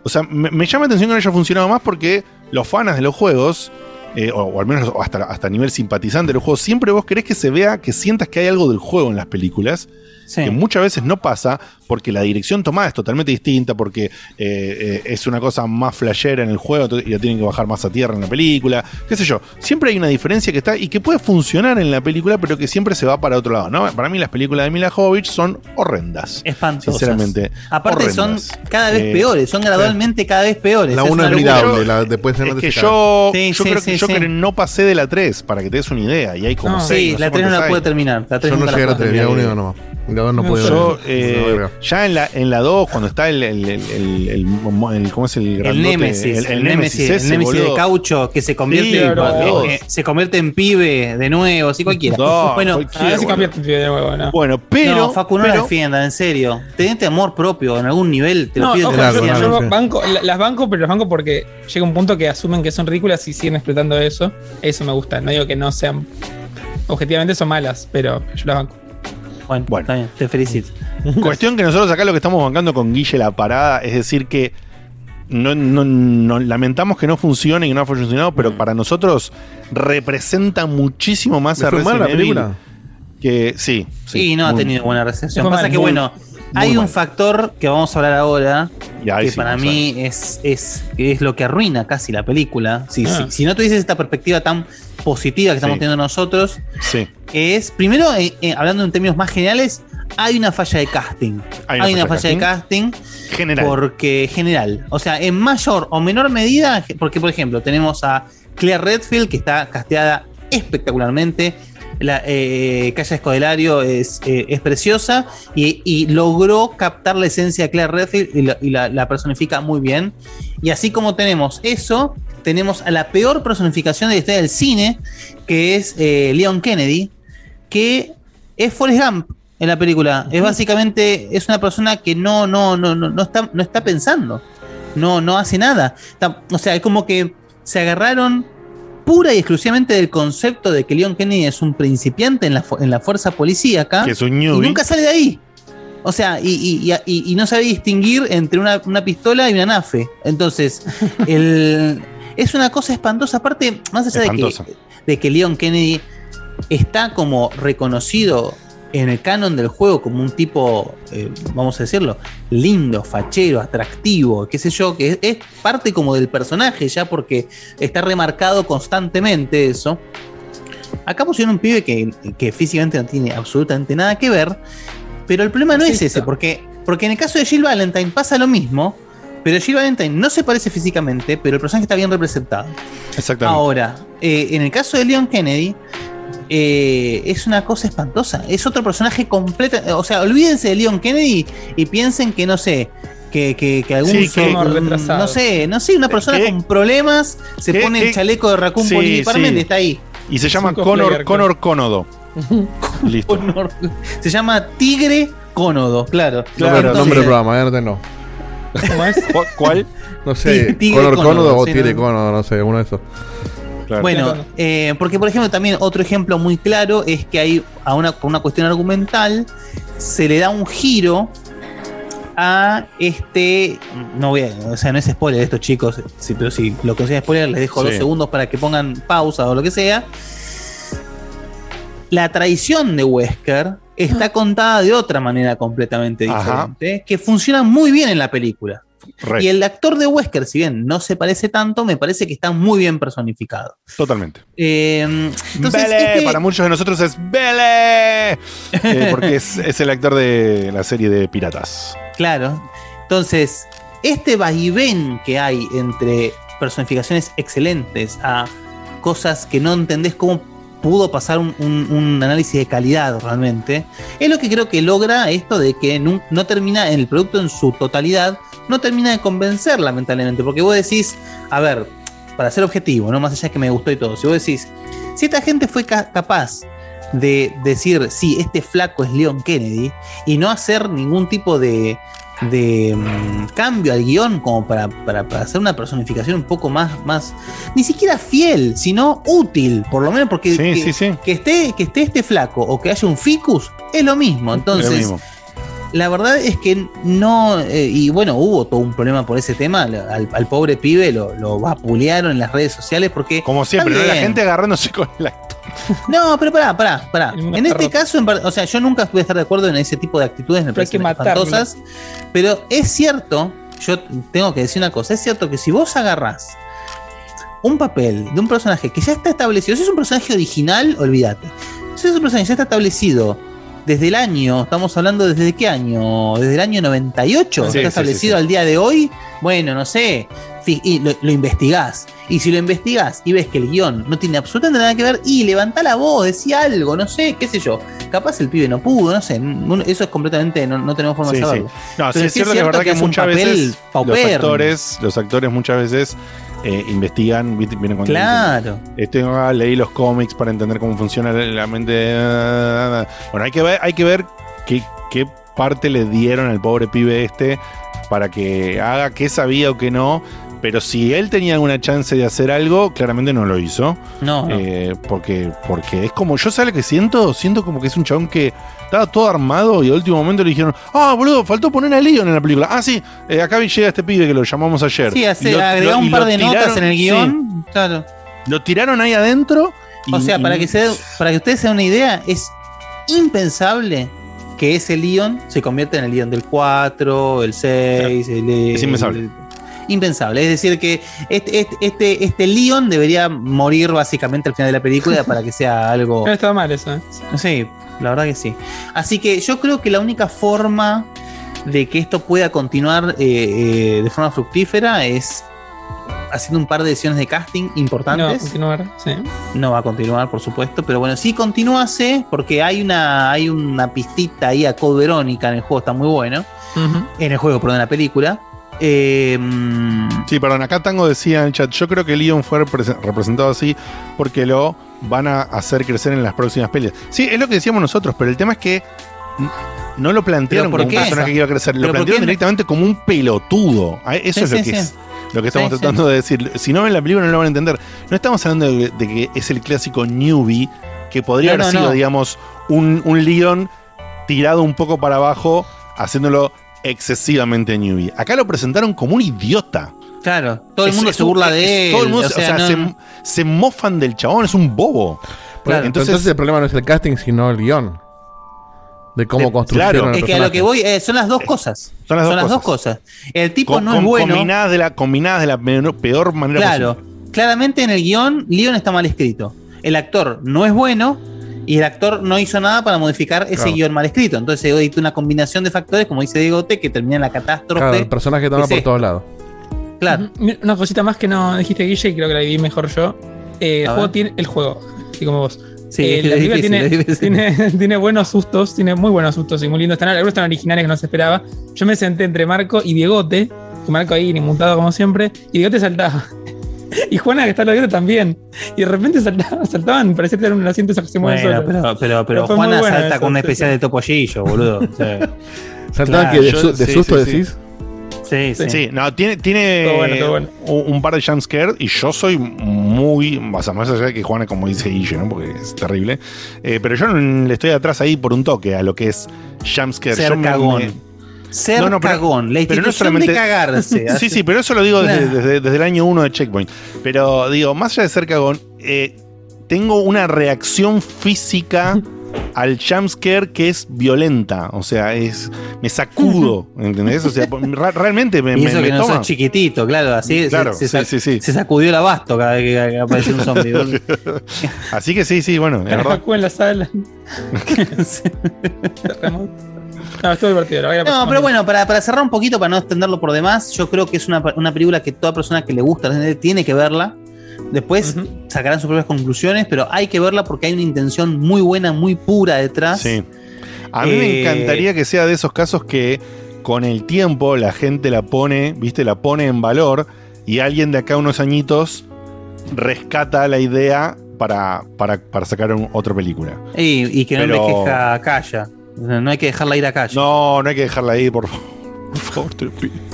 O sea, me, me llama la atención que no haya funcionado más porque los fans de los juegos, eh, o, o al menos hasta, hasta nivel simpatizante de los juegos, siempre vos querés que se vea, que sientas que hay algo del juego en las películas. Que muchas veces no pasa porque la dirección tomada es totalmente distinta, porque eh, eh, es una cosa más flashera en el juego y la tienen que bajar más a tierra en la película. Qué sé yo. Siempre hay una diferencia que está y que puede funcionar en la película, pero que siempre se va para otro lado. ¿no? Para mí, las películas de Mila Jovovich son horrendas. Espantosas. Sinceramente. Aparte son cada vez Eh, peores, son gradualmente cada vez peores. La Es uno una es locura. mirable, la, después de Es que yo, Sí, yo sí, creo sí, que yo sí. creo que no pasé de la 3, para que te des una idea. Y hay como No. seis, Sí, no la sé 3 no la hay. terminar. La 3 Yo no llegué a la pude 3, la terminar. 1 nomás. No pude Yo, ver. eh, verga. ya en la, en la 2, cuando está el, el, el, el- el- el- ¿Cómo es el El grandote? Némesis, el, Némesis, ese, el Némesis de caucho que se convierte, Sí, en, eh, se convierte en pibe de nuevo, así cualquiera. No, bueno, cualquiera, si bueno. convierte en pibe de nuevo, ¿no? Bueno, pero. no, Facu, no la pero- defienda, en serio. Tenete amor propio en algún nivel, te lo No, pido. ojo, que lo yo, yo banco, la- las banco, pero las banco porque llega un punto que asumen que son ridículas y siguen explotando eso. Eso me gusta. No digo que no sean. Objetivamente son malas, pero yo las banco. Bueno, está bien, te felicito. Cuestión que nosotros acá lo que estamos bancando con Guille la parada, es decir, que no, no- no- lamentamos que no funcione y que no ha funcionado, pero para nosotros representa muchísimo más ¿Le a Resident la película? Que sí. sí, y no ha tenido buena recepción. Pasa mal, que, muy- bueno, muy hay un mal. factor que vamos a hablar ahora, que sí, para mí es, es, es lo que arruina casi la película. Si, Ah. si, si no tuvieses esta perspectiva tan positiva que estamos Sí. teniendo nosotros, Sí. es, primero, eh, eh, hablando en términos más generales, hay una falla de casting. Hay una, falla, de casting General. porque general. O sea, en mayor o menor medida, porque por ejemplo, tenemos a Claire Redfield, que está casteada espectacularmente. La eh, Calla Escodelario es, eh, es preciosa y, y logró captar la esencia de Claire Redfield y, la, y la- la personifica muy bien. Y así como tenemos eso, tenemos a la peor personificación de la historia del cine, que es eh, Leon Kennedy, que es Forrest Gump en la película. Es básicamente, es una persona que no, no, no, no, no está, no está pensando. No, no hace nada. Está- o sea, es como que se agarraron pura y exclusivamente del concepto de que Leon Kennedy es un principiante en la, en la fuerza policíaca. Que es un y nunca sale de ahí. O sea, y, y- y- y- y no sabe distinguir entre una, una pistola y una nafe. Entonces, el- es una cosa espantosa. Aparte, más allá de que, de que Leon Kennedy está como reconocido en el canon del juego como un tipo, eh, vamos a decirlo, lindo, fachero, atractivo, qué sé yo, que es, es parte como del personaje ya porque está remarcado constantemente eso. Acá pusieron un pibe que, que físicamente no tiene absolutamente nada que ver, pero el problema no es ese, porque, porque en el caso de Jill Valentine pasa lo mismo, pero Jill Valentine no se parece físicamente, pero el personaje está bien representado. Exactamente. Ahora, eh, en el caso de Leon Kennedy, eh, es una cosa espantosa. Es otro personaje completo. O sea, olvídense de Leon Kennedy y piensen que, no sé, que, que, que algún. Sí, que- un- retrasado. no sé, no sé, una persona ¿Qué? con problemas se ¿Qué? pone ¿Qué? el chaleco de Raccoon Sí, sí. y está ahí. Y se llama Connor, Connor Cónodo. Listo. Honor- Se llama Tigre Cónodo, claro. Claro, nombre, Entonces, nombre del programa, eh, no. ¿Cómo es? ¿Cu- ¿Cuál? No sé, Conor Cónodo, Cónodo o Tigre ¿no? Cónodo, no sé, uno de esos. Claro. Bueno, eh, porque por ejemplo también otro ejemplo muy claro es que hay a una, por una cuestión argumental se le da un giro a este no voy a, o sea no es spoiler esto chicos sí, pero si lo consideran spoiler les dejo Sí. dos segundos para que pongan pausa o lo que sea la traición de Wesker está contada de otra manera completamente Ajá. diferente que funciona muy bien en la película y el actor de Wesker si bien no se parece tanto me parece que está muy bien personificado Totalmente. eh, entonces, Bele, este- para muchos de nosotros es Bele. Eh, porque es, es el actor de la serie de Piratas. claro. Entonces, este vaivén que hay entre personificaciones excelentes a cosas que no entendés cómo pudo pasar un, un- análisis de calidad realmente, es lo que creo que logra esto de que no, termina, en el producto en su totalidad, no termina de convencer lamentablemente, porque vos decís, a ver, para ser objetivo, no más allá de que me gustó y todo, si vos decís, si esta gente fue ca- capaz de decir, sí, este flaco es Leon Kennedy, y no hacer ningún tipo de de mm, cambio al guion como para, para- para hacer una personificación un poco más, más, ni siquiera fiel, sino útil, por lo menos porque Sí, que, sí, sí. que esté, que esté este flaco o que haya un ficus es lo mismo. Entonces, mismo. La verdad es que no, eh, y bueno, hubo todo un problema por ese tema, al, al pobre pibe lo, lo vapulearon en las redes sociales porque... Como siempre, ¿no? la gente agarrándose con la. No, pero pará, pará, pará. En este caso, en o sea, yo nunca voy a estar de acuerdo en ese tipo de actitudes, me parecen espantosas. Pero es cierto, yo tengo que decir una cosa, es cierto que si vos agarrás un papel de un personaje que ya está establecido, si es un personaje original, olvídate. Si es un personaje que ya está establecido desde el año, estamos hablando desde qué año, desde el año 98, Sí, está sí, establecido sí, sí. al día de hoy, bueno, no sé, y lo, lo investigás. Y si lo investigás y ves que el guion no tiene absolutamente nada que ver, y levantá la voz, decía algo, no sé, qué sé yo. Capaz el pibe no pudo, no sé. Eso es completamente, no, no tenemos forma Sí, de sí. saberlo. No, sí, Pero es cierto que es verdad que, es un muchas veces los actores, los actores muchas veces eh, investigan, vienen con Claro. Este, ah, leí los cómics para entender cómo funciona la, mente. de- Bueno, hay que ver, hay que ver qué, qué parte le dieron al pobre pibe este para que haga qué sabía o qué no. Pero si él tenía alguna chance de hacer algo, claramente no lo hizo. No, no. Eh, porque, porque es como, yo sé lo que siento, siento como que es un chabón que estaba todo armado y al último momento le dijeron, ah, boludo, faltó poner a Leon en la película. Ah, sí, eh, acá llega este pibe que lo llamamos ayer. Sí, hace, lo- agregá lo- un par de notas en el sí, guion. Claro. lo tiraron ahí adentro. y- O sea, y- para que, se, para que ustedes se den una idea, es impensable que ese Leon se convierta en el Leon del 4, el 6, el, Es impensable. el- impensable. Es decir, que este, este, este, este Leon debería morir básicamente al final de la película para que sea algo. No estaba mal eso. ¿eh? Sí, la verdad que sí. Así que yo creo que la única forma de que esto pueda continuar eh, eh, de forma fructífera es haciendo un par de decisiones de casting No, importantes. continuar, sí. No va a continuar, por supuesto, pero bueno, sí continuase porque hay una, hay una pistita ahí a Code Verónica en el juego, está muy bueno. En el juego, perdón, en la película. Eh, mm, Sí, perdón, acá Tango decía en el chat, yo creo que Leon fue repre- representado así porque lo van a hacer crecer en las próximas peleas. Sí, es lo que decíamos nosotros, pero el tema es que no lo plantearon ¿Pero por como un qué? personaje que iba a crecer, ¿Pero lo plantearon directamente como un pelotudo. Ah, Eso Sí, es lo sí, que sí. es. Lo que estamos Sí, tratando de decir. Si no ven la película no lo van a entender. No estamos hablando de, de que es el clásico newbie que podría No, haber no, sido, no. digamos, un, un Leon tirado un poco para abajo, haciéndolo excesivamente newbie. Acá lo presentaron como un idiota. Claro, todo el Es- mundo es se burla de es- él. Todo el mundo, o o sea, no- se, se mofan del chabón, es un bobo. Claro, entonces, el problema no es el casting, sino el guion. De cómo construyeron claro. el es que a lo que voy eh, son las dos cosas. Son las dos cosas. El tipo Con- no es bueno. Combinadas de la, combinadas de la menor- peor manera Claro, posible. claramente en el guion, Leon está mal escrito. El actor no es bueno y el actor no hizo nada para modificar ese Claro. guion mal escrito. Entonces hay una combinación de factores, como dice Diego T, que termina en la catástrofe. Claro, el personaje está mal Es por todos lados. Claro. Una cosita más que no dijiste Guille y creo que la viví mejor yo. Eh, el juego tiene el juego, así como vos. Sí, Eh, la película difícil, tiene, buenos sustos, tiene muy buenos sustos y muy lindos. Están, algunos están originales que no se esperaba. Yo me senté entre Marco y Diegote, que Marco ahí inmutado como siempre, y Diegote saltaba. Y Juana, que está al lado también. Y de repente saltaban, saltaban parecía que era un asiento que se mueve Bueno, pero, pero, pero muy Juana bueno salta eso, con un sí, especial sí. de topollillo, boludo. O sea, ¿Saltaban Claro, que de, yo- su- de sí, susto sí, decís? sí, sí. Sí, no, tiene, tiene Todo bueno, todo bueno. Un, un par de jumpscares y yo soy muy. O sea, más allá de que Juana, como dice Guille, ¿no? Porque es terrible. Eh, pero yo le estoy atrás ahí por un toque a lo que es jumpscare. Ser Yo me- cagón. me- Ser No, no, pero- cagón. La pero no institución solamente- de cagarse. Sí, sí, pero eso lo digo desde, desde- desde el año uno de Checkpoint. Pero digo, más allá de ser cagón, eh, tengo una reacción física al jumpscare que es violenta. O sea, es me sacudo, ¿entendés? O sea, realmente me, Y me- eso me que no toma. sos chiquitito, claro, así se- Claro, se, sí, sí, sí. se sacudió el abasto cada vez que apareció un zombie. Así que sí, sí, bueno. Facu en la sala. No, estuvo divertido. la No, pero bien. bueno, para, para cerrar un poquito, para no extenderlo por demás, yo creo que es una, una película que toda persona que le gusta tiene que verla. Después sacarán sus propias conclusiones, pero hay que verla porque hay una intención muy buena, muy pura detrás. Sí. A mí me Eh, encantaría que sea de esos casos que con el tiempo la gente la pone, viste, la pone en valor y alguien de acá a unos añitos rescata la idea para, para, para sacar un- otra película. Y, y que no Pero- envejezca a Calla. No hay que dejarla ir a Calla. No, no hay que dejarla ahí, por favor. Por favor, te lo pido.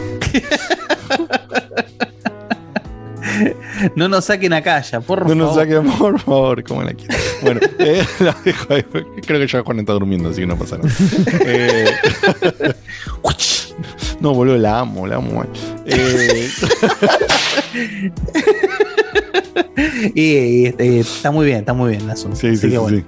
No nos saquen a calla, por No favor. nos saquen, por favor, como la quiera. Bueno, eh, la dejo ahí. Creo que ya Juan está durmiendo, así que no pasa nada. Eh, no, boludo, la amo, la amo. mal. Eh, Y, y, está muy bien, está muy bien el asunto. sí, Así sí, que sí, bueno. sí.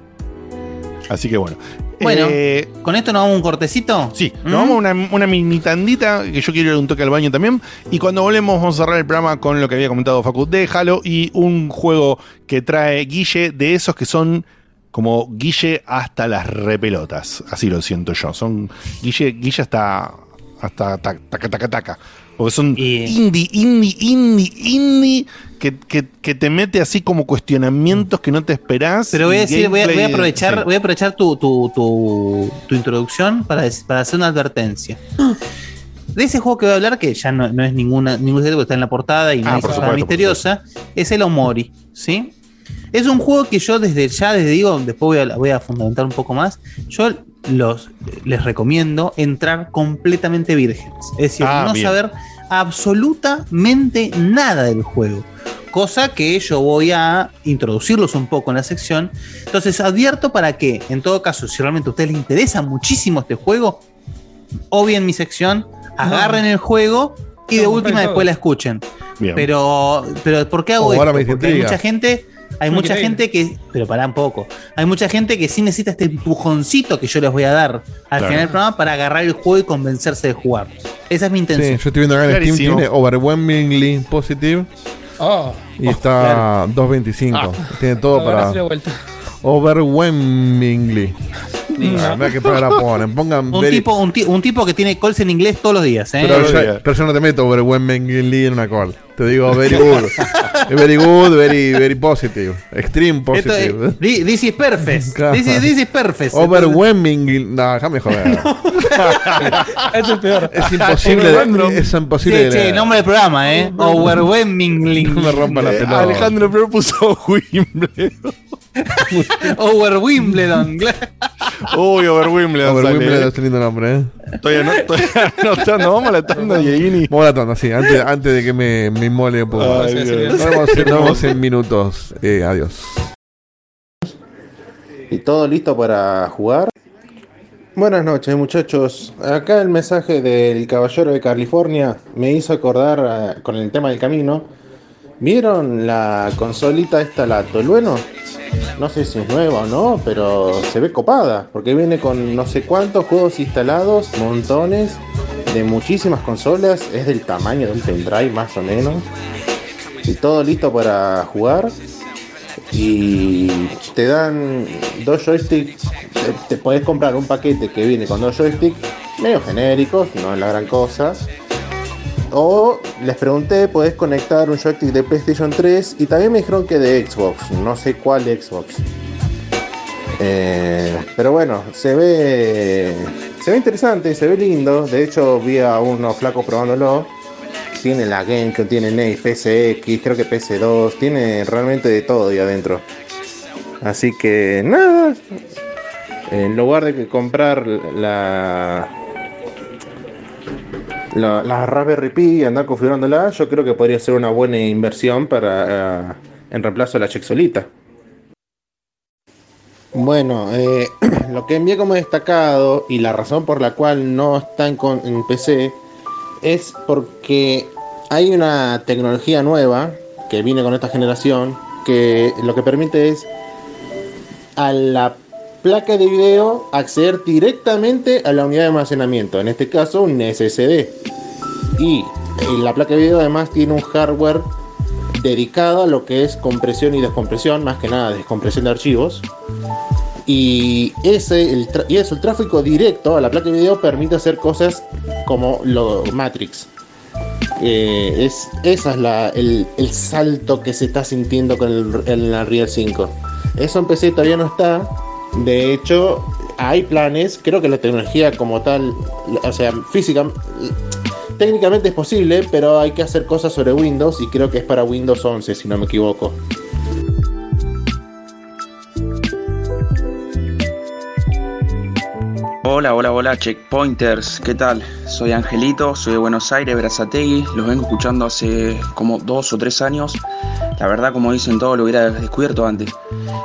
Así que bueno. Bueno, Eh, ¿con esto nos vamos a un cortecito? Sí, nos vamos a una, una mini tandita, que yo quiero ir un toque al baño también. Y cuando volvemos, vamos a cerrar el programa con lo que había comentado Facu de Halo y un juego que trae Guille de esos que son como Guille hasta las repelotas. Así lo siento yo. Son Guille, Guille hasta, hasta ta- taca, taca, taca. Porque son indie, indie, indie, indie, que, que, que te mete así como cuestionamientos que no te esperás. Pero voy a y decir, voy a, voy a gameplay- aprovechar, sí. voy a aprovechar tu, tu, tu, tu introducción para, para hacer una advertencia. De ese juego que voy a hablar, que ya no, no es ninguna, ningún secreto, que está en la portada y no Ah, es supuesto, por misteriosa, es el Omori, ¿sí? Es un juego que yo desde ya, desde digo, después voy a, voy a fundamentar un poco más, yo los, les recomiendo entrar completamente vírgenes. Es decir, Ah, no bien. saber absolutamente nada del juego. Cosa que yo voy a introducirlos un poco en la sección. Entonces advierto para que, en todo caso, si realmente a ustedes les interesa muchísimo este juego, obvien mi sección, agarren el juego y de última después la escuchen. Bien. Pero, pero ¿por qué hago Oh, esto? Porque hay mucha gente, hay No, mucha gente que, pero pará un poco, hay mucha gente que sí necesita este empujoncito que yo les voy a dar al Claro. final del programa para agarrar el juego y convencerse de jugar. Esa es mi Sí, intención. yo estoy viendo acá en Steam, tiene overwhelmingly positive Oh, y está 2.25. Ah. Tiene todo para sí overwhelmingly. No. Mirá qué palabra ponen. Pongan Un very- tipo, un, un tipo que tiene calls en inglés todos los días, ¿eh? pero, yo, pero yo no te meto overwhelmingly en una call. Te digo very good. very good, very, very positive. Extreme Esto positive. thi- this is perfect. Claro. This is, this is perfect. Overwhelmingly. No, déjame joder. Eso es peor. Es imposible. de- es imposible. Che, leer. nombre del programa, ¿eh? Overwhelmingly. No me rompa la pelota. Alejandro Flor puso Wimbledon. Over Wimbledon. Uy, over Wimbledon. Over sale, Wimbledon es un lindo nombre, ¿eh? Estoy, estoy anotando, vamos a la tanda, Dieguini. Vamos a la tanda, sí, antes, antes de que me, me mole un poco. Ay, Nos vemos, en- nos vemos en minutos. Eh, adiós. ¿Y todo listo para jugar? Buenas noches muchachos. Acá el mensaje del caballero de California me hizo acordar eh, con el tema del camino. ¿Vieron la consolita esta, la Tolueno? No sé si es nueva o no, pero se ve copada, porque viene con no sé cuántos juegos instalados, montones de muchísimas consolas, es del tamaño de un pendrive más o menos. Y todo listo para jugar y te dan dos joysticks. Te, te podés comprar un paquete que viene con dos joysticks medio genéricos, no es la gran cosa. O les pregunté, podés conectar un joystick de PlayStation 3 y también me dijeron que de Xbox, no sé cuál Xbox. Eh, pero bueno, se ve se ve interesante, se ve lindo. De hecho, vi a unos flacos probándolo. Tiene la GameCube, tiene NES, PSX, creo que PS2, tiene realmente de todo ahí adentro. Así que nada. En lugar de que comprar la la, la Raspberry Pi y andar configurándola, yo creo que podría ser una buena inversión para eh, en reemplazo de la Chexolita. Bueno, eh, lo que envié como destacado y la razón por la cual no está en, con- en PC es porque hay una tecnología nueva que viene con esta generación que lo que permite es a la placa de video acceder directamente a la unidad de almacenamiento, en este caso un SSD. Y la placa de video además tiene un hardware dedicado a lo que es compresión y descompresión, más que nada descompresión de archivos. Y, ese, el y eso, el tráfico directo a la placa de video permite hacer cosas como lo Matrix. Eh, es, esa es la, el, el salto que se está sintiendo con el, el Unreal 5. Eso en PC todavía no está. De hecho, hay planes. Creo que la tecnología como tal, o sea, física, técnicamente es posible, pero hay que hacer cosas sobre Windows y creo que es para Windows 11, si no me equivoco. Hola, hola, hola, checkpointers, ¿qué tal? Soy Angelito, soy de Buenos Aires, Berazategui, los vengo escuchando hace como dos o tres años. La verdad, como dicen todos, lo hubiera descubierto antes.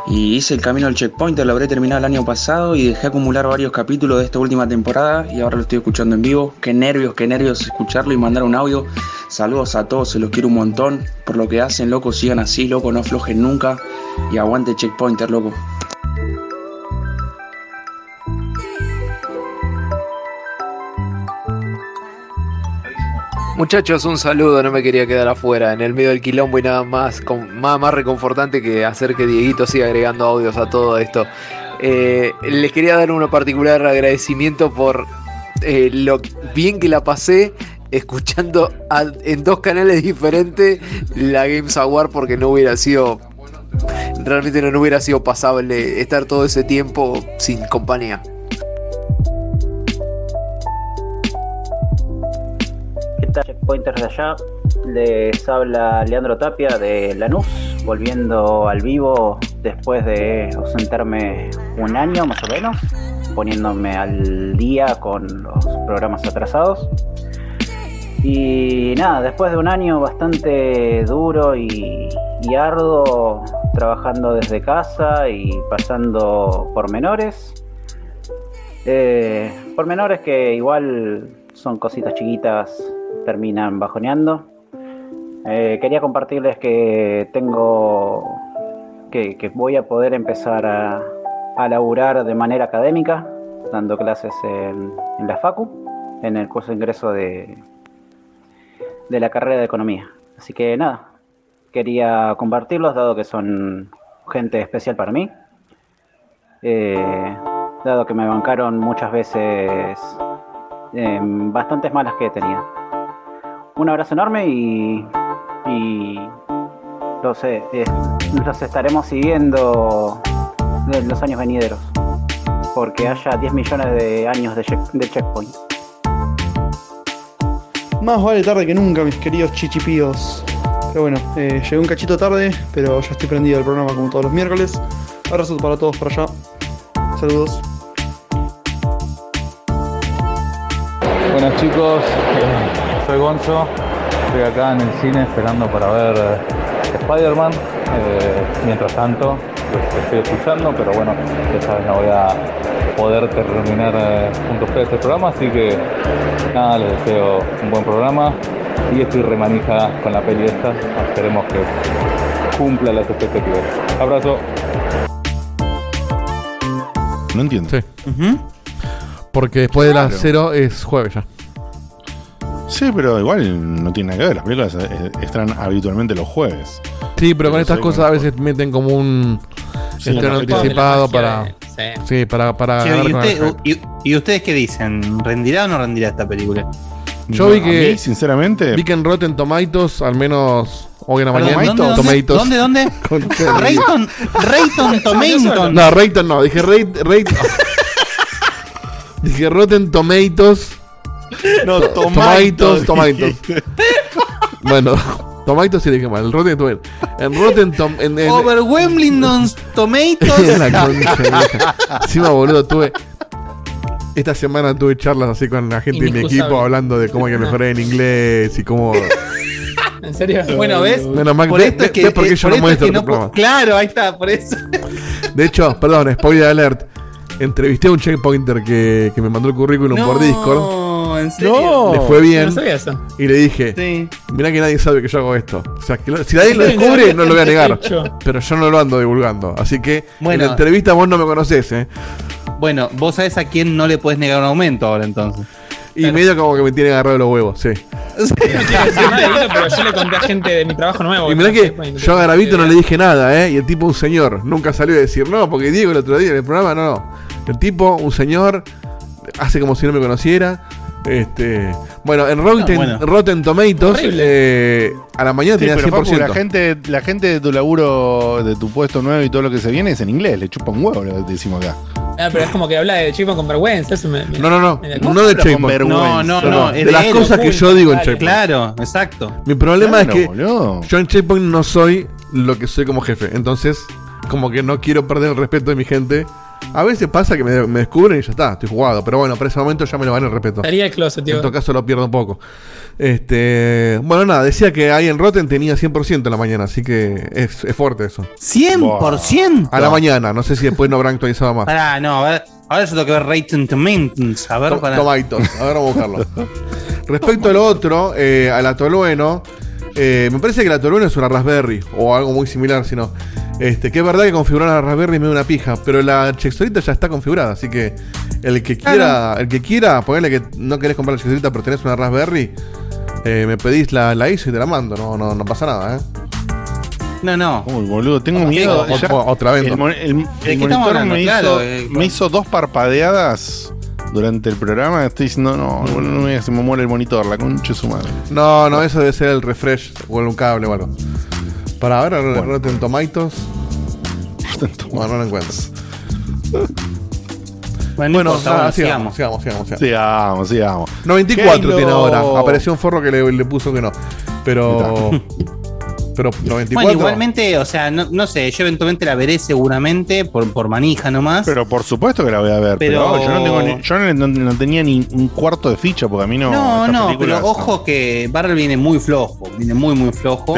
Y hice el camino al checkpointer, lo habré terminado el año pasado y dejé acumular varios capítulos de esta última temporada y ahora lo estoy escuchando en vivo. Qué nervios, qué nervios escucharlo y mandar un audio. Saludos a todos, se los quiero un montón por lo que hacen, loco, sigan así, loco, no aflojen nunca y aguante checkpointer, loco. Muchachos, un saludo, no me quería quedar afuera, en el medio del quilombo y nada más, más, reconfortante que hacer que Dieguito siga agregando audios a todo esto. Eh, les quería dar un particular agradecimiento por eh, lo bien que la pasé escuchando en dos canales diferentes la Games Award porque no hubiera sido, realmente no hubiera sido pasable estar todo ese tiempo sin compañía. ¿Qué tal, checkpointers de allá? Les habla Leandro Tapia de Lanús, volviendo al vivo después de ausentarme un año más o menos, poniéndome al día con los programas atrasados. Y nada, después de un año bastante duro y, y arduo, trabajando desde casa y pasando por menores, eh, pormenores que igual son cositas chiquitas, terminan bajoneando. Eh, quería compartirles que tengo. Que, voy a poder empezar a, a laburar de manera académica, dando clases en, la FACU, en el curso de ingreso de, de la carrera de Economía. Así que nada, quería compartirlos, dado que son gente especial para mí. Eh, dado que me bancaron muchas veces eh, bastantes malas que he tenido. Un abrazo enorme y, y los, eh, eh, los estaremos siguiendo en los años venideros. Porque haya 10 millones de años de, check- de checkpoint. Más vale tarde que nunca, mis queridos chichipíos. Pero bueno, eh, llegué un cachito tarde, pero ya estoy prendido del programa como todos los miércoles. Abrazos para todos por allá. Saludos. Buenas chicos, eh, soy Gonzo, estoy acá en el cine esperando para ver eh, Spider-Man. Eh, mientras tanto, los estoy escuchando, pero bueno, ya saben, no voy a poder terminar eh, junto a ustedes el programa, así que nada, les deseo un buen programa y estoy remanija con la peli esta, esperemos que cumpla las expectativas. Abrazo. No entiendo. Sí. Porque después de las Claro. 0 es jueves ya. Sí, pero igual no tiene nada que ver. Las películas están habitualmente los jueves. Sí, pero con Yo estas cosas a veces meten como un Sí, estreno anticipado para. Sí, para, para ganar ¿y, usted- y- y ustedes qué dicen? ¿Rendirá o no rendirá esta película? Yo vi que. sinceramente. Vi que en Rotten Tomatoes, al menos hoy en la mañana. ¿dónde, dónde? Tomatoes. ¿Dónde, Rayton, Rayton Tomaton. No, Rayton no, dije Rate- Dije Rotten Tomatoes. No, To- Tomatoes, Tomatoes. dijiste. bueno, Tomatoes sí dije mal. el Rotten Tomatoes. En Rotten Tom en, en- Overwhelming Tomatoes. la concha. Encima, boludo, tuve. Esta semana tuve charlas así con la gente de mi equipo hablando de cómo hay que mejorar en inglés y cómo. ¿En serio? Bueno, ¿ves? Menos mal por esto es ve- que, ve por qué eh, yo por no esto es muestro que no. Claro, ahí está, por eso. De hecho, perdón, spoiler alert. Entrevisté a un checkpointer que, que me mandó el currículum por Discord. No, en serio. Le fue bien. No sabía eso. Y le dije, Sí. mirá que nadie sabe que yo hago esto. O sea, que lo- si nadie lo descubre, no lo voy a negar. Hecho. Pero yo no lo ando divulgando. Así que Bueno. en la entrevista vos no me conocés, ¿eh? Bueno, vos sabés a quién no le puedes negar un aumento ahora entonces. Y medio como que me tiene agarrado los huevos, sí. No quiero decir nada, Dieguito, pero yo le conté a gente de mi trabajo nuevo. Y mirá que yo a Garavito no le dije nada, ¿eh? Y el tipo, un señor, nunca salió a decir, no, porque Diego el otro día en el programa, no, no. El tipo, un señor, hace como si no me conociera. Este, bueno, en Rotten, bueno. Rotten Tomatoes, eh, a la mañana Sí, tenía pero 100%. Facu, la gente, la gente de tu laburo, de tu puesto nuevo y todo lo que se viene es en inglés. Le chupa un huevo lo que decimos acá. Ah, pero es como que habla de Chico con vergüenza. Eso me, me- No, no, no. me No de vergüenza. No, no, no. es De las cosas que yo digo en. Checkpoint. Claro, exacto. Mi problema Claro, es que boludo. yo en Checkpoint no soy lo que soy como jefe. Entonces, como que no quiero perder el respeto de mi gente A veces pasa que me, me descubren y ya está, estoy jugado. Pero bueno, para ese momento ya me lo van el respeto. Estaría el closet, tío. En todo caso lo pierdo un poco. Este, bueno, nada, decía que ahí en Rotten tenía 100% en la mañana, así que es, es fuerte eso. ¿100%? A la mañana, no sé si después no habrán actualizado más. Pará, no, a ver, ahora yo tengo que ver Rating Tomatoes. A ver, To- para. Tomatoes, a ver, vamos a buscarlo. Respecto al otro, eh, a la Tolueno, eh, me parece que la Tolueno es una Raspberry o algo muy similar, si no. Este, que es verdad que configurar la Raspberry me da una pija, pero la Chexorita ya está configurada, así que el que quiera, el que quiera, ponerle que no querés comprar la Chexorita pero tenés una Raspberry, eh, me pedís la, la ISO y te la mando, no, no, no pasa nada, eh. No, no. Uy, boludo, tengo miedo. O- ya. o- otra vez, El, ¿no? el- el estamos monitor hablando? me, Claro, hizo, eh, me hizo dos parpadeadas durante el programa. Estoy diciendo, no, boludo, no me, se me muere el monitor, la concha de su madre. No, no, eso debe ser el refresh o un cable o algo. Para ver, bueno. Rotten Tomatoes. Bueno, no lo encuentro. Bueno, Bueno, no importa, nada, bueno, sigamos, sigamos. sigamos, sigamos, Sigamos, sigamos. 94 Halo. tiene ahora. Apareció un forro que le, le puso que no. Pero. pero 94. Bueno, igualmente, o sea, no, no sé, yo eventualmente la veré seguramente por, por manija nomás. Pero por supuesto que la voy a ver. Pero, Pero- yo, no, tengo ni- yo no, no- no tenía ni un cuarto de ficha porque a mí no. No, no, pero ojo que Barrel viene muy flojo, viene muy, muy flojo.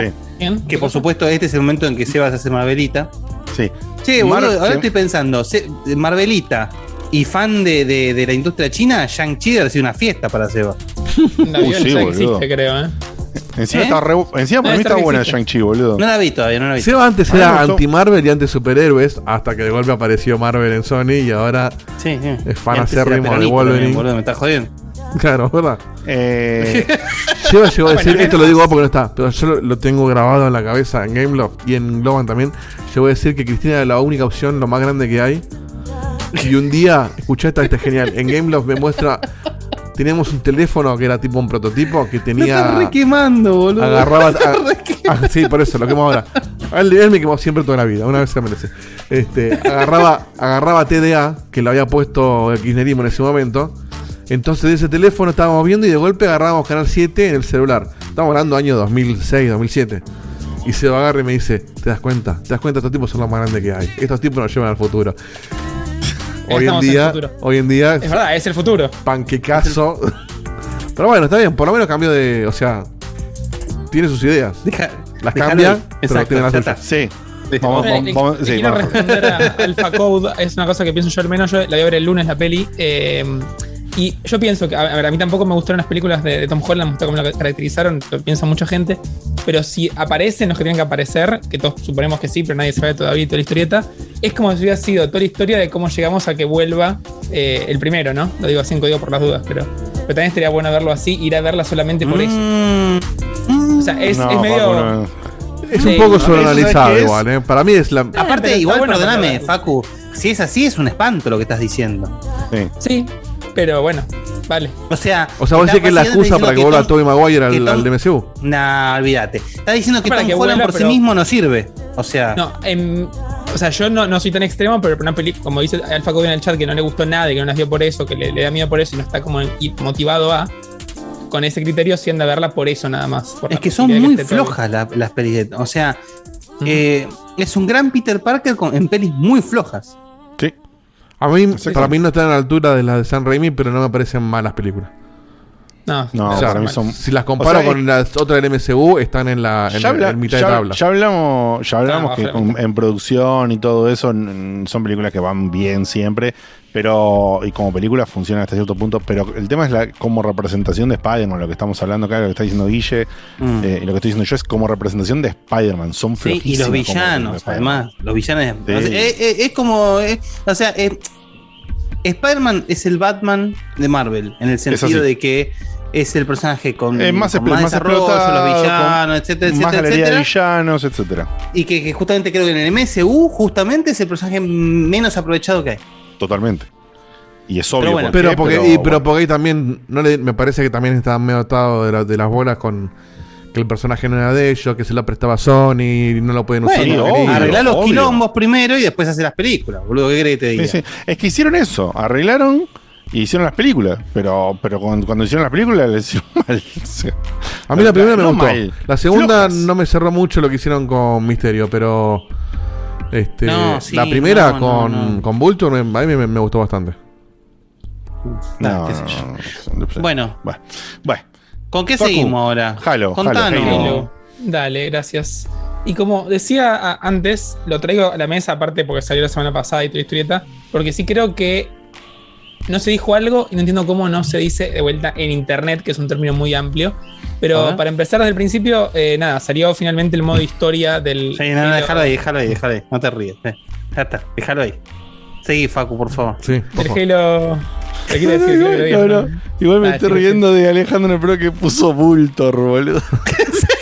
Que por supuesto este es el momento en que Sebas hace Marvelita. Sí. Che, Mar- boludo, ahora sí. estoy pensando, Marvelita y fan de, de- de la industria china, Shang-Chi debe ser una fiesta para Sebas. Un avión sí, ya boludo. existe, creo, ¿eh? Encima, ¿Eh? está re- encima para mí está buena existe. Shang-Chi, boludo. No la vi todavía, no la vi. Seba antes A mí me era anti-Marvel y anti-superhéroes, hasta que de golpe apareció Marvel en Sony y ahora Sí, sí. es fan acérrimo de Wolverine. también, boludo, me estás jodiendo. Claro, ¿verdad? Eh, llegó a decir, esto lo digo porque no está, pero yo lo, lo tengo grabado en la cabeza en Gameloft y en Globan también. Llegó a decir que Cristina era la única opción, lo más grande que hay. Y un día, escuché esta, esta es genial. En Gameloft me muestra. Teníamos un teléfono que era tipo un prototipo que tenía. re quemando, boludo. Agarraba. A- re quemando. ah, sí, por eso, lo quemo ahora. Él, él me quemó siempre toda la vida, una vez se merece. Este, agarraba, agarraba TDA, que lo había puesto el kirchnerismo en ese momento. Entonces de ese teléfono estábamos viendo y de golpe agarrábamos Canal 7 en el celular. Estamos hablando año 2006, 2007. Y se lo agarra y me dice, ¿te das cuenta? ¿Te das cuenta? Estos tipos son los más grandes que hay. Estos tipos nos llevan al futuro. Hoy en día, futuro. hoy en día, Es verdad, es el futuro. panquecazo. Pero bueno, está bien, por lo menos cambió de. O sea, tiene sus ideas. Deja- Las cambia, pero Exacto, tiene las ya suyas. sí. Vamos, Eh, vamos, le- vamos- le sí, quiero vamos. responder a Alpha Code, es una cosa que pienso yo al menos, yo la voy a ver el lunes la peli. eh, y yo pienso que, a ver, a mí tampoco me gustaron las películas de, de Tom Holland, me gustó cómo lo caracterizaron, lo piensa mucha gente. Pero si aparecen los que tienen que aparecer, que todos suponemos que sí, pero nadie sabe todavía toda la historieta, es como si hubiera sido toda la historia de cómo llegamos a que vuelva eh, el primero, ¿no? Lo digo así en código por las dudas, pero, pero también estaría bueno verlo así, ir a verla solamente por eso. O sea, es, No, es medio. Es Sí, un poco no, sobreanalizado igual, ¿eh? Para mí es la. Aparte, igual, bueno perdóname, Facu, si es así es un espanto lo que estás diciendo. Sí. Sí, pero bueno, vale. O sea, O sea, vos decís que es la excusa para que vuelva Tom- Tobey Maguire que al, Tom- al DMCU. Nah, olvídate. Está diciendo que Para Tom que Holland vuela, por sí mismo no sirve. O sea, No, em, o sea, yo no, no soy tan extremo, pero una película, como dice Alfa Code en el chat, que no le gustó nada y que no vio por eso, que le, le da miedo por eso y no está como motivado a, con ese criterio, sí anda a verla por eso nada más. es que son muy flojas la- las pelis. de- O sea, eh, es un gran Peter Parker con- en pelis muy flojas. A mí, para mí no están a la altura de las de San Raimi, pero no me parecen malas películas. No, No, O sea, para mí son. Si las comparo o sea, con las otras del MCU, están en la en, ya, habla- en mitad ya- de tabla. ya hablamos, ya hablamos Ah, que en producción y todo eso son películas que van bien siempre, pero y como películas funcionan hasta cierto punto, pero el tema es la como representación de Spider-Man, lo que estamos hablando acá, lo que está diciendo Guille, Mm. eh, y lo que estoy diciendo yo es como representación de Spider-Man, son Sí, y los villanos, además. Los villanos. Sí. o sea, eh, eh, es como. eh, o sea, eh, Spider-Man es el Batman de Marvel, en el sentido de que es el personaje con, Es más, con más desarrollo, explotado, los villanos, con etcétera, más etcétera, galería de etcétera. villanos, etcétera. Y que, que justamente creo que en el MSU, justamente es el personaje menos aprovechado que hay. Totalmente. Y es obvio. bueno, por Pero porque, pero y- pero bueno. porque ahí también, no le, me parece que también está medio atado de, la- de las bolas con que el personaje no era de ellos, que se lo prestaba Sony y no lo pueden usar. Bueno, arreglar los obvio. quilombos primero y después hacer las películas, boludo. ¿Qué crees que te diga? Sí, sí. Es que hicieron eso, arreglaron y hicieron las películas, pero, pero cuando, cuando hicieron las películas les hicieron mal. A mí la primera me no gustó. mal. La segunda Flojas. no me cerró mucho lo que hicieron con Misterio, pero Este, No, sí, la primera no, con, no. con Vulture a mí me, me gustó bastante. No, qué sé no, Bueno. Bueno. ¿Con qué Facu, seguimos ahora? Halo, Contanos. Halo, Halo. Dale, gracias. Y como decía antes, lo traigo a la mesa aparte porque salió la semana pasada y toda la historieta, porque sí creo que no se dijo algo y no entiendo cómo no se dice de vuelta en internet, que es un término muy amplio. Pero para empezar desde el principio, eh, nada, salió finalmente el modo historia del. Sí, no, no, déjalo ahí, déjalo ahí, déjalo ahí. No te ríes. eh. Ya está, déjalo ahí. Seguí, Facu, por favor. Sí, del Halo. ¿Qué quiere decir? Quiero que lo digas, No, no. Igual me Ah, estoy sí, riendo de Alejandro pro que puso Bultor, boludo.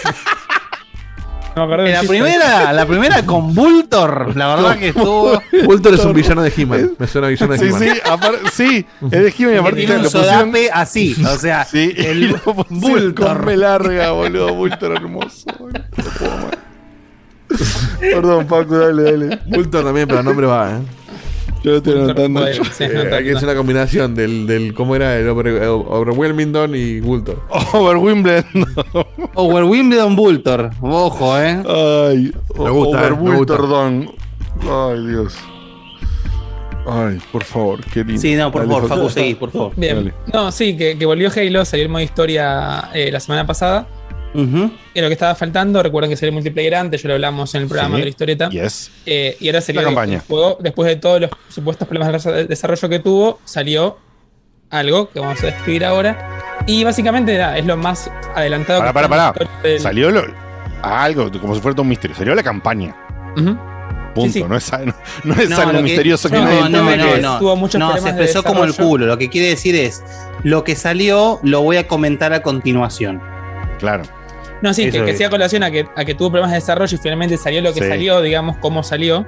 No me La chiste. primera, la primera con Vultor, la verdad que estuvo. Vulture es un villano de He-Man. Me suena a villano de Sí, He-Man. sí, sí, es de He-Man y aparte tiene un sodape así, o sea, Sí, el Bultor. con B larga, boludo. Bultor hermoso, boludo. Perdón, Paco, dale, dale. Vulture también, pero el nombre va, ¿eh? Yo lo estoy anotando. Eh, nota, aquí es una combinación del, del ¿cómo era? El Over- Overwhelmington y Vulture. Over Wimbledon. Over Wimbledon Vultor. Ojo, eh. Ay, Me gusta, Over eh, me gusta. Bultordon. Ay, Dios. Ay, por favor, qué lindo. Sí, no, por Dale, favor, Facu. Facu, seguí, por favor. Bien. Dale. No, sí, que, que volvió Halo, salió el modo historia eh, la semana pasada. Ujú. Y lo que estaba faltando, recuerden que salió el multiplayer antes, ya lo hablamos en el programa Sí. de la historieta. Yes. Eh, y ahora sería La campaña. el juego, después de todos los supuestos problemas de desarrollo que tuvo, salió algo que vamos a describir ahora. Y básicamente es lo más adelantado que la pará. historia del- Salió lo, algo, como si fuera todo un misterio. Salió la campaña. Punto. Sí, sí. No es, no, no es No, algo que- misterioso que no, nadie no, no, que no. Tuvo muchos No, se de expresó como el culo. Lo que quiere decir es, lo que salió lo voy a comentar a continuación. Claro. No, sí, que, que es. sea colación a que, a que tuvo problemas de desarrollo y finalmente salió lo que Sí. salió, digamos, cómo salió,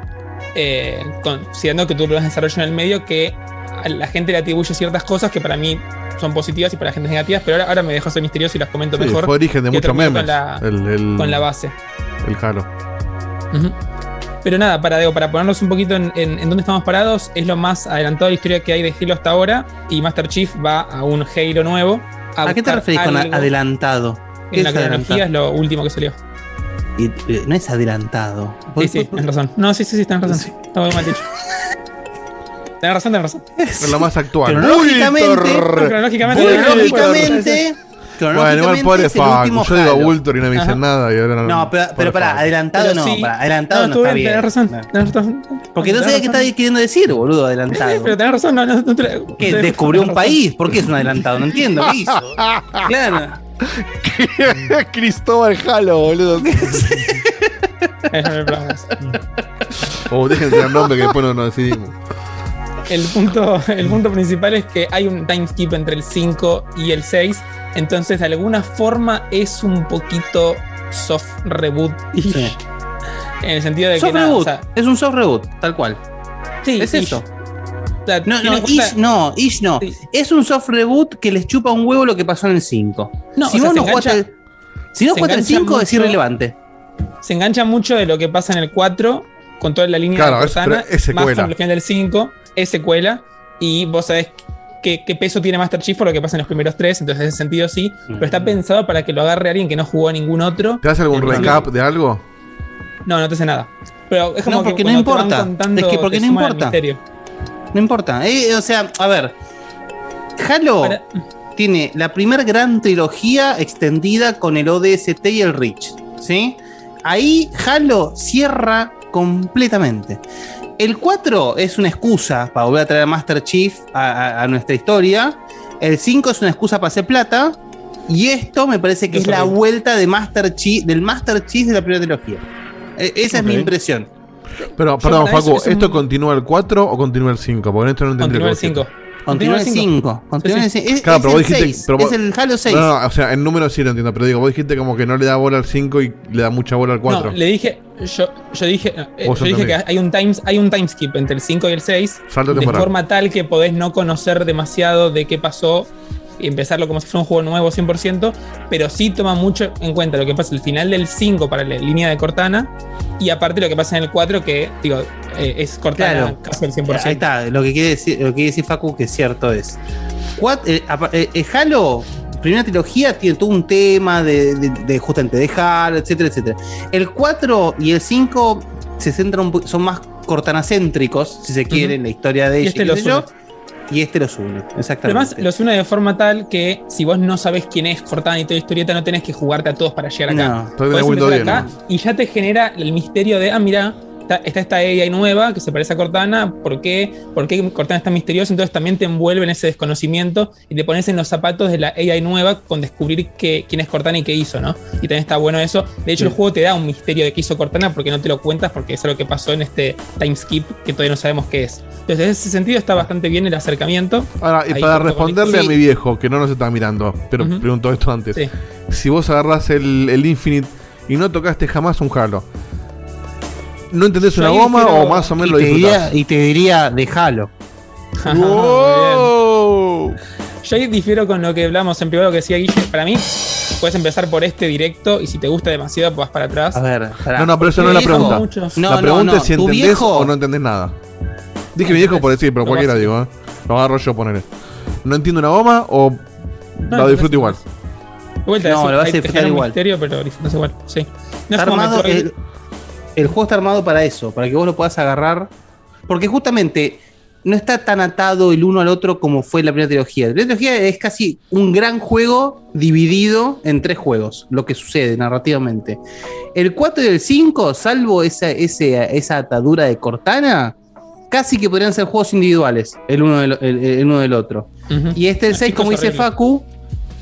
eh, considerando que tuvo problemas de desarrollo en el medio, que a la gente le atribuye ciertas cosas que para mí son positivas y para la gente negativas, pero ahora, ahora me dejo ser misterioso y las comento Sí, mejor. fue origen de muchos memes. Con la, el, el- con la base. El Halo. Pero nada, para, digo, para ponernos un poquito en, en- en dónde estamos parados, es lo más adelantado de la historia que hay de Halo hasta ahora. Y Master Chief va a un Halo nuevo. ¿A, qué te referís con a- adelantado? ¿Qué En la cronología es lo último que salió. Y, eh, no es adelantado. Sí, sí, tienes razón. No, sí, sí, sí, tenés razón. Está muy mal dicho. Tenés razón, tenés razón. Es lo más actual. Cronológicamente, Cronológicamente, cronológicamente, Bueno, igual pobre Facu. Yo digo. Vulture y no me dicen nada. Y ahora no, No, pero, pero para, Facu. adelantado Pero no, sí. para, adelantado no, estuvo está bien. Tenés razón, tenés razón. Porque no sé qué está queriendo decir, boludo, adelantado. Pero tenés razón, no, no, no te- ¿Qué? tenés- ¿Descubrió un país? ¿Por qué es un adelantado? No entiendo, ¿qué hizo? Claro. Cristóbal Halo, boludo. O dejen de tener nombre que después no nos decidimos. El punto, el punto principal es que hay un time skip entre el 5 y el 6. Entonces, de alguna forma, es un poquito soft reboot. Sí. En el sentido de que. Soft nada, reboot. o sea, es un soft reboot, tal cual. sí, Es eso. No, no, ish no, ish no. Sí. Es un soft reboot que les chupa un huevo lo que pasó en el 5. No, si o sea, vos no jugaste engancha- si no jugaste el engancha 5 es irrelevante. se engancha mucho de lo que pasa en el 4 con toda la línea Claro, de es- Cortana, es más secuela. con el final del 5, es secuela, y vos sabés qué, qué peso tiene Master Chief por lo que pasa en los primeros tres, entonces en ese sentido sí, pero está pensado para que lo agarre alguien que no jugó a ningún otro. ¿Te hace algún recap de algo? No, no te hace nada. Pero es como No, porque que no cuando te van importa. contando, Es que porque te no importa. No importa. Eh, o sea, a ver. Halo Para- tiene la primera gran trilogía extendida con el ODST y el Reach. ¿Sí? Ahí Halo cierra completamente. El 4 es una excusa para volver a traer a Master Chief a, a- a nuestra historia. El 5 es una excusa para hacer plata. Y esto me parece que Es es la vuelta de Master Chief, del Master Chief de la primera trilogía. Eh, esa es mi impresión. Pero, perdón, Facu, es un- ¿esto continúa el 4 o continúa el 5? Porque esto no entendí Continúa el lo que 5. Continúa el 5. Continúa el 5. Es, Claro, es pero vos el dijiste. 6. pero es el Halo 6. No, no, o sea, en números sí lo entiendo, pero digo, vos dijiste como que no le da bola al 5 y le da mucha bola al 4. No, le dije, yo, yo dije, no, eh, yo dije que hay un, time, hay un time skip entre el 5 y el 6, Salto de temporal. forma tal que podés no conocer demasiado de qué pasó y empezarlo como si fuera un juego nuevo 100%, pero sí toma mucho en cuenta lo que pasa al final del 5 para la línea de Cortana y aparte lo que pasa en el 4 que, digo, eh, es Cortana Claro. casi al 100%. Ahí está, lo que quiere decir, lo que quiere decir Facu que es cierto es. Cuat- eh, eh, eh, Halo, primera trilogía, tiene todo un tema de, de- de justamente de Halo, etcétera, etcétera. El 4 y el 5 se centran son más cortanacéntricos, si se quiere, en la historia de Y ella. este y este los une, Además, exactamente. los une de forma tal que si vos no sabés quién es Cortana y toda la historieta, no tenés que jugarte a todos para llegar acá. No. Estoy de Windows empezar 10, acá y ya te genera el misterio de, ah, mira, está, está esta AI nueva que se parece a Cortana, ¿por qué? ¿por qué Cortana está misteriosa? Entonces también te envuelve en ese desconocimiento y te pones en los zapatos de la AI nueva con descubrir que, quién es Cortana y qué hizo, ¿no? Y también está bueno eso. De hecho, el juego te da un misterio de qué hizo Cortana porque no te lo cuentas porque es algo que pasó en este time skip que todavía no sabemos qué es. Entonces, en ese sentido está bastante bien el acercamiento. Ahora, y Ahí para responderle a mi viejo, que no nos está mirando, pero Ujú. preguntó esto antes. Sí. Si vos agarrás el, el Infinite y no tocaste jamás un Halo, ¿no entendés una goma o más o menos lo diría- disfrutás? Y te diría, déjalo. Wow. Yo ahí difiero con lo que hablamos en privado que decía Guille. Para mí, puedes empezar por este directo y si te gusta demasiado, vas para atrás. A ver, pará. No, no, pero eso no es la pregunta. muchos- la pregunta es si entendés o no entendés nada. Dije mi viejo por decir, pero cualquiera digo, ¿eh? Lo agarro yo poner. ¿No entiendo una goma o No, lo disfruto igual? De vuelta, No, lo vas a disfrutar igual. misterio, pero disfrutas igual. Sí. No es Está como. El, juego está armado para eso, para que vos lo puedas agarrar. Porque justamente no está tan atado el uno al otro como fue la primera trilogía. La primera trilogía es casi un gran juego dividido en tres juegos, lo que sucede narrativamente. El 4 y el 5, salvo esa, ese- esa atadura de Cortana, casi que podrían ser juegos individuales, el uno del, el- el uno del otro. Y este, el 6, cinco como dice. Facu,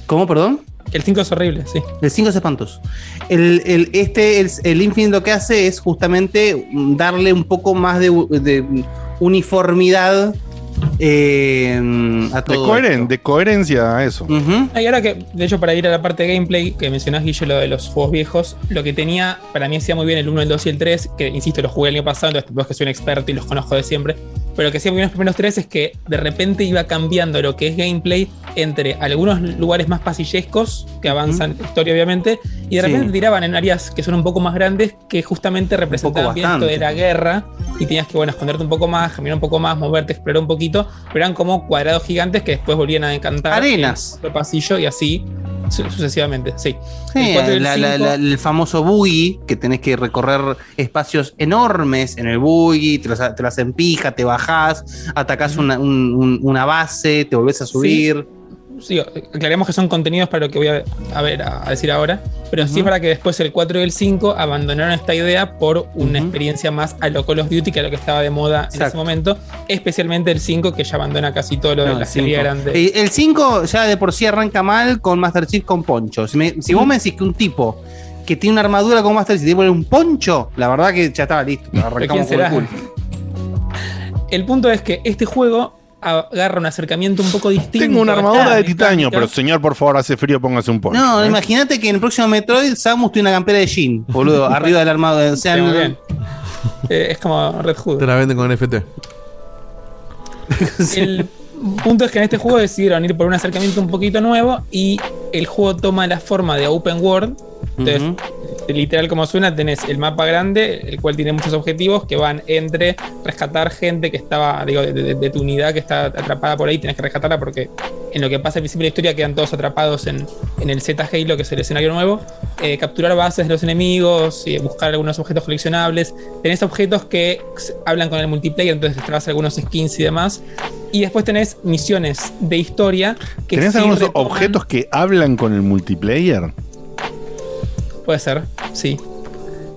¿cómo, perdón? El 5 es horrible, sí. El 5 es espantoso. El, el- este, el, el Infinite lo que hace es justamente darle un poco más de, de uniformidad eh, a De, todo. coheren- de coherencia a eso. Y ahora que, de hecho, para ir a la parte de gameplay, que mencionás, Guille, lo de los juegos viejos, lo que tenía, para mí hacía muy bien el 1, el 2 y el 3, que insisto, los jugué el año pasado, entonces tampoco es que soy un experto y los conozco de siempre, pero lo que hacía muy bien los primeros tres es que de repente iba cambiando lo que es gameplay entre algunos lugares más pasillescos, que avanzan la historia obviamente, y de Sí. repente tiraban en áreas que son un poco más grandes, que justamente representaban bien esto de la guerra, y tenías que, bueno, esconderte un poco más, caminar un poco más, moverte, explorar un poquito, pero eran como cuadrados gigantes que después volvían a encantar. Arenas. El pasillo y así su- sucesivamente, sí. Sí, El la- la- la- famoso buggy, que tenés que recorrer espacios enormes en el buggy, te las, te las empija, te bajás, atacás una, un- un- una base, te volvés a subir. Sí, aclaremos que son contenidos para lo que voy a, a ver, a, a decir ahora, pero sí es para que después el 4 y el 5 abandonaron esta idea por una experiencia más a lo Call of Duty que a lo que estaba de moda en ese momento, especialmente el 5 que ya abandona casi todo lo de la serie grande. Eh, El 5 ya de por sí arranca mal con Master Chief con poncho. Si, me- si vos me decís que un tipo que tiene una armadura con Master Chief tiene un poncho, la verdad que ya estaba listo. ¿Pero Arrancamos con el. El punto es que este juego agarra un acercamiento un poco distinto. Tengo una armadura de titanio, pero señor, por favor, hace frío, póngase un poncho. No, ¿eh? imagínate que en el próximo Metroid Samus tiene una campera de jean, boludo, arriba del armadura. O sea, Sí, muy no- bien. Eh, es como Red Hood. Te la venden con NFT. El punto es que en este juego decidieron ir por un acercamiento un poquito nuevo y el juego toma la forma de open world. Entonces, literal como suena, tenés el mapa grande, el cual tiene muchos objetivos que van entre rescatar gente que estaba, digo, de, de- de tu unidad que está atrapada por ahí, tenés que rescatarla porque en lo que pasa al principio de la historia quedan todos atrapados en, en el Z Halo, que es el escenario nuevo. Eh, capturar bases de los enemigos, y buscar algunos objetos coleccionables. Tenés objetos que hablan con el multiplayer, entonces te traes algunos skins y demás. Y después tenés misiones de historia que ¿Tenés sí algunos retoman- objetos que hablan con el multiplayer? Puede ser, sí.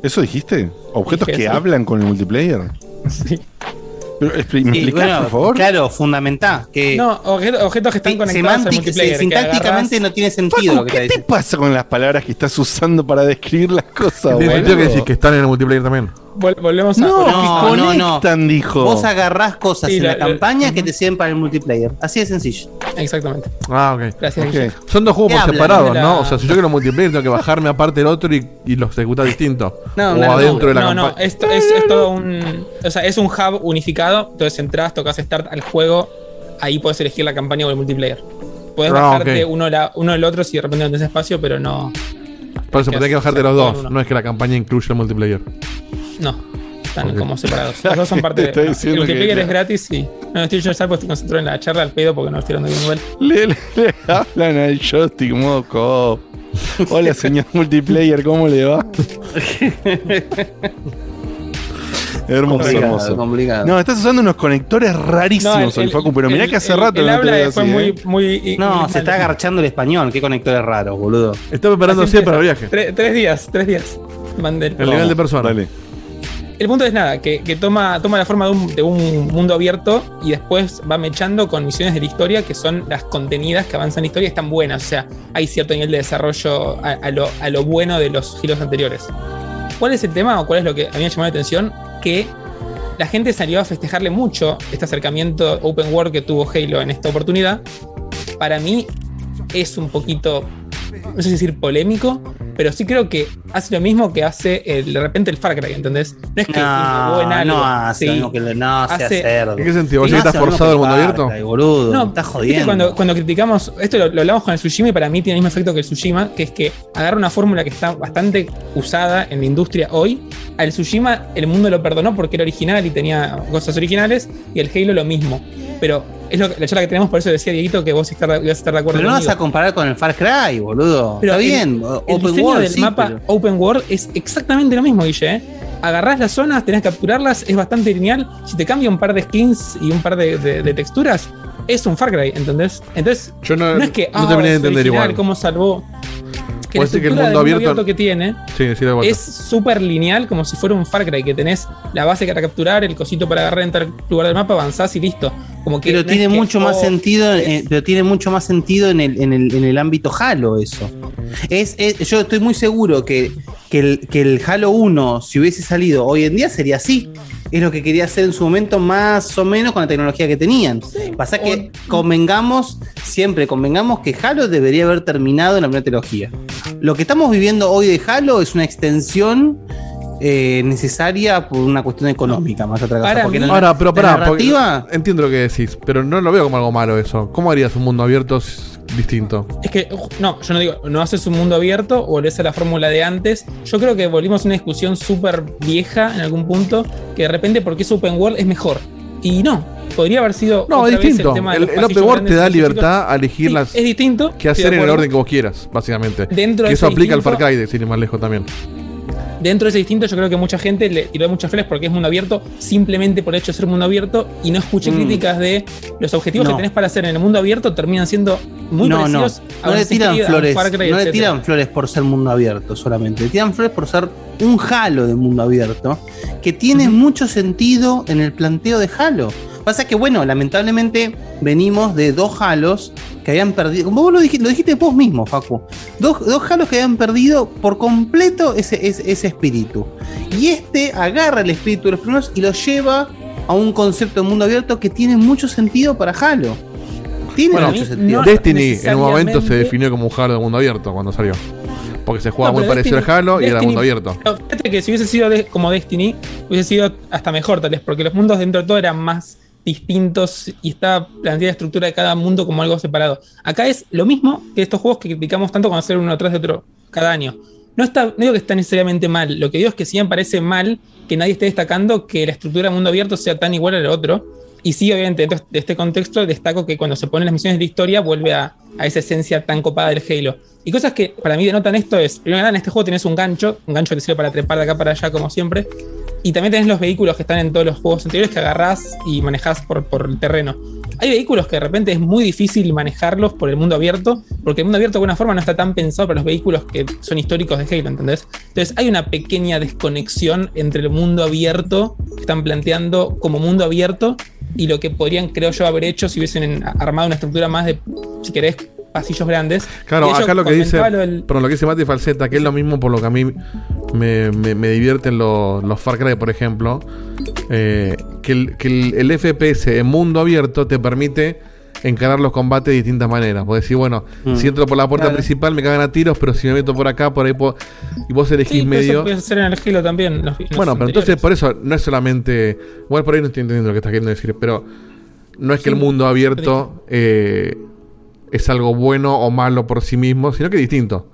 ¿Eso dijiste? ¿Objetos Dije que eso. hablan con el multiplayer? Sí. Pero, ¿Me Sí, explicás, bueno, por favor? Claro, fundamental. Que No, objetos, objetos que están Sí, conectados al semántic- multiplayer. que sintácticamente no tiene sentido Facu, lo que ¿qué te te pasa con las palabras que estás usando para describir las cosas? Sentido que decís que están en el multiplayer también. Vol- volvemos a. No, volvemos que conectan, dijo. Vos agarrás cosas Sí, en la- la, la- campaña que te sirven para el multiplayer. Así de sencillo. Exactamente. Ah, ok. Gracias, Guille. Son dos juegos ¿Qué por separados, ¿no? O sea, si yo quiero multiplayer, tengo que bajarme aparte el otro y, y los ejecutar distinto. No, o no, adentro de la no, no, campaña. esto es, es todo un. O sea, es un hub unificado. Entonces entras, tocas start al juego. Ahí puedes elegir la campaña o el multiplayer. Puedes Ah, bajarte uno, la, uno del otro si de repente no tenés espacio, pero no. Por eso, que tenés que bajarte hacer los dos. uno. No es que la campaña incluya el multiplayer. No. Están como separados. Los dos son parte Te de. estoy no, el multiplayer que- es gratis y. No, estoy yo pues estoy concentrado en la charla al pedo porque no estoy dando bien nivel. Le, le- le hablan al joystick modo co Hola, señor multiplayer, ¿cómo le va? Hermoso, hermoso. complicado. No, estás usando unos conectores rarísimos, el, Facu, pero mirá que hace rato el no te habla así, muy- ¿eh? muy. No, se está agarchando el español. Qué conectores raros, boludo. Está preparándose para el viaje. Tres, tres días, tres días. Mandé El nivel de persona. El punto es nada, que, que toma, toma la forma de un, de un mundo abierto y después va mechando con misiones de la historia que son las contenidas que avanzan en la historia y están buenas. O sea, hay cierto nivel de desarrollo a, a lo, a lo bueno de los giros anteriores. ¿Cuál es el tema o cuál es lo que a mí me llamó la atención? Que la gente salió a festejarle mucho este acercamiento open world que tuvo Halo en esta oportunidad. Para mí es un poquito, no sé si decir polémico, pero sí creo que hace lo mismo que hace el- de repente el Far Cry, ¿entendés? No es que No, algo. no hace Sí. lo mismo que le- no sea Hace- cerdo. ¿En qué sentido? ¿Vos No decís que está hace lo mismo forzado el mundo Far abierto? Cry, boludo. No, está ¿viste jodiendo. Cuando, cuando criticamos, esto lo, lo hablamos con el Tsushima y para mí tiene el mismo efecto que el Tsushima, que es que agarra una fórmula que está bastante usada en la industria hoy. Al Tsushima el mundo lo perdonó porque era original y tenía cosas originales, y el Halo lo mismo. Pero es lo que, la charla que tenemos, por eso decía Dieguito que vos estar- ibas a estar de acuerdo Pero no vas a comparar con el Far Cry, boludo. Pero está el- bien. El, open diseño world, del sí, mapa pero- Open World es exactamente lo mismo, Guille. ¿eh? Agarrás las zonas, tenés que capturarlas, es bastante lineal. Si te cambia un par de skins y un par de, de- de texturas, es un Far Cry, ¿entendés? Entonces, Yo no, no es que no ah, terminé de es entender original, igual. cómo salvó. Que la Puede ser que el mundo del abierto- que tiene Sí, sí, es súper lineal, como si fuera un Far Cry, que tenés la base para capturar, el cosito para agarrar en tal lugar del mapa, avanzás y listo. Como que Pero no tiene que, mucho más oh, sentido, eh, pero tiene mucho más sentido en el, en el, en el ámbito Halo eso. Es, es- yo estoy muy seguro que, que, el, que el Halo 1, si hubiese salido hoy en día, sería así. Es lo que quería hacer en su momento, más o menos con la tecnología que tenían. Pasa que convengamos, siempre convengamos que Halo debería haber terminado en la primera trilogía. Lo que estamos viviendo hoy de Halo es una extensión eh, necesaria por una cuestión económica, más otra cosa. porque la- Ahora, pero pará, narrativa entiendo lo que decís, pero no lo veo como algo malo eso. ¿Cómo harías un mundo abierto s- distinto? Es que, no, yo no digo, no haces un mundo abierto volvés a la fórmula de antes. Yo creo que volvimos a una discusión súper vieja en algún punto, que de repente porque es open world es mejor. Y no, podría haber sido. No, es distinto. tema de El, los el open world te da libertad a elegir Sí, las es distinto, qué estoy hacer en el orden que vos quieras, básicamente. Dentro que de eso aplica al Far Cry, de sin ir más lejos también. Dentro de ese distinto, yo creo que mucha gente le tiró muchas flores porque es mundo abierto, simplemente por el hecho de ser mundo abierto, y no escuché Mm. críticas de los objetivos No. que tenés para hacer en el mundo abierto terminan siendo muy no, no, parecidos a no un le tiran a flores, Far Cry, no le tiran flores por ser mundo abierto solamente, le tiran flores por ser un Halo de mundo abierto que tiene mucho sentido en el planteo de Halo. Pasa que bueno, lamentablemente venimos de dos Halos que habían perdido, como vos lo dijiste, lo dijiste vos mismo, Facu, dos, dos Halos que habían perdido por completo ese, ese, ese espíritu. Y este agarra el espíritu de los primeros y lo lleva a un concepto de mundo abierto que tiene mucho sentido para Halo. Tiene Bueno, mucho sentido. Destiny en un momento se definió como un Halo de mundo abierto cuando salió. Porque se jugaba No, muy parecido al Halo y era mundo abierto. No, Fíjate que si hubiese sido de- como Destiny, hubiese sido hasta mejor, tal vez, porque los mundos dentro de todo eran más distintos y estaba planteada la estructura de cada mundo como algo separado. Acá es lo mismo que estos juegos que criticamos tanto cuando salen uno atrás de otro cada año. No, está, no digo que está necesariamente mal, lo que digo es que sí me parece mal que nadie esté destacando que la estructura del mundo abierto sea tan igual al otro. Y sí, obviamente, dentro de este contexto destaco que cuando se ponen las misiones de la historia vuelve a, a esa esencia tan copada del Halo. Y cosas que para mí denotan esto es, primero en este juego tenés un gancho, un gancho que sirve para trepar de acá para allá como siempre. Y también tenés los vehículos que están en todos los juegos anteriores que agarrás y manejás por, por el terreno. Hay vehículos que de repente es muy difícil manejarlos por el mundo abierto, porque el mundo abierto de alguna forma no está tan pensado para los vehículos que son históricos de Halo, ¿entendés? Entonces hay una pequeña desconexión entre el mundo abierto que están planteando como mundo abierto y lo que podrían, creo yo, haber hecho si hubiesen armado una estructura más de, si querés, pasillos grandes. Claro, acá lo que dice, lo del- perdón, lo que dice Mati Falseta, que es lo mismo por lo que a mí me, me, me divierten los, los Far Cry, por ejemplo, eh, que, el, que el, el FPS en mundo abierto te permite encarar los combates de distintas maneras. Puedes decir, bueno, Mm. si entro por la puerta Claro. principal me cagan a tiros, pero si me meto por acá, por ahí puedo... Y vos elegís Sí, pero eso medio... puede ser en el Halo también. los- los Bueno, pero anteriores. entonces por eso no es solamente. Igual por ahí no estoy entendiendo lo que estás queriendo decir, pero no es que el mundo abierto eh, es algo bueno o malo por sí mismo, sino que es distinto.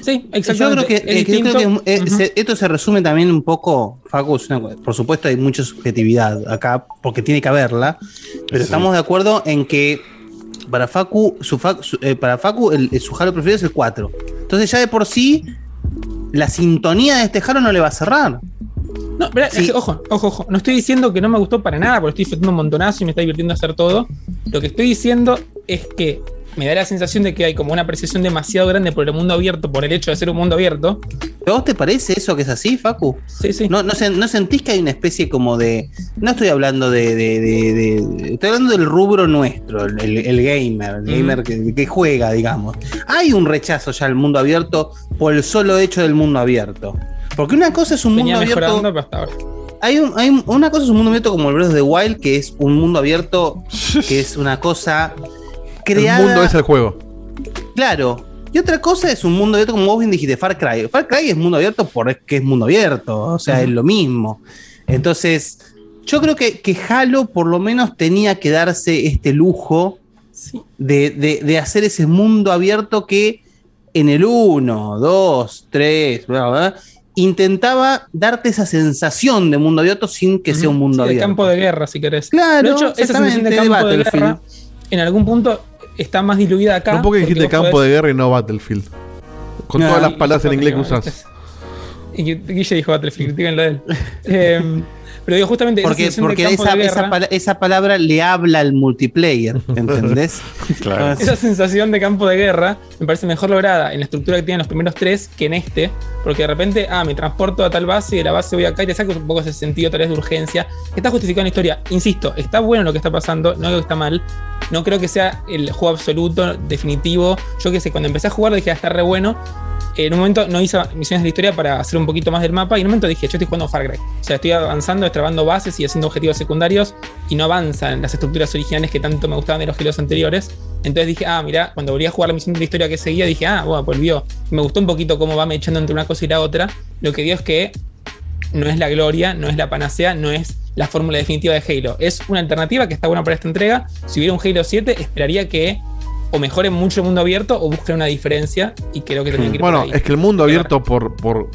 Sí, Yo exactamente. creo que, Es eh, que yo creo que, eh, se- esto se resume también un poco, Facu, por supuesto hay mucha subjetividad acá, porque tiene que haberla, pero Sí. estamos de acuerdo en que para Facu, su, eh, para Facu el, el- su Halo preferido es el 4. Entonces ya de por sí, la sintonía de este Halo no le va a cerrar. No, pero es que, ojo, ojo, ojo. No estoy diciendo que no me gustó para nada, porque estoy disfrutando un montonazo y me está divirtiendo hacer todo. Lo que estoy diciendo es que me da la sensación de que hay como una apreciación demasiado grande por el mundo abierto, por el hecho de ser un mundo abierto. ¿A vos te parece eso que es así, Facu? Sí, sí. ¿No, no, sen- no sentís que hay una especie como de. No estoy hablando de. de- de- de- estoy hablando del rubro nuestro, el, gamer, el gamer que, que juega, digamos. Hay un rechazo ya al mundo abierto por el solo hecho del mundo abierto. Porque una cosa es un Venía mundo abierto. pero hasta ahora. Hay, un- hay un- una cosa es un mundo abierto como el Breath of the Wild, que es un mundo abierto que es una cosa creada. El mundo es el juego. Claro. Y otra cosa es un mundo abierto como vos bien dijiste, Far Cry. Far Cry es mundo abierto porque es mundo abierto, o sea, es lo mismo. Entonces, yo creo que, que Halo por lo menos tenía que darse este lujo de, de- de hacer ese mundo abierto que en el 1, 2, 3, bla, bla, intentaba darte esa sensación de mundo abierto sin que sea un mundo Sí, abierto. campo de guerra, si querés. Claro, de hecho, esa sensación de exactamente, campo de de, Battlefield. guerra, en algún punto está más diluida acá. No porque dijiste campo podés- de guerra y no Battlefield. Con No, todas las palabras en inglés que usas. Y Guille dijo Battlefield, critiquenlo a él. Eh, pero digo, justamente esa Porque, de porque campo esa, de esa guerra- pala- esa palabra le habla al multiplayer, ¿entendés? Esa sensación de campo de guerra me parece mejor lograda en la estructura que tienen los primeros tres que en este, porque de repente, ah, me transporto a tal base y de la base voy acá y te saco un poco ese sentido tal vez de urgencia. Está justificado en la historia. Insisto, está bueno lo que está pasando, no digo que está mal. No creo que sea el juego absoluto, definitivo. Yo que sé, cuando empecé a jugar dije, ah, está re bueno. En un momento no hice misiones de la historia para hacer un poquito más del mapa y en un momento dije, yo estoy jugando Far Cry. O sea, estoy avanzando, destrabando bases y haciendo objetivos secundarios y no avanzan las estructuras originales que tanto me gustaban de los Halos anteriores. Entonces dije, ah, mira, cuando volví a jugar la misión de la historia que seguía, dije, ah, bueno, volvió. Me gustó un poquito cómo va me echando entre una cosa y la otra. Lo que dio es que no es la gloria, no es la panacea, no es la fórmula definitiva de Halo. Es una alternativa que está buena para esta entrega. Si hubiera un Halo 7, esperaría que o mejoren mucho el mundo abierto o busquen una diferencia y creo que tendrían que ir Bueno, por ahí. es que el mundo abierto por, por,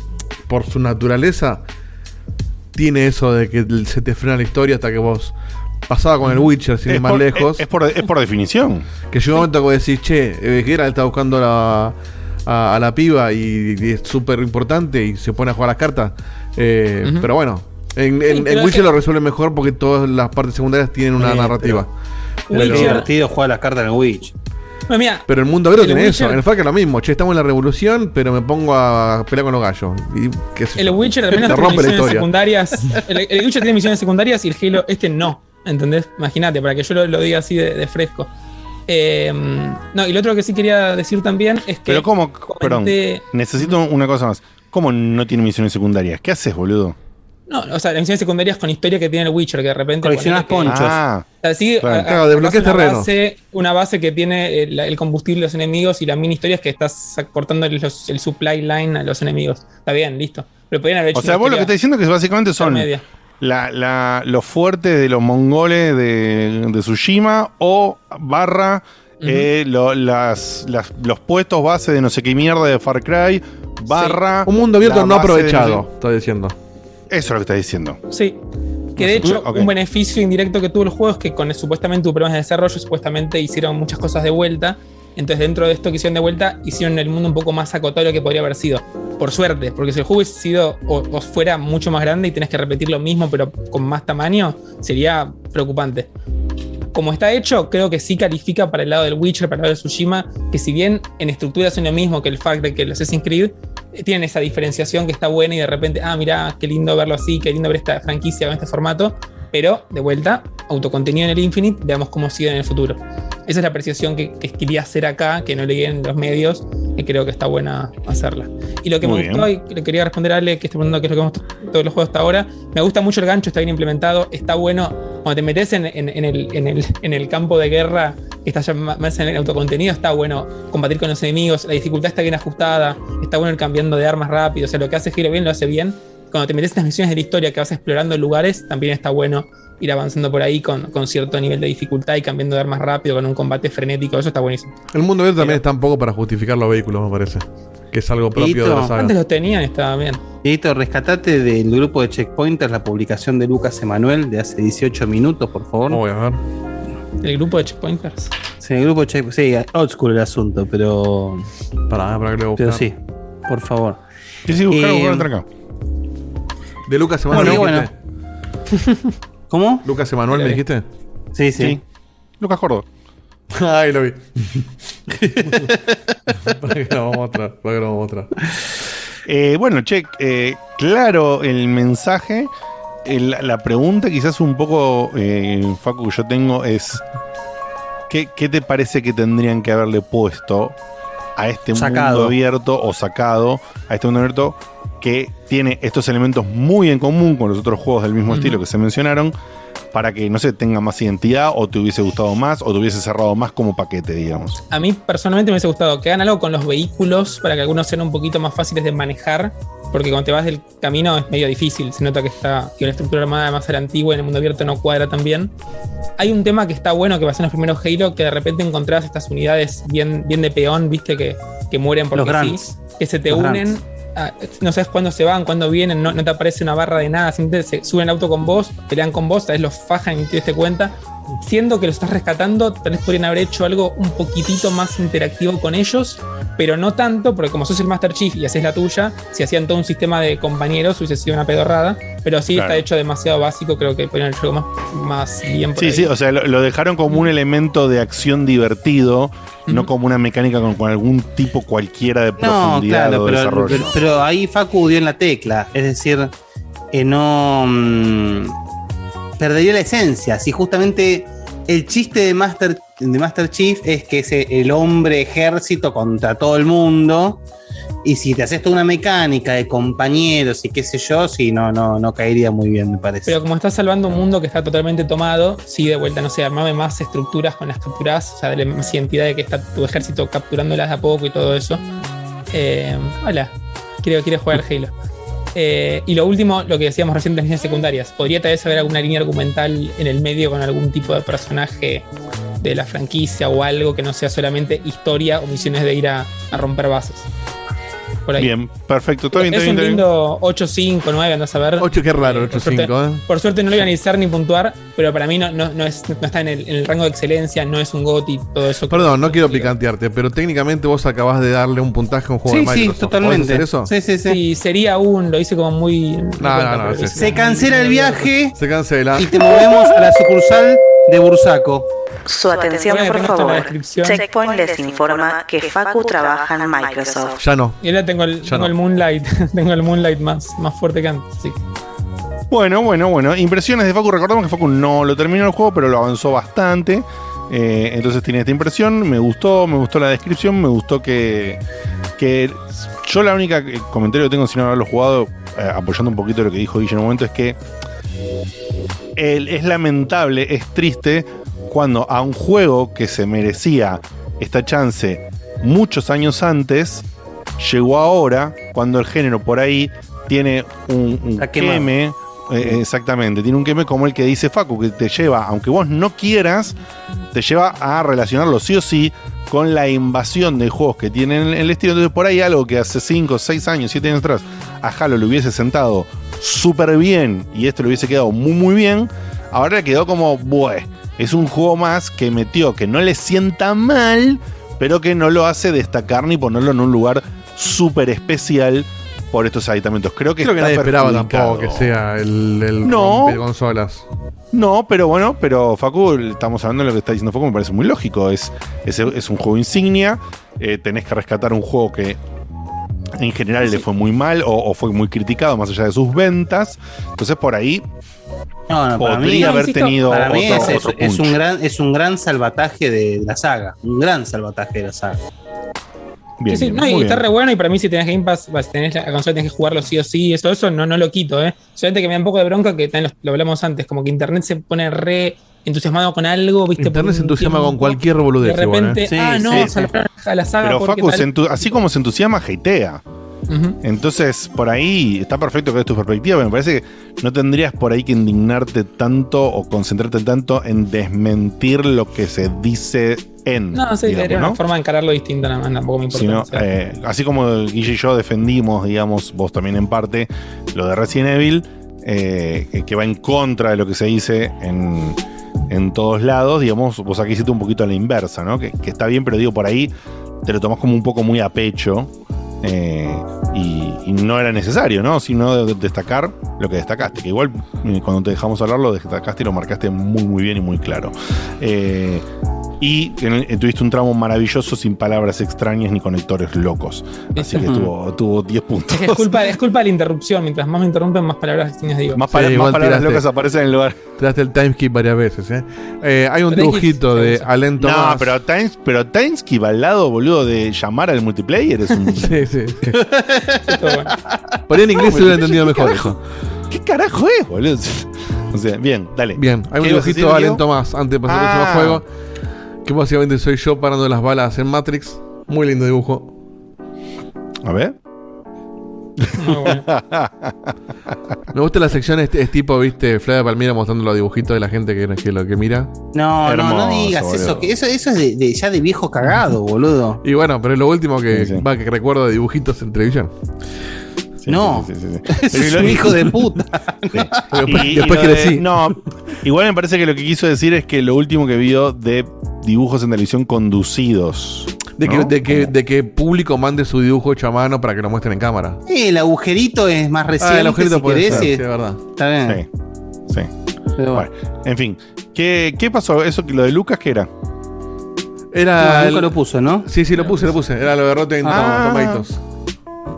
por su naturaleza tiene eso de que se te frena la historia hasta que vos pasaba con el Witcher sin Es ir más por- lejos. es- es por- es por definición. Que llega un momento que vos decís, che, eh, Geralt está buscando a la, a, a la piba y, y es súper importante y se pone a jugar las cartas. Eh. Pero bueno, en, en- Sí, en pero es Witcher que- lo resuelve mejor porque todas las partes secundarias tienen una Sí, narrativa. Es divertido jugar las cartas en el Witch. No, mira, Pero el mundo El tiene Witcher- eso. En el Far Cry es lo mismo. Che, estamos en la revolución, pero me pongo a pelear con los gallos. Y, qué sé El yo. Witcher Te tiene misiones historia. secundarias. El, el Witcher tiene misiones secundarias y el Halo este no. ¿Entendés? Imagínate, para que yo lo, lo diga así de, de fresco. Eh, no, y lo otro que sí quería decir también es que. Pero ¿cómo? Perdón, necesito una cosa más. ¿Cómo no tiene misiones secundarias? ¿Qué haces, boludo? No, o sea, las misiones secundarias con historia que tiene el Witcher, que de repente. Que- ponchos. Ah, O sea, sí, claro. a- a- Claro, desbloqueas una terreno. base, una base que tiene el, el combustible de los enemigos y las mini historias que estás cortando el supply line a los enemigos. Está bien, listo. Pero podrían haber hecho O sea, vos lo que estás diciendo es que básicamente son intermedia. la, la- los fuertes de los mongoles de, de Tsushima o barra eh, lo- las, las- los puestos base de no sé qué mierda de Far Cry barra... Un mundo abierto no de aprovechado, sé- estoy diciendo. Eso es lo que estás diciendo. Sí. Que de hecho, un beneficio indirecto que tuvo el juego es que con el, supuestamente hubo problemas de desarrollo, supuestamente hicieron muchas cosas de vuelta. Entonces, dentro de esto que hicieron de vuelta, hicieron el mundo un poco más acotado de lo que podría haber sido. Por suerte, porque si el juego hubiese sido o, o fuera mucho más grande y tenés que repetir lo mismo, pero con más tamaño, sería preocupante. Como está hecho, creo que sí califica para el lado del Witcher, para el lado de Tsushima, que si bien en estructura son lo mismo que el fact de que el Assassin's Creed, eh, tienen esa diferenciación que está buena y de repente, ah, mira, qué lindo verlo así, qué lindo ver esta franquicia con este formato, pero de vuelta, autocontenido en el Infinite, veamos cómo sigue en el futuro. Esa es la apreciación que, que quería hacer acá, que no leí en los medios, y creo que está buena hacerla. Y lo que Muy me gustó, y le quería responder a Ale, que está preguntando qué es lo que hemos todos los juegos hasta ahora, me gusta mucho el gancho, está bien implementado, está bueno. Cuando te metes en, en- en el, en el- en el campo de guerra, que está ya más en el autocontenido, está bueno combatir con los enemigos, la dificultad está bien ajustada, está bueno ir cambiando de armas rápido, o sea, lo que hace Halo bien lo hace bien. Cuando te metes en las misiones de la historia que vas explorando lugares, también está bueno ir avanzando por ahí con, con cierto nivel de dificultad y cambiando de armas rápido, con un combate frenético, eso está buenísimo. El mundo abierto también está un poco para justificar los vehículos, me parece. Que es algo propio de la saga. Antes los tenían, estaba bien. Edito, rescatate del grupo de Checkpointers la publicación de Lucas Emanuel de hace 18 minutos, por favor. Voy a ver. El grupo de Checkpointers. Sí, el grupo de Checkpointers. Sí, old school el asunto, pero. Para, para que lo Pero sí, por favor. Sí, sí, buscar, Eh, buscar, acá. De Lucas Emanuel. Bueno, bueno. ¿Cómo? Lucas Emanuel, ¿me dijiste? Sí, sí. Lucas Cordo. Ay, lo vi. para que lo vamos a mostrar. Para que lo vamos a mostrar. Eh, bueno, che, eh, claro el mensaje. El- la pregunta quizás un poco, eh, Facu, que yo tengo es, ¿qué, qué te parece que tendrían que haberle puesto a este Sacado. mundo abierto o sacado a este mundo abierto que tiene estos elementos muy en común con los otros juegos del mismo estilo que se mencionaron? Para que, no sé, tenga más identidad o te hubiese gustado más o te hubiese cerrado más como paquete, digamos. A mí personalmente me hubiese gustado que hagan algo con los vehículos para que algunos sean un poquito más fáciles de manejar, porque cuando te vas del camino es medio difícil, se nota que está que una estructura armada más a la antigua y en el mundo abierto no cuadra tan bien. Hay un tema que está bueno que pasó en los primeros Halo, que de repente encontrás estas unidades bien, bien de peón, viste, que, que mueren porque Los sí, que se te Los unen. Ah, no sabes cuándo se van, cuándo vienen, no, te aparece una barra de nada, simplemente se suben al auto con vos, pelean con vos, vez los fajan y te diste cuenta. Siendo que lo estás rescatando, tal vez podrían haber hecho algo un poquitito más interactivo con ellos, pero no tanto, porque como sos el Master Chief y haces la tuya, si hacían todo un sistema de compañeros hubiese sido una pedorrada, pero sí Claro. está hecho demasiado básico, creo que podrían haber hecho algo más, más bien por Sí, ahí. sí, o sea, lo, lo dejaron como un elemento de acción divertido, no como una mecánica con, con algún tipo cualquiera de No, profundidad claro, o pero, desarrollo. pero- pero ahí Facu dio en la tecla. Es decir, eh, no. mm, perdería la esencia. Si justamente el chiste de Master, de Master Chief es que es el hombre ejército contra todo el mundo. Y si te haces toda una mecánica de compañeros y qué sé yo, sí, no, no, no caería muy bien, me parece. Pero como estás salvando un mundo que está totalmente tomado, sí, de vuelta, no sé, armame más estructuras con las capturas, o sea, dale más identidad de que está tu ejército capturándolas de a poco y todo eso. Eh, hola, quiero, quiero jugar Halo. Eh, y lo último, lo que decíamos recién de las líneas secundarias. Podría tal vez haber alguna línea argumental en el medio con algún tipo de personaje de la franquicia o algo que no sea solamente historia o misiones de ir a, a romper bases. Por ahí. Bien, perfecto, está bien, es está bien. un lindo 8-5, 9, andás a ver. 8, qué raro, por suerte- 8-5, ¿eh? Por suerte no lo iba a analizar ni puntuar, pero para mí no, no, no, es, no está en el, en el rango de excelencia, no es un GOTY, todo eso. Perdón, no quiero picantearte, pero técnicamente vos acabas de darle un puntaje a un juego Sí, de sí, Microsoft. totalmente. ¿Podés hacer eso? Sí, sí, sí. sería un, lo hice como muy. No, no, no. Se cancela el viaje Se cancela. y te movemos a la sucursal de Bursaco. Su atención, por favor. Checkpoint les informa que Facu trabaja en Microsoft. Ya no. Y ahora tengo el, tengo no. el Moonlight, tengo el Moonlight más, más fuerte que antes. sí. Bueno, bueno, bueno. Impresiones de Facu. Recordamos que Facu no lo terminó el juego, pero lo avanzó bastante. Eh, entonces tiene esta impresión. Me gustó, me gustó la descripción. Me gustó que. que yo la única que- comentario que tengo sin haberlo jugado, eh, apoyando un poquito lo que dijo Guille en un momento, es que el- es lamentable, es triste cuando a un juego que se merecía esta chance muchos años antes, llegó ahora, cuando el género por ahí tiene un, queme, eh, exactamente, tiene un queme como el que dice Facu, que te lleva, aunque vos no quieras, te lleva a relacionarlo sí o sí con la invasión de juegos que tienen el estilo. Entonces, por ahí algo que hace 5, 6 años, 7 años atrás, a Halo le hubiese sentado súper bien y esto le hubiese quedado muy, muy bien, ahora le quedó como, bueh, es un juego más que metió, que no le sienta mal, pero que no lo hace destacar ni ponerlo en un lugar súper especial por estos aditamentos. Creo que Creo que nadie esperaba tampoco que sea el, el No. consolas. No, pero bueno, pero Facu, estamos hablando de lo que está diciendo Facu, me parece muy lógico. Es, es, es un juego insignia, eh, tenés que rescatar un juego que en general le fue muy mal o, o fue muy criticado más allá de sus ventas. Entonces por ahí No, no, para mí, haber insisto, tenido para mí otro, es, otro un gran, es un gran salvataje de la saga. Un gran salvataje de la saga. Bien, Sí, sí, bien, no, y está bien. re bueno y para mí si tenés Game Pass, vas, tenés la consola, tenés que jugarlo sí o sí, eso, eso no, no lo quito, ¿eh? Solamente que me da un poco de bronca que también lo, lo hablamos antes, como que Internet se pone re entusiasmado con algo, ¿viste? Internet se entusiasma con cualquier boludez, De igual, repente, ¿eh? Sí, ah, no, sí, a la saga Pero Facu, tal. así como se entusiasma, hatea. Entonces, por ahí está perfecto que es tu perspectiva, pero me parece que no tendrías por ahí que indignarte tanto o concentrarte tanto en desmentir lo que se dice en. No, sí, digamos, sería ¿no? una forma de encararlo distinta, nada más, tampoco me importa. Sino, eh, así como Guille y yo defendimos, digamos, vos también en parte, lo de Resident Evil, eh, que va en contra de lo que se dice en, en todos lados, digamos, vos aquí hiciste un poquito a la inversa, ¿no? Que, que está bien, pero digo, por ahí te lo tomás como un poco muy a pecho. Eh, y, no era necesario, ¿no? Sino de- destacar lo que destacaste. Que igual eh, cuando te dejamos hablar lo destacaste y lo marcaste muy muy bien y muy claro. Eh, y eh, tuviste un tramo maravilloso sin palabras extrañas ni conectores locos. Así que tuvo, tuvo 10 puntos. Es que es culpa, es culpa de la interrupción. Mientras más me interrumpen, más palabras extrañas digo. Más, pala- Sí, más palabras tiraste. locas aparecen en el lugar. Tiraste el timeskip varias veces, ¿eh? Eh, hay un dibujito de Allen No, Thomas. pero Times, pero Timeskip al lado, boludo, de llamar al multiplayer es un. Sí, sí. sí. Esto, bueno. Por ahí en inglés No, se hubiera entendido ¿qué mejor eso. ¿Qué carajo es, boludo? O sea, bien, dale. Bien, hay un ¿Qué ibas a dibujito de Allen? Thomas antes de pasar al Ah. próximo juego. Que básicamente soy yo parando las balas en Matrix. Muy lindo dibujo. A ver. Bueno. Me gusta la sección, es, es tipo, viste, Flavia Palmira mostrando los dibujitos de la gente que, que lo que mira. No, no, no digas boludo. eso, que eso, eso es de, de- ya de viejo cagado, boludo. Y bueno, pero es lo último que, Sí, sí. va, que recuerdo de dibujitos en televisión. Sí, No. sí, sí, sí, sí. Es un hijo de puta. Después, y- y después lo de- crecí. No, igual me parece que lo que quiso decir es que lo último que vio de dibujos en televisión conducidos. De que, ¿no? de, que, de que público mande su dibujo hecho a mano para que lo muestren en cámara. Sí, el agujerito es más reciente. Ah, el agujerito si puede querés, ser, sí, es verdad. Está bien. Sí. Sí. Pero bueno. Bueno, en fin. ¿Qué, qué pasó? ¿Eso que lo de Lucas qué era? Era. No, el- nunca lo puso, ¿no? Sí, sí, lo puse, lo puse. Era lo de Rotten Ah. Tomatoes.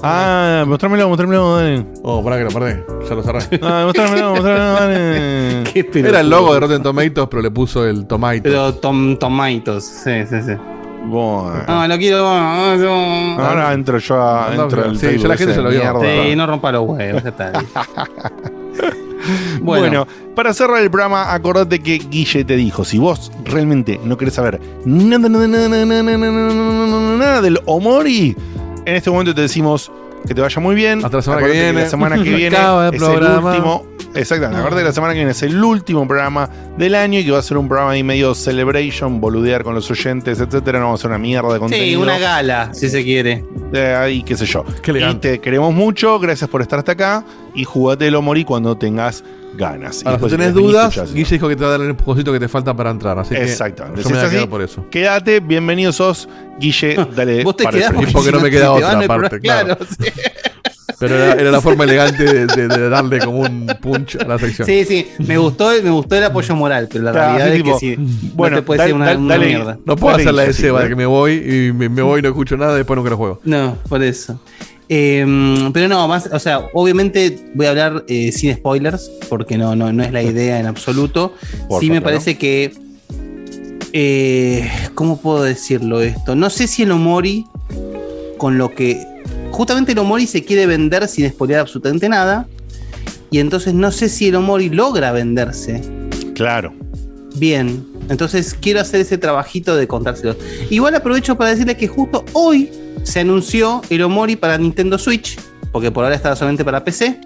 Ah, mostrámelo, mostrámelo, dale. Oh, pará que lo perdí. Ya lo cerré. Ah, mostrámelo, mostrámelo, dale. Qué pelotudo. Era el logo de Rotten Tomatoes, pero le puso el Tomato. Pero tom, tomaitos. Sí, sí, sí. Bueno. No, lo quiero. no, no. Ahora entro yo a. No, Entro al sí, ya la gente ese se lo vio. Sí, no rompa los huevos, ya está. Bueno. para cerrar el programa, acordate que Guille te dijo: si vos realmente no querés saber nada, nada, nada, nada, nada, nada, nada, nada del Omori, en este momento te decimos que te vaya muy bien. Hasta la semana que viene. La semana que viene Acaba el es el programa. último. Exactamente. Acordate que la semana que viene es el último programa del año y que va a ser un programa ahí medio celebration, boludear con los oyentes, etcétera. No vamos a hacer una mierda de contenido. Sí, una gala, si se quiere. Eh, ahí, qué sé yo. Qué y te queremos mucho, gracias por estar hasta acá y jugate el Omori cuando tengas ganas. Y Ahora, si tenés dudas, escuchás. Guille dijo que te va a dar el empujoncito que te falta para entrar. Así que yo me es voy a quedar así, por eso. Quédate, bienvenido sos, Guille, dale. Vos te para quedás porque no me queda otra parte, programa- claro. sí. Pero era, era la forma elegante de, de- de darle como un punch a la sección. Sí, sí, me gustó, me gustó el apoyo moral, pero la Claro, realidad es tipo, que sí, bueno, no te puede dale- decir una, dale- una dale- mierda. No puedo Dale, hacer la de Seba, sí, de que me voy y me, me voy y no escucho nada y después nunca lo juego. No, por eso. Eh, pero no, más, o sea, obviamente voy a hablar eh, sin spoilers, porque no, no, no es la idea en absoluto. Por sí me parece que. eh, ¿Cómo puedo decirlo esto? No sé si el Omori, con lo que. Justamente el Omori se quiere vender sin spoilear absolutamente nada. Y entonces no sé si el Omori logra venderse Claro. bien. Entonces quiero hacer ese trabajito de contárselo. Igual aprovecho para decirles que justo hoy se anunció el Omori para Nintendo Switch, porque por ahora está solamente para PC.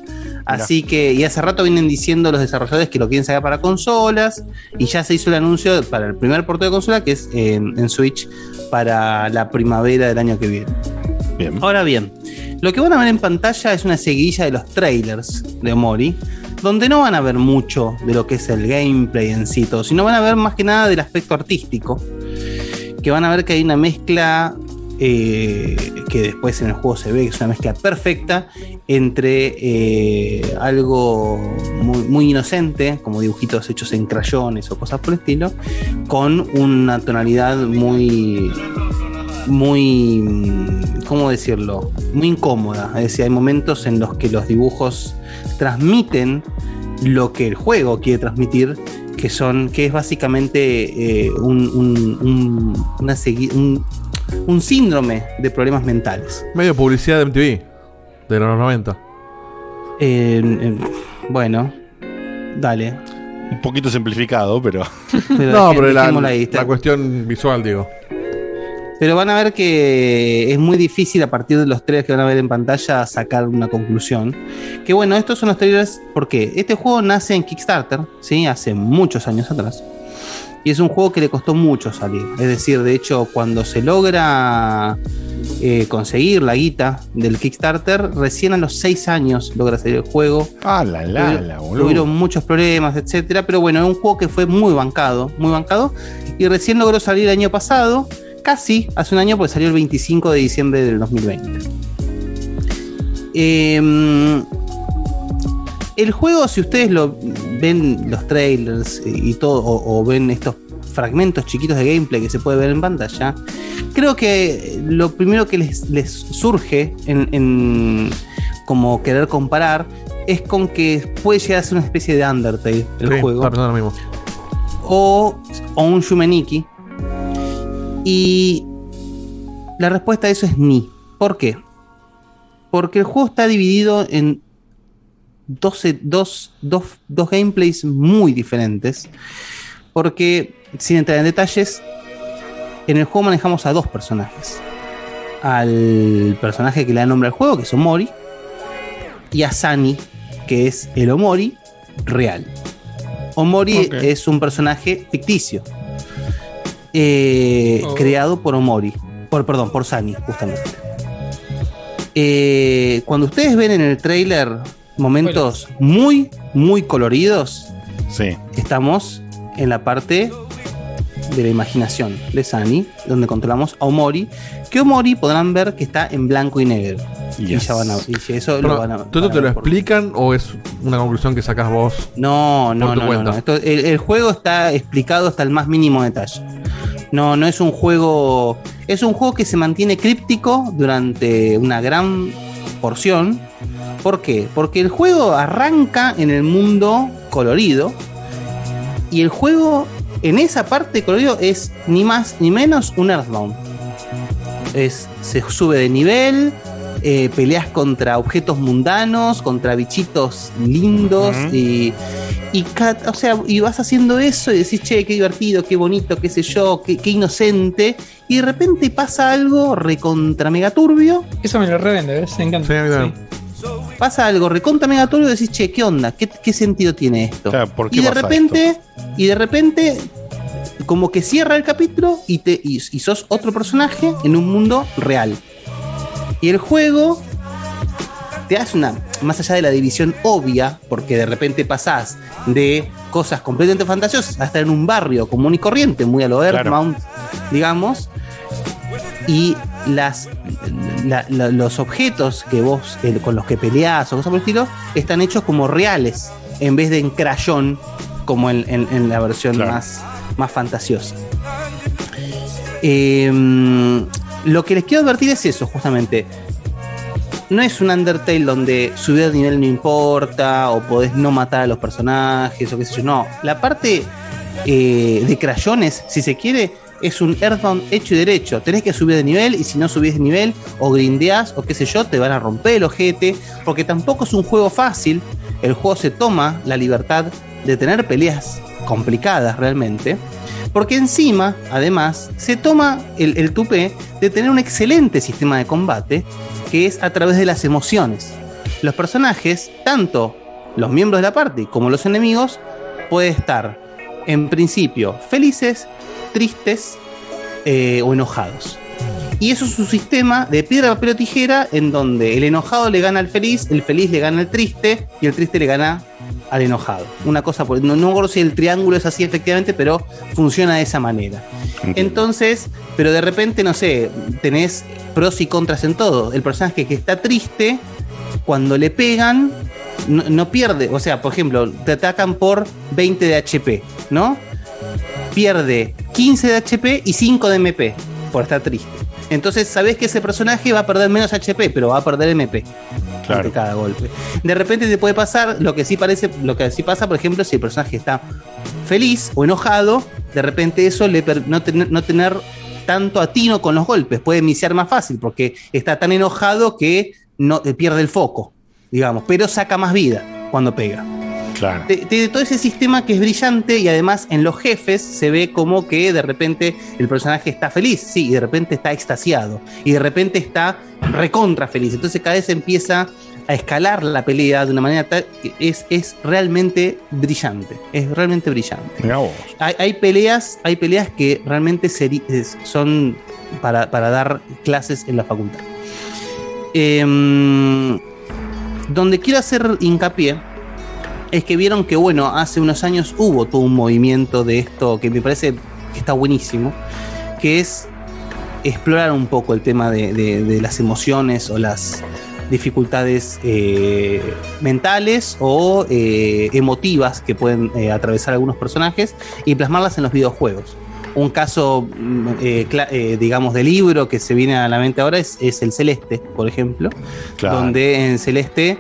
Así que, y hace rato vienen diciendo los desarrolladores que lo quieren sacar para consolas, y ya se hizo el anuncio para el primer porto de consola, que es en, en Switch, para la primavera del año que viene. Bien. Ahora bien, lo que van a ver en pantalla es una seguidilla de los trailers de Omori, donde no van a ver mucho de lo que es el gameplay en sí, todo, sino van a ver más que nada del aspecto artístico, que van a ver que hay una mezcla eh, que después en el juego se ve que es una mezcla perfecta entre eh, algo muy, inocente, como dibujitos hechos en crayones o cosas por el estilo, con una tonalidad muy muy, ¿cómo decirlo? Muy incómoda. Es decir, hay momentos en los que los dibujos transmiten lo que el juego quiere transmitir, que son, que es básicamente eh, un, un- síndrome de problemas mentales. Medio publicidad de MTV, de los 90. Eh, eh, bueno, dale. Un poquito simplificado, pero. Pero no, pero la, la cuestión visual, digo. Pero van a ver que es muy difícil a partir de los trailers que van a ver en pantalla sacar una conclusión. Que bueno, estos son los trailers porque este juego nace en Kickstarter, ¿sí? Hace muchos años atrás. Y es un juego que le costó mucho salir. Es decir, de hecho, cuando se logra eh, conseguir la guita del Kickstarter, recién a los 6 años logra salir el juego. Ah, la la, la, boludo. Tuvieron muchos problemas, etcétera. Pero bueno, es un juego que fue muy bancado, muy bancado. Y recién logró salir el año pasado, casi hace un año, porque salió el 25 de diciembre del 2020. Eh, el juego, si ustedes lo ven los trailers y todo, o, o ven estos fragmentos chiquitos de gameplay que se puede ver en pantalla, creo que lo primero que les, les surge en, en como querer comparar es con que puede llegar a ser una especie de Undertale el Sí, juego lo mismo. o, o un Shumeniki. Y la respuesta a eso es ni. ¿Por qué? Porque el juego está dividido en 12, dos, dos, dos gameplays muy diferentes. Porque, sin entrar en detalles, en el juego manejamos a dos personajes. Al personaje que le da nombre al juego, que es Omori, y a Sani, que es el Omori real. Omori es un personaje ficticio. eh, Oh. Creado por Omori. Por, perdón, por Sani, justamente. Eh, cuando ustedes ven en el trailer momentos muy, muy coloridos, sí. estamos en la parte de la imaginación de Sani, donde controlamos a Omori, que Omori podrán ver que está en blanco y negro. Y ya van a, y si eso Pero, lo van a. ¿Todo van esto a te lo por- explican o es una conclusión que sacas vos? No, no, por tu no, no, cuenta? no. Esto- el, el juego está explicado hasta el más mínimo detalle. No, no es un juego. Es un juego que se mantiene críptico durante una gran porción. ¿Por qué? Porque el juego arranca en el mundo colorido. Y el juego, en esa parte colorido, es ni más ni menos un Earthbound. Es, se sube de nivel, eh, peleas contra objetos mundanos, contra bichitos lindos y, y, o sea, y vas haciendo eso y decís, che, qué divertido, qué bonito, qué sé yo, qué, qué inocente, y de repente pasa algo recontra mega turbio. Eso me lo revende, ¿ves? Me encanta. Sí. Pasa algo recontra mega turbio y decís, che, ¿qué onda? ¿Qué, qué sentido tiene esto? ¿por qué y de repente, y de repente, como que cierra el capítulo y, te, y, y sos otro personaje en un mundo real. Y el juego te hace una, más allá de la división obvia, porque de repente pasás de cosas completamente fantasiosas a estar en un barrio común y corriente, muy a lo Earthbound, digamos, y las la- la- los objetos que vos eh, con los que peleás o cosas por el estilo están hechos como reales en vez de en crayón como en, en- en la versión más, más fantasiosa. Em, lo que les quiero advertir es eso, justamente. No es un Undertale donde subir de nivel no importa, o podés no matar a los personajes, o qué sé yo. No, la parte eh, de crayones, si se quiere, es un Earthbound hecho y derecho. Tenés que subir de nivel, y si no subís de nivel, o grindeás, o qué sé yo, te van a romper el ojete, porque tampoco es un juego fácil. El juego se toma la libertad de tener peleas complicadas realmente. Porque encima, además, se toma el, el tupé de tener un excelente sistema de combate que es a través de las emociones. Los personajes, tanto los miembros de la party como los enemigos, pueden estar en principio felices, tristes eh, o enojados. Y eso es un sistema de piedra, papel o tijera en donde el enojado le gana al feliz, el feliz le gana al triste y el triste le gana al enojado. Una cosa, por, no, no si el triángulo es así efectivamente, pero funciona de esa manera. Entonces, pero de repente, no sé, tenés pros y contras en todo. El personaje que está triste, cuando le pegan, no, no pierde. O sea, por ejemplo, te atacan por 20 de HP, ¿no? Pierde 15 de HP y 5 de MP por estar triste. Entonces sabés que ese personaje va a perder menos HP, pero va a perder MP ante cada golpe. De repente te puede pasar lo que sí parece, lo que sí pasa, por ejemplo, si el personaje está feliz o enojado, de repente eso le per- no, tener, no tener tanto atino con los golpes, puede iniciar más fácil porque está tan enojado que no eh, pierde el foco, digamos, pero saca más vida cuando pega. Claro. De, de todo ese sistema que es brillante y además en los jefes se ve como que de repente el personaje está feliz, sí, y de repente está extasiado, y de repente está recontra feliz. Entonces cada vez empieza a escalar la pelea de una manera tal que es, es realmente brillante. Es realmente brillante. Hay, hay peleas, hay peleas que realmente seri- es- son para, para dar clases en la facultad. Em, donde quiero hacer hincapié es que vieron que, bueno, hace unos años hubo todo un movimiento de esto que me parece que está buenísimo, que es explorar un poco el tema de, de- de las emociones o las dificultades eh, mentales o eh, emotivas que pueden eh, atravesar algunos personajes y plasmarlas en los videojuegos. Un caso, mm, digamos, de libro que se viene a la mente ahora es, es el Celeste, por ejemplo, Claro. donde en Celeste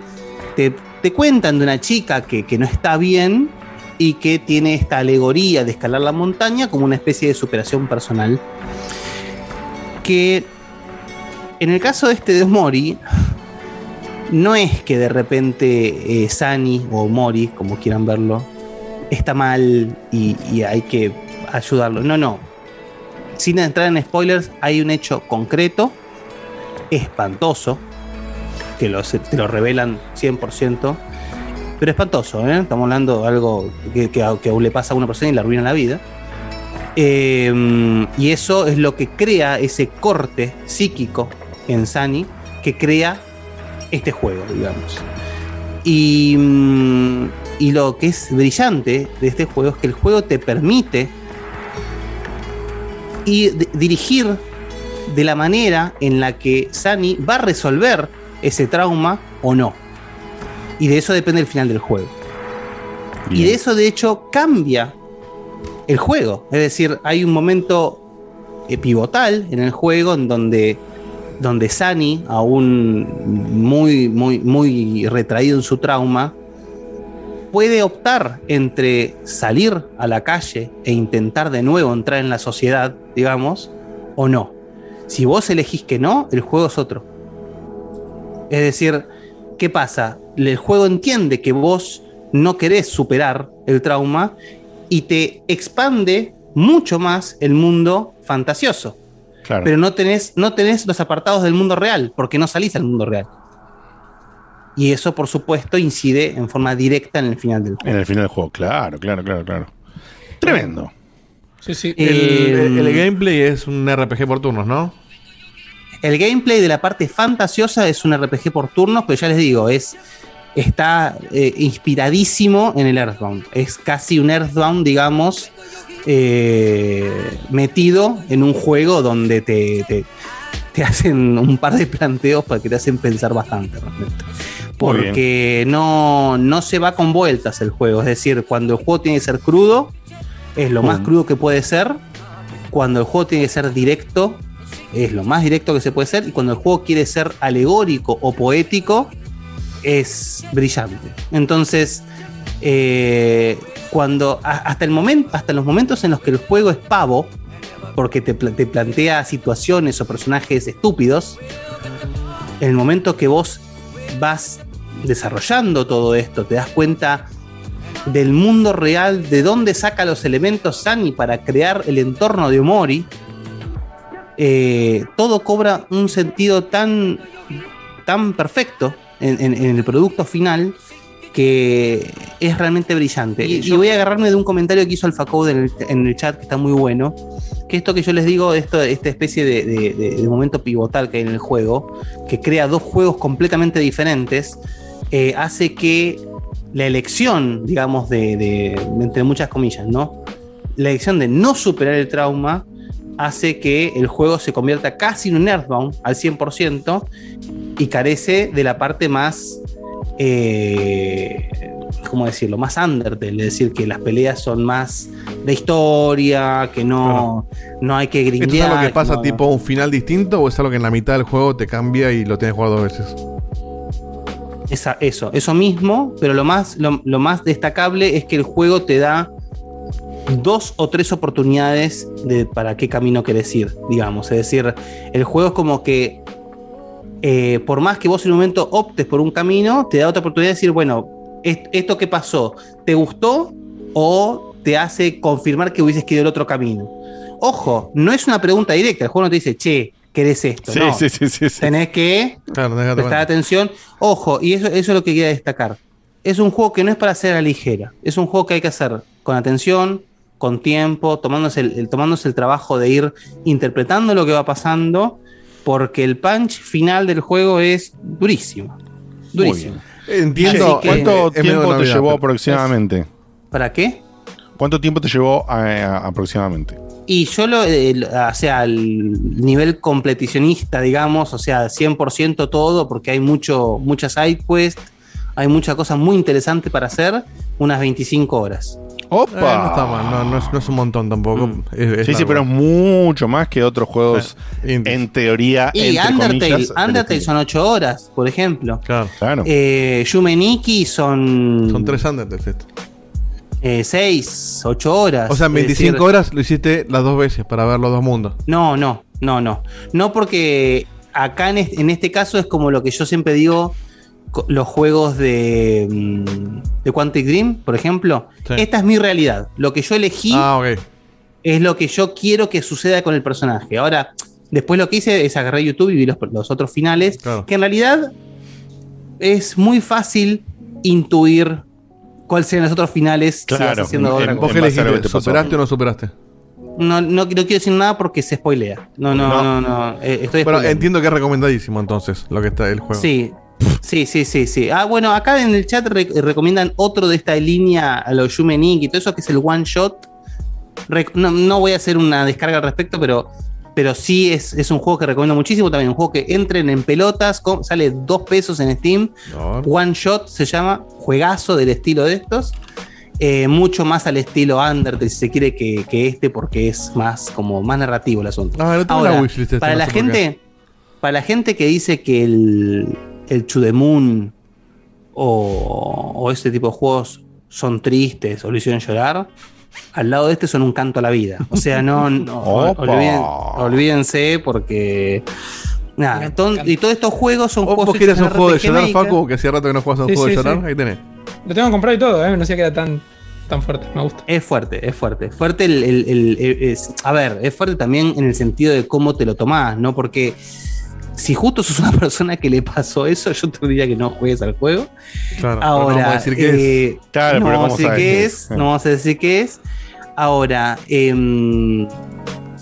te, te cuentan de una chica que, que no está bien y que tiene esta alegoría de escalar la montaña como una especie de superación personal. Que en el caso de este de Mori, no es que de repente eh, Sani o Mori, como quieran verlo, está mal y, y hay que ayudarlo. No, no. Sin entrar en spoilers, hay un hecho concreto, espantoso, que te lo revelan 100%, pero espantoso, ¿eh? Estamos hablando de algo que, que, que le pasa a una persona y le arruina la vida. Eh, y eso es lo que crea ese corte psíquico en Sani que crea este juego, digamos. Y, mm, y lo que es brillante de este juego es que el juego te permite y di- dirigir de la manera en la que Sani va a resolver ese trauma o no. Y de eso depende el final del juego. Y de eso, de hecho, cambia el juego. Es decir, hay un momento eh, pivotal en el juego en donde, donde Sani, aún muy, muy, muy retraído en su trauma, puede optar entre salir a la calle e intentar de nuevo entrar en la sociedad, digamos, o no. Si vos elegís que no, el juego es otro. Es decir, ¿qué pasa? El juego entiende que vos no querés superar el trauma y te expande mucho más el mundo fantasioso. Claro. Pero no tenés, no tenés los apartados del mundo real, porque no salís al mundo real. Y eso, por supuesto, incide en forma directa en el final del juego. En el final del juego, claro, claro, claro, claro. Tremendo. Sí, sí. El, Eh, el- el gameplay es un RPG por turnos, ¿no? El gameplay de la parte fantasiosa es un RPG por turnos, pero ya les digo, es está eh, inspiradísimo en el Earthbound. Es casi un Earthbound, digamos, eh, metido en un juego donde te, te- te hacen un par de planteos para que te hacen pensar bastante realmente. Porque no, no se va con vueltas el juego. Es decir, cuando el juego tiene que ser crudo, es lo más Pum. crudo que puede ser. Cuando el juego tiene que ser directo, es lo más directo que se puede ser. Y cuando el juego quiere ser alegórico o poético, es brillante. Entonces, eh, cuando hasta el momento, hasta los momentos en los que el juego es pavo, porque te, te plantea situaciones o personajes estúpidos, en el momento que vos vas desarrollando todo esto, te das cuenta del mundo real, de dónde saca los elementos Sani para crear el entorno de Omori, eh, todo cobra un sentido tan, tan perfecto en, en- en el producto final que es realmente brillante. Y, y voy a agarrarme de un comentario que hizo AlphaCode en el, en el chat que está muy bueno. Que esto que yo les digo, esto, esta especie de, de- de- de momento pivotal que hay en el juego, que crea dos juegos completamente diferentes, eh, hace que la elección, digamos, de, de- entre muchas comillas, ¿no? La elección de no superar el trauma hace que el juego se convierta casi en un Earthbound al 100% y carece de la parte más, eh, ¿cómo decirlo? Más Undertale, es decir, que las peleas son más de historia, que no, no hay que ¿Esto es grindear. algo que pasa no- tipo un final distinto o es algo que en la mitad del juego te cambia y lo tienes jugar dos veces? Esa- eso, eso mismo, pero lo más, lo, lo más destacable es que el juego te da dos o tres oportunidades de para qué camino querés ir, digamos. Es decir, el juego es como que eh, por más que vos en un momento optes por un camino, te da otra oportunidad de decir, bueno, est- esto que pasó, ¿te gustó o te hace confirmar que hubieses querido el otro camino? Ojo, no es una pregunta directa, el juego no te dice, che, ¿querés esto? Sí, no. sí, sí, sí, sí. Tenés que Claro, prestar atención. Ojo, y eso, eso es lo que quería destacar. Es un juego que no es para hacer a la ligera. Es un juego que hay que hacer con atención, con tiempo, tomándose el, el- tomándose el trabajo de ir interpretando lo que va pasando, porque el punch final del juego es durísimo. Durísimo. Entiendo. Que- ¿Cuánto medio tiempo te llevó aproximadamente? ¿Para qué? ¿Cuánto tiempo te llevó eh, aproximadamente? Y yo lo, eh, o sea, el nivel completicionista, digamos, o sea, 100% todo, porque hay mucho, muchas side quests, hay mucha cosa muy interesante para hacer, unas 25 horas. ¡Opa! Eh, no está mal, no, no es, no es un montón tampoco. Mm. Es- es sí, sí, pero es mucho más que otros juegos en teoría. Y entre Undertale, comillas, Undertale son 8 horas, por ejemplo. Claro. Claro. Eh, Yumeniki son. Son tres Undertales esto. 6, 8 horas. O sea, en Es 25 decir, horas lo hiciste las dos veces para ver los dos mundos. No, no, no, no. No porque acá en este, en este caso es como lo que yo siempre digo, los juegos de, mm, de Quantic Dream, por ejemplo. Sí. Esta es mi realidad. Lo que yo elegí Ah, es lo que yo quiero que suceda con el personaje. Ahora, después lo que hice es agarré YouTube y vi los, los otros finales, que en realidad es muy fácil intuir cuáles serían los otros finales si vas haciendo otra ¿Vos cosa. qué elegiste? ¿Superaste o no superaste? No, no, no quiero decir nada porque se spoilea. No, no, no, no. eh, estoy Pero spoileando. entiendo que es recomendadísimo entonces lo que está el juego. Sí, sí, sí, sí, sí. Ah, bueno, acá en el chat re- recomiendan otro de esta línea a los Yumenik y todo eso, que es el One Shot. No, no voy a hacer una descarga al respecto, pero, pero sí es, es un juego que recomiendo muchísimo. También un juego que entren en pelotas, com- sale dos pesos en Steam. One Shot se llama, juegazo del estilo de estos. Eh, mucho más al estilo Undertale, si se quiere, que, que este, porque es más como más narrativo el asunto. Ah, la Ahora, wishlist este, para no la gente, para la gente que dice que el, el To the Moon o, o este tipo de juegos son tristes o lo hicieron llorar, al lado de este son un canto a la vida. O sea, no, no Opa. olviden- olvídense porque. Nada, ton- y todos estos juegos son juegos. ¿Vos hechos un juego de llorar. Facu? Que hacía rato que no jugabas a un Sí, juego de llorar. sí. Ahí tenés. Lo tengo comprado y todo, ¿eh? No sé que era tan, tan fuerte. Me gusta. Es fuerte, es fuerte. Fuerte el, el- el- el- es- a ver, es fuerte también en el sentido de cómo te lo tomás, ¿no? Porque si justo sos una persona que le pasó eso, yo te diría que no juegues al juego. Claro, no Ahora, vamos a decir qué eh, es. Claro, no pero vamos a ¿cómo decir qué es, es? no vamos a decir qué es. Ahora, em,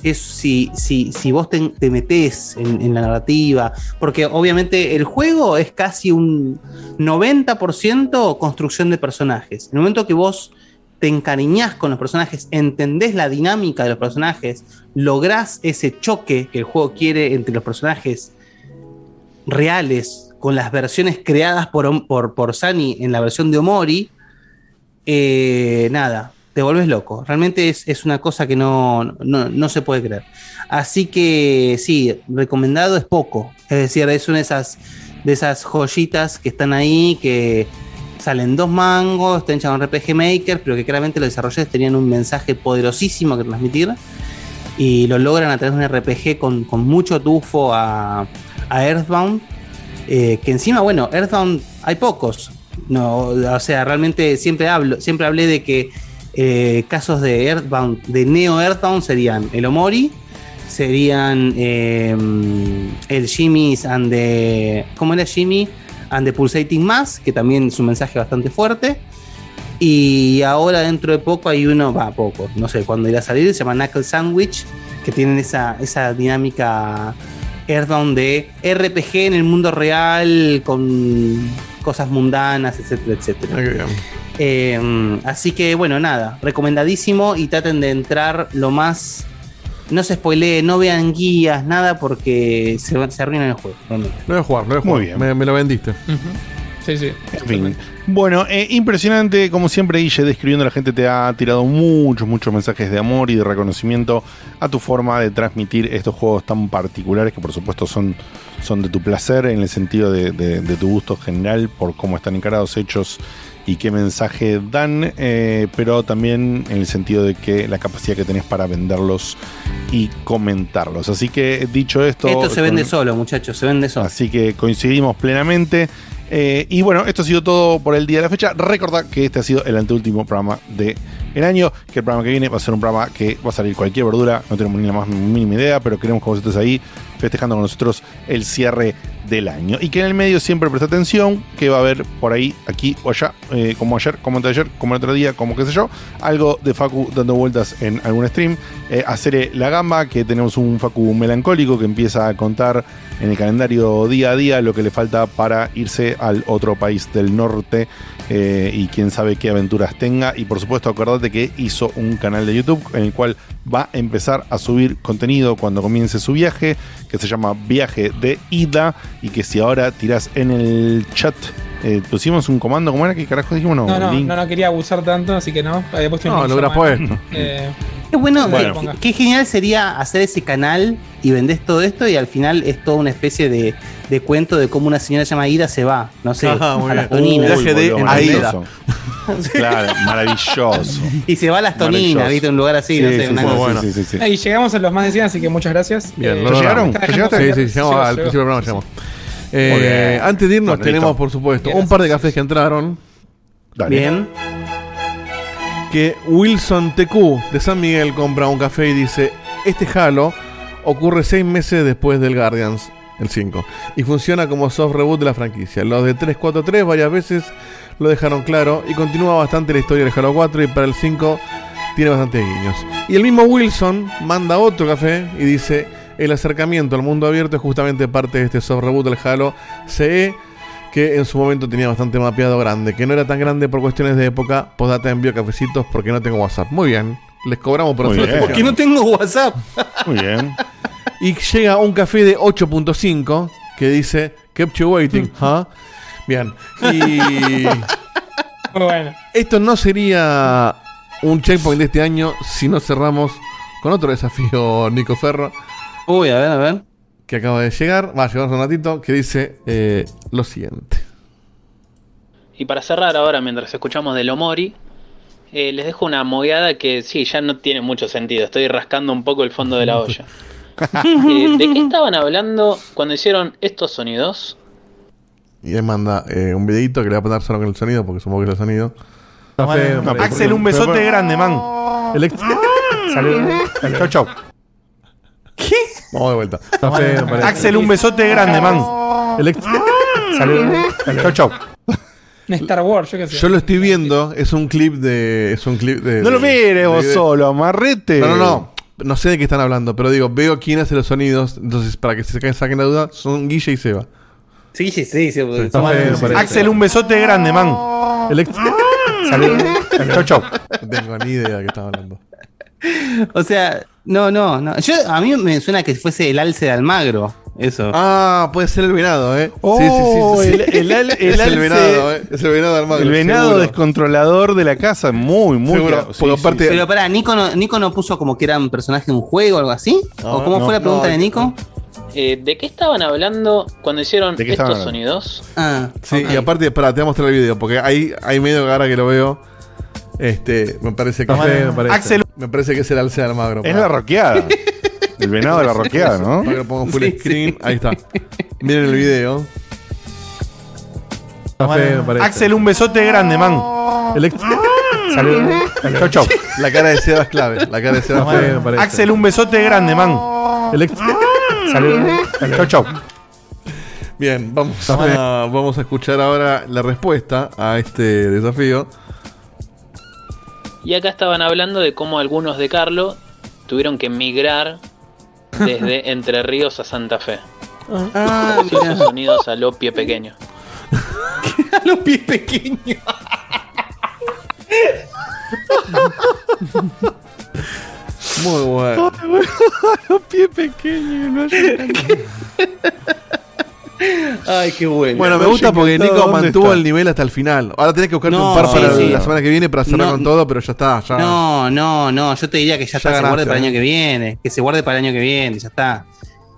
es, si, si, si vos te, te metés en, en la narrativa, porque obviamente el juego es casi un 90% construcción de personajes. En el momento que vos te encariñás con los personajes, entendés la dinámica de los personajes, lográs ese choque que el juego quiere entre los personajes reales con las versiones creadas por, por, por Sani en la versión de Omori, eh, nada, te vuelves loco. Realmente es, es una cosa que no, no, no se puede creer. Así que sí, recomendado es poco. Es decir, es una de esas, de esas joyitas que están ahí, que salen dos mangos, están en RPG Maker, pero que claramente los desarrolladores tenían un mensaje poderosísimo que transmitir y lo logran a través de un RPG con, con mucho tufo a Earthbound. eh, que encima, bueno, Earthbound hay pocos. No, o sea, realmente siempre hablo, siempre hablé de que eh, casos de Earthbound, de Neo Earthbound serían el Omori, serían eh, el Jimmy's and the. ¿Cómo era Jimmy? And the Pulsating Mass, que también es un mensaje bastante fuerte. Y ahora dentro de poco hay uno, va, poco, no sé cuándo irá a salir, se llama Knuckle Sandwich, que tienen esa, esa dinámica Earthbound de RPG en el mundo real, con cosas mundanas, etcétera, etcétera. Eh, así que bueno, nada, recomendadísimo y traten de entrar lo más... No se spoileen, no vean guías, nada, porque se, se arruinan el juego. realmente. Lo voy a jugar, lo voy a Muy jugar. bien. Me, me lo vendiste. Sí, sí. En fin. Bueno, eh, impresionante, como siempre, Guille, describiendo la gente te ha tirado muchos, muchos mensajes de amor y de reconocimiento a tu forma de transmitir estos juegos tan particulares que por supuesto son, son de tu placer en el sentido de, de- de tu gusto general por cómo están encarados, hechos y qué mensaje dan, eh, pero también en el sentido de que la capacidad que tenés para venderlos y comentarlos. Así que dicho esto... Esto se vende con- solo, muchachos, se vende solo. Así que coincidimos plenamente. Eh, y bueno, esto ha sido todo por el día de la fecha. Recordad que este ha sido el anteúltimo programa del el año. Que el programa que viene va a ser un programa que va a salir cualquier verdura. No tenemos ni la más mínima idea, pero queremos que vos estés ahí festejando con nosotros el cierre del año. Y que en el medio siempre presta atención, que va a haber por ahí, aquí o allá, eh, como ayer, como antes ayer, como el otro día, como qué sé yo, algo de Facu dando vueltas en algún stream. Eh, hacer la gamba, que tenemos un Facu melancólico que empieza a contar en el calendario día a día lo que le falta para irse al otro país del norte eh, y quién sabe qué aventuras tenga. Y por supuesto, acordate que hizo un canal de YouTube en el cual va a empezar a subir contenido cuando comience su viaje, que se llama Viaje de Ida. Y que si ahora tirás en el chat, eh, pusimos un comando, ¿cómo era? ¿Qué carajo dijimos? No, No, no, link. no, no quería abusar tanto, así que no. Había puesto No, lo hubieras puesto. eh, Qué bueno, Bueno. qué, qué genial sería hacer ese canal y vendés todo esto y al final es toda una especie de, de cuento de cómo una señora llamada Ida se va, no sé, Ah, a las toninas. Uy, En maravilloso. Claro, maravilloso. Y se va a las toninas. ¿viste? Un lugar así, no Sí, sé, sí, una sí, cosa sí, así. sí, sí. Y llegamos a los más de 100, así que muchas gracias. Bien, Eh, lo llegaron? logramos. ¿Ya llegaste? Sí, sí, llegamos al principio del programa, llegamos. Eh, antes de irnos, tenemos, por supuesto, Bien, un par de cafés que entraron. Dale. Bien. Que Wilson TQ de San Miguel compra un café y dice: Este Halo ocurre seis meses después del Guardians, el 5, y funciona como soft reboot de la franquicia. Los de 343 varias veces lo dejaron claro y continúa bastante la historia del Halo 4 y para el 5 tiene bastantes guiños. Y el mismo Wilson manda otro café y dice: El acercamiento al mundo abierto es justamente parte de este soft reboot del Halo CE que en su momento tenía bastante mapeado grande, que no era tan grande por cuestiones de época. Postdata envío cafecitos porque no tengo WhatsApp. Muy bien, les cobramos por hacer. Porque no tengo WhatsApp. Muy bien. Y llega un café de 8.5 que dice Kept you waiting, ¿ah? Bien. Y bueno. esto no sería un checkpoint de este año si no cerramos con otro desafío, Nico Ferro, Uy, a ver, a ver. que acaba de llegar. Va a llegar un ratito, que dice eh, lo siguiente. Y para cerrar ahora, mientras escuchamos de Lomori, eh, les dejo una mogueada que sí, ya no tiene mucho sentido. Estoy rascando un poco el fondo de la olla. Eh, ¿De qué estaban hablando cuando hicieron estos sonidos? Y él manda eh, un videito que le va a poner solo con el sonido, porque supongo que es el sonido. No. Axel, un besote grande, man. Elect- Chau, chau. Vamos de vuelta. Está feo, parece. Axel, un besote grande, man. Elect- Chau, chau. En Star Wars, yo qué sé. Yo lo estoy viendo, es un clip de. Es un clip de. No lo de- mires vos de- solo, amarrete. No, no, no. No sé de qué están hablando, pero digo, veo quién hace los sonidos. Entonces, para que se saquen la duda, son Guille y Seba. Sí, sí, sí. sí, Está feo, parece. Axel, un besote grande, man. Elect- Chau, chau. No tengo ni idea de qué están hablando. O sea, no, no, no. Yo, a mí me suena que fuese el alce de Almagro. Eso. Ah, puede ser el venado, ¿eh? Oh, sí, sí, sí. sí. el- el es alce- el venado, ¿eh? Es el venado de Almagro. El venado seguro. descontrolador de la casa, muy, muy. Seguro, sí, sí, sí. Pero pará, Nico no, Nico no puso como que era un personaje de un juego o algo así. ¿O cómo no, fue la pregunta no, de Nico? Eh, ¿De qué estaban hablando cuando hicieron ¿De qué estos hablando? sonidos? Ah, Sí, y aparte, espera, te voy a mostrar el video, porque ahí, ahí medio que ahora que lo veo, este, me parece que Axel- me parece, Axel- me parece que es el alce de Almagro. Es la roqueada. El venado de la roqueada, ¿no? Para que lo pongo full Sí, screen, ahí está. Miren el video. Me. Axel, un besote grande, man. Elect- Chau, chau. La cara de Seba es clave. La cara de Seba es fea, me parece. Axel, un besote grande, man. Elect- Chau, chau. Bien, vamos a, vamos a escuchar ahora la respuesta a este desafío. Y acá estaban hablando de cómo algunos de Carlo tuvieron que migrar desde Entre Ríos a Santa Fe. Ah, esos sonidos a lo pie pequeño. a los pies pequeños. Muy bueno. Los pies pequeños, no Ay, qué bueno. Bueno, me No gusta porque Nico ¿dónde mantuvo está? el nivel hasta el final. Ahora tenés que buscarte No, un par para sí, sí. la semana que viene para cerrar No, con todo, pero ya está. Ya. No, no, no. Yo te diría que ya, Ya está, se ganaste, guarde para el año que viene. Que se guarde para el año que viene, ya está.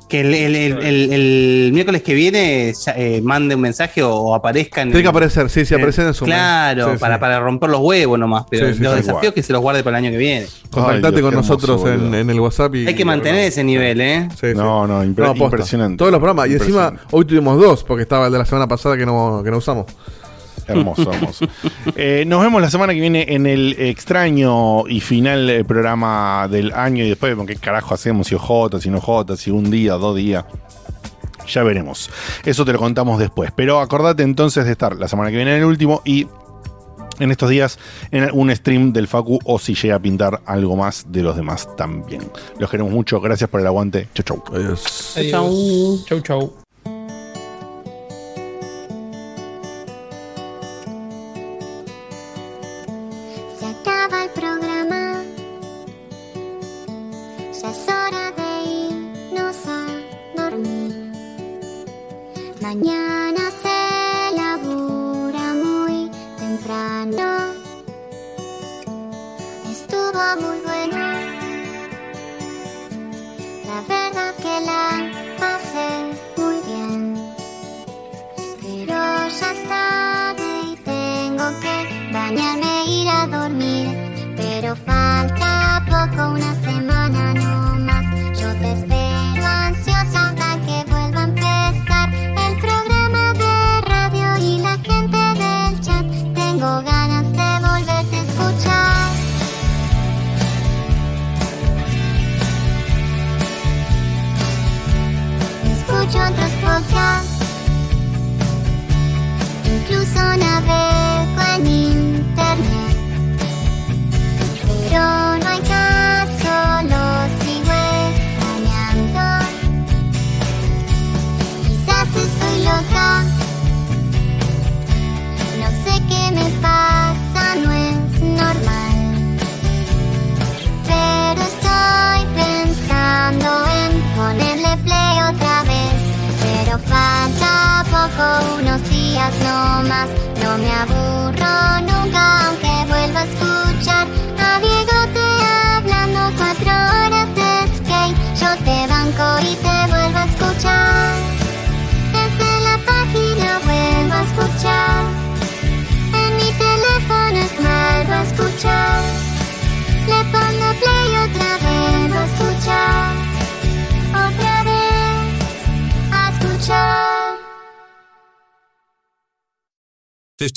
Que el, el- el- el- el miércoles que viene ya, eh, mande un mensaje o, o aparezca en. Tiene que aparecer, sí, sí, en- aparecer en su Claro. Sí, para, sí. para romper los huevos nomás. Pero Sí, sí, los sí, desafíos igual. que se los guarde para el año que viene. Contactate Ay, con hermoso, nosotros en, en el WhatsApp y. Hay que mantener ese nivel, ¿eh? Sí, sí. No, no, impre- No, impresionante. Todos los programas. Y encima, hoy tuvimos dos, porque estaba el de la semana pasada que no, que no usamos. Hermoso, hermoso. Eh, nos vemos la semana que viene en el extraño y final eh, programa del año y después, ¿con qué carajo hacemos? Si OJ, si no OJ, si un día, dos días. Ya veremos. Eso te lo contamos después. Pero acordate entonces de estar la semana que viene en el último y en estos días en un stream del Facu o si llega a pintar algo más de los demás también. Los queremos mucho. Gracias por el aguante. Chau, chau. Adiós. Adiós. Chau, chau.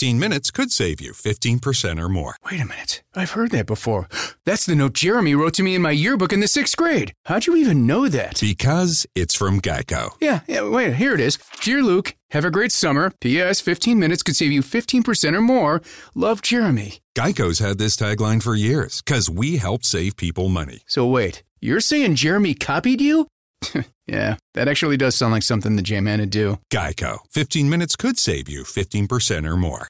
15 minutes could save you 15% or more. Wait a minute. I've heard that before. That's the note Jeremy wrote to me in my yearbook in the sixth grade. How'd you even know that? Because it's from Geico. Yeah, yeah, wait, here it is. Dear Luke, have a great summer. P.S. 15 minutes could save you 15% or more. Love, Jeremy. Geico's had this tagline for years because we help save people money. So wait, you're saying Jeremy copied you? yeah, that actually does sound like something the J-Man would do. Geico. 15 minutes could save you 15% or more.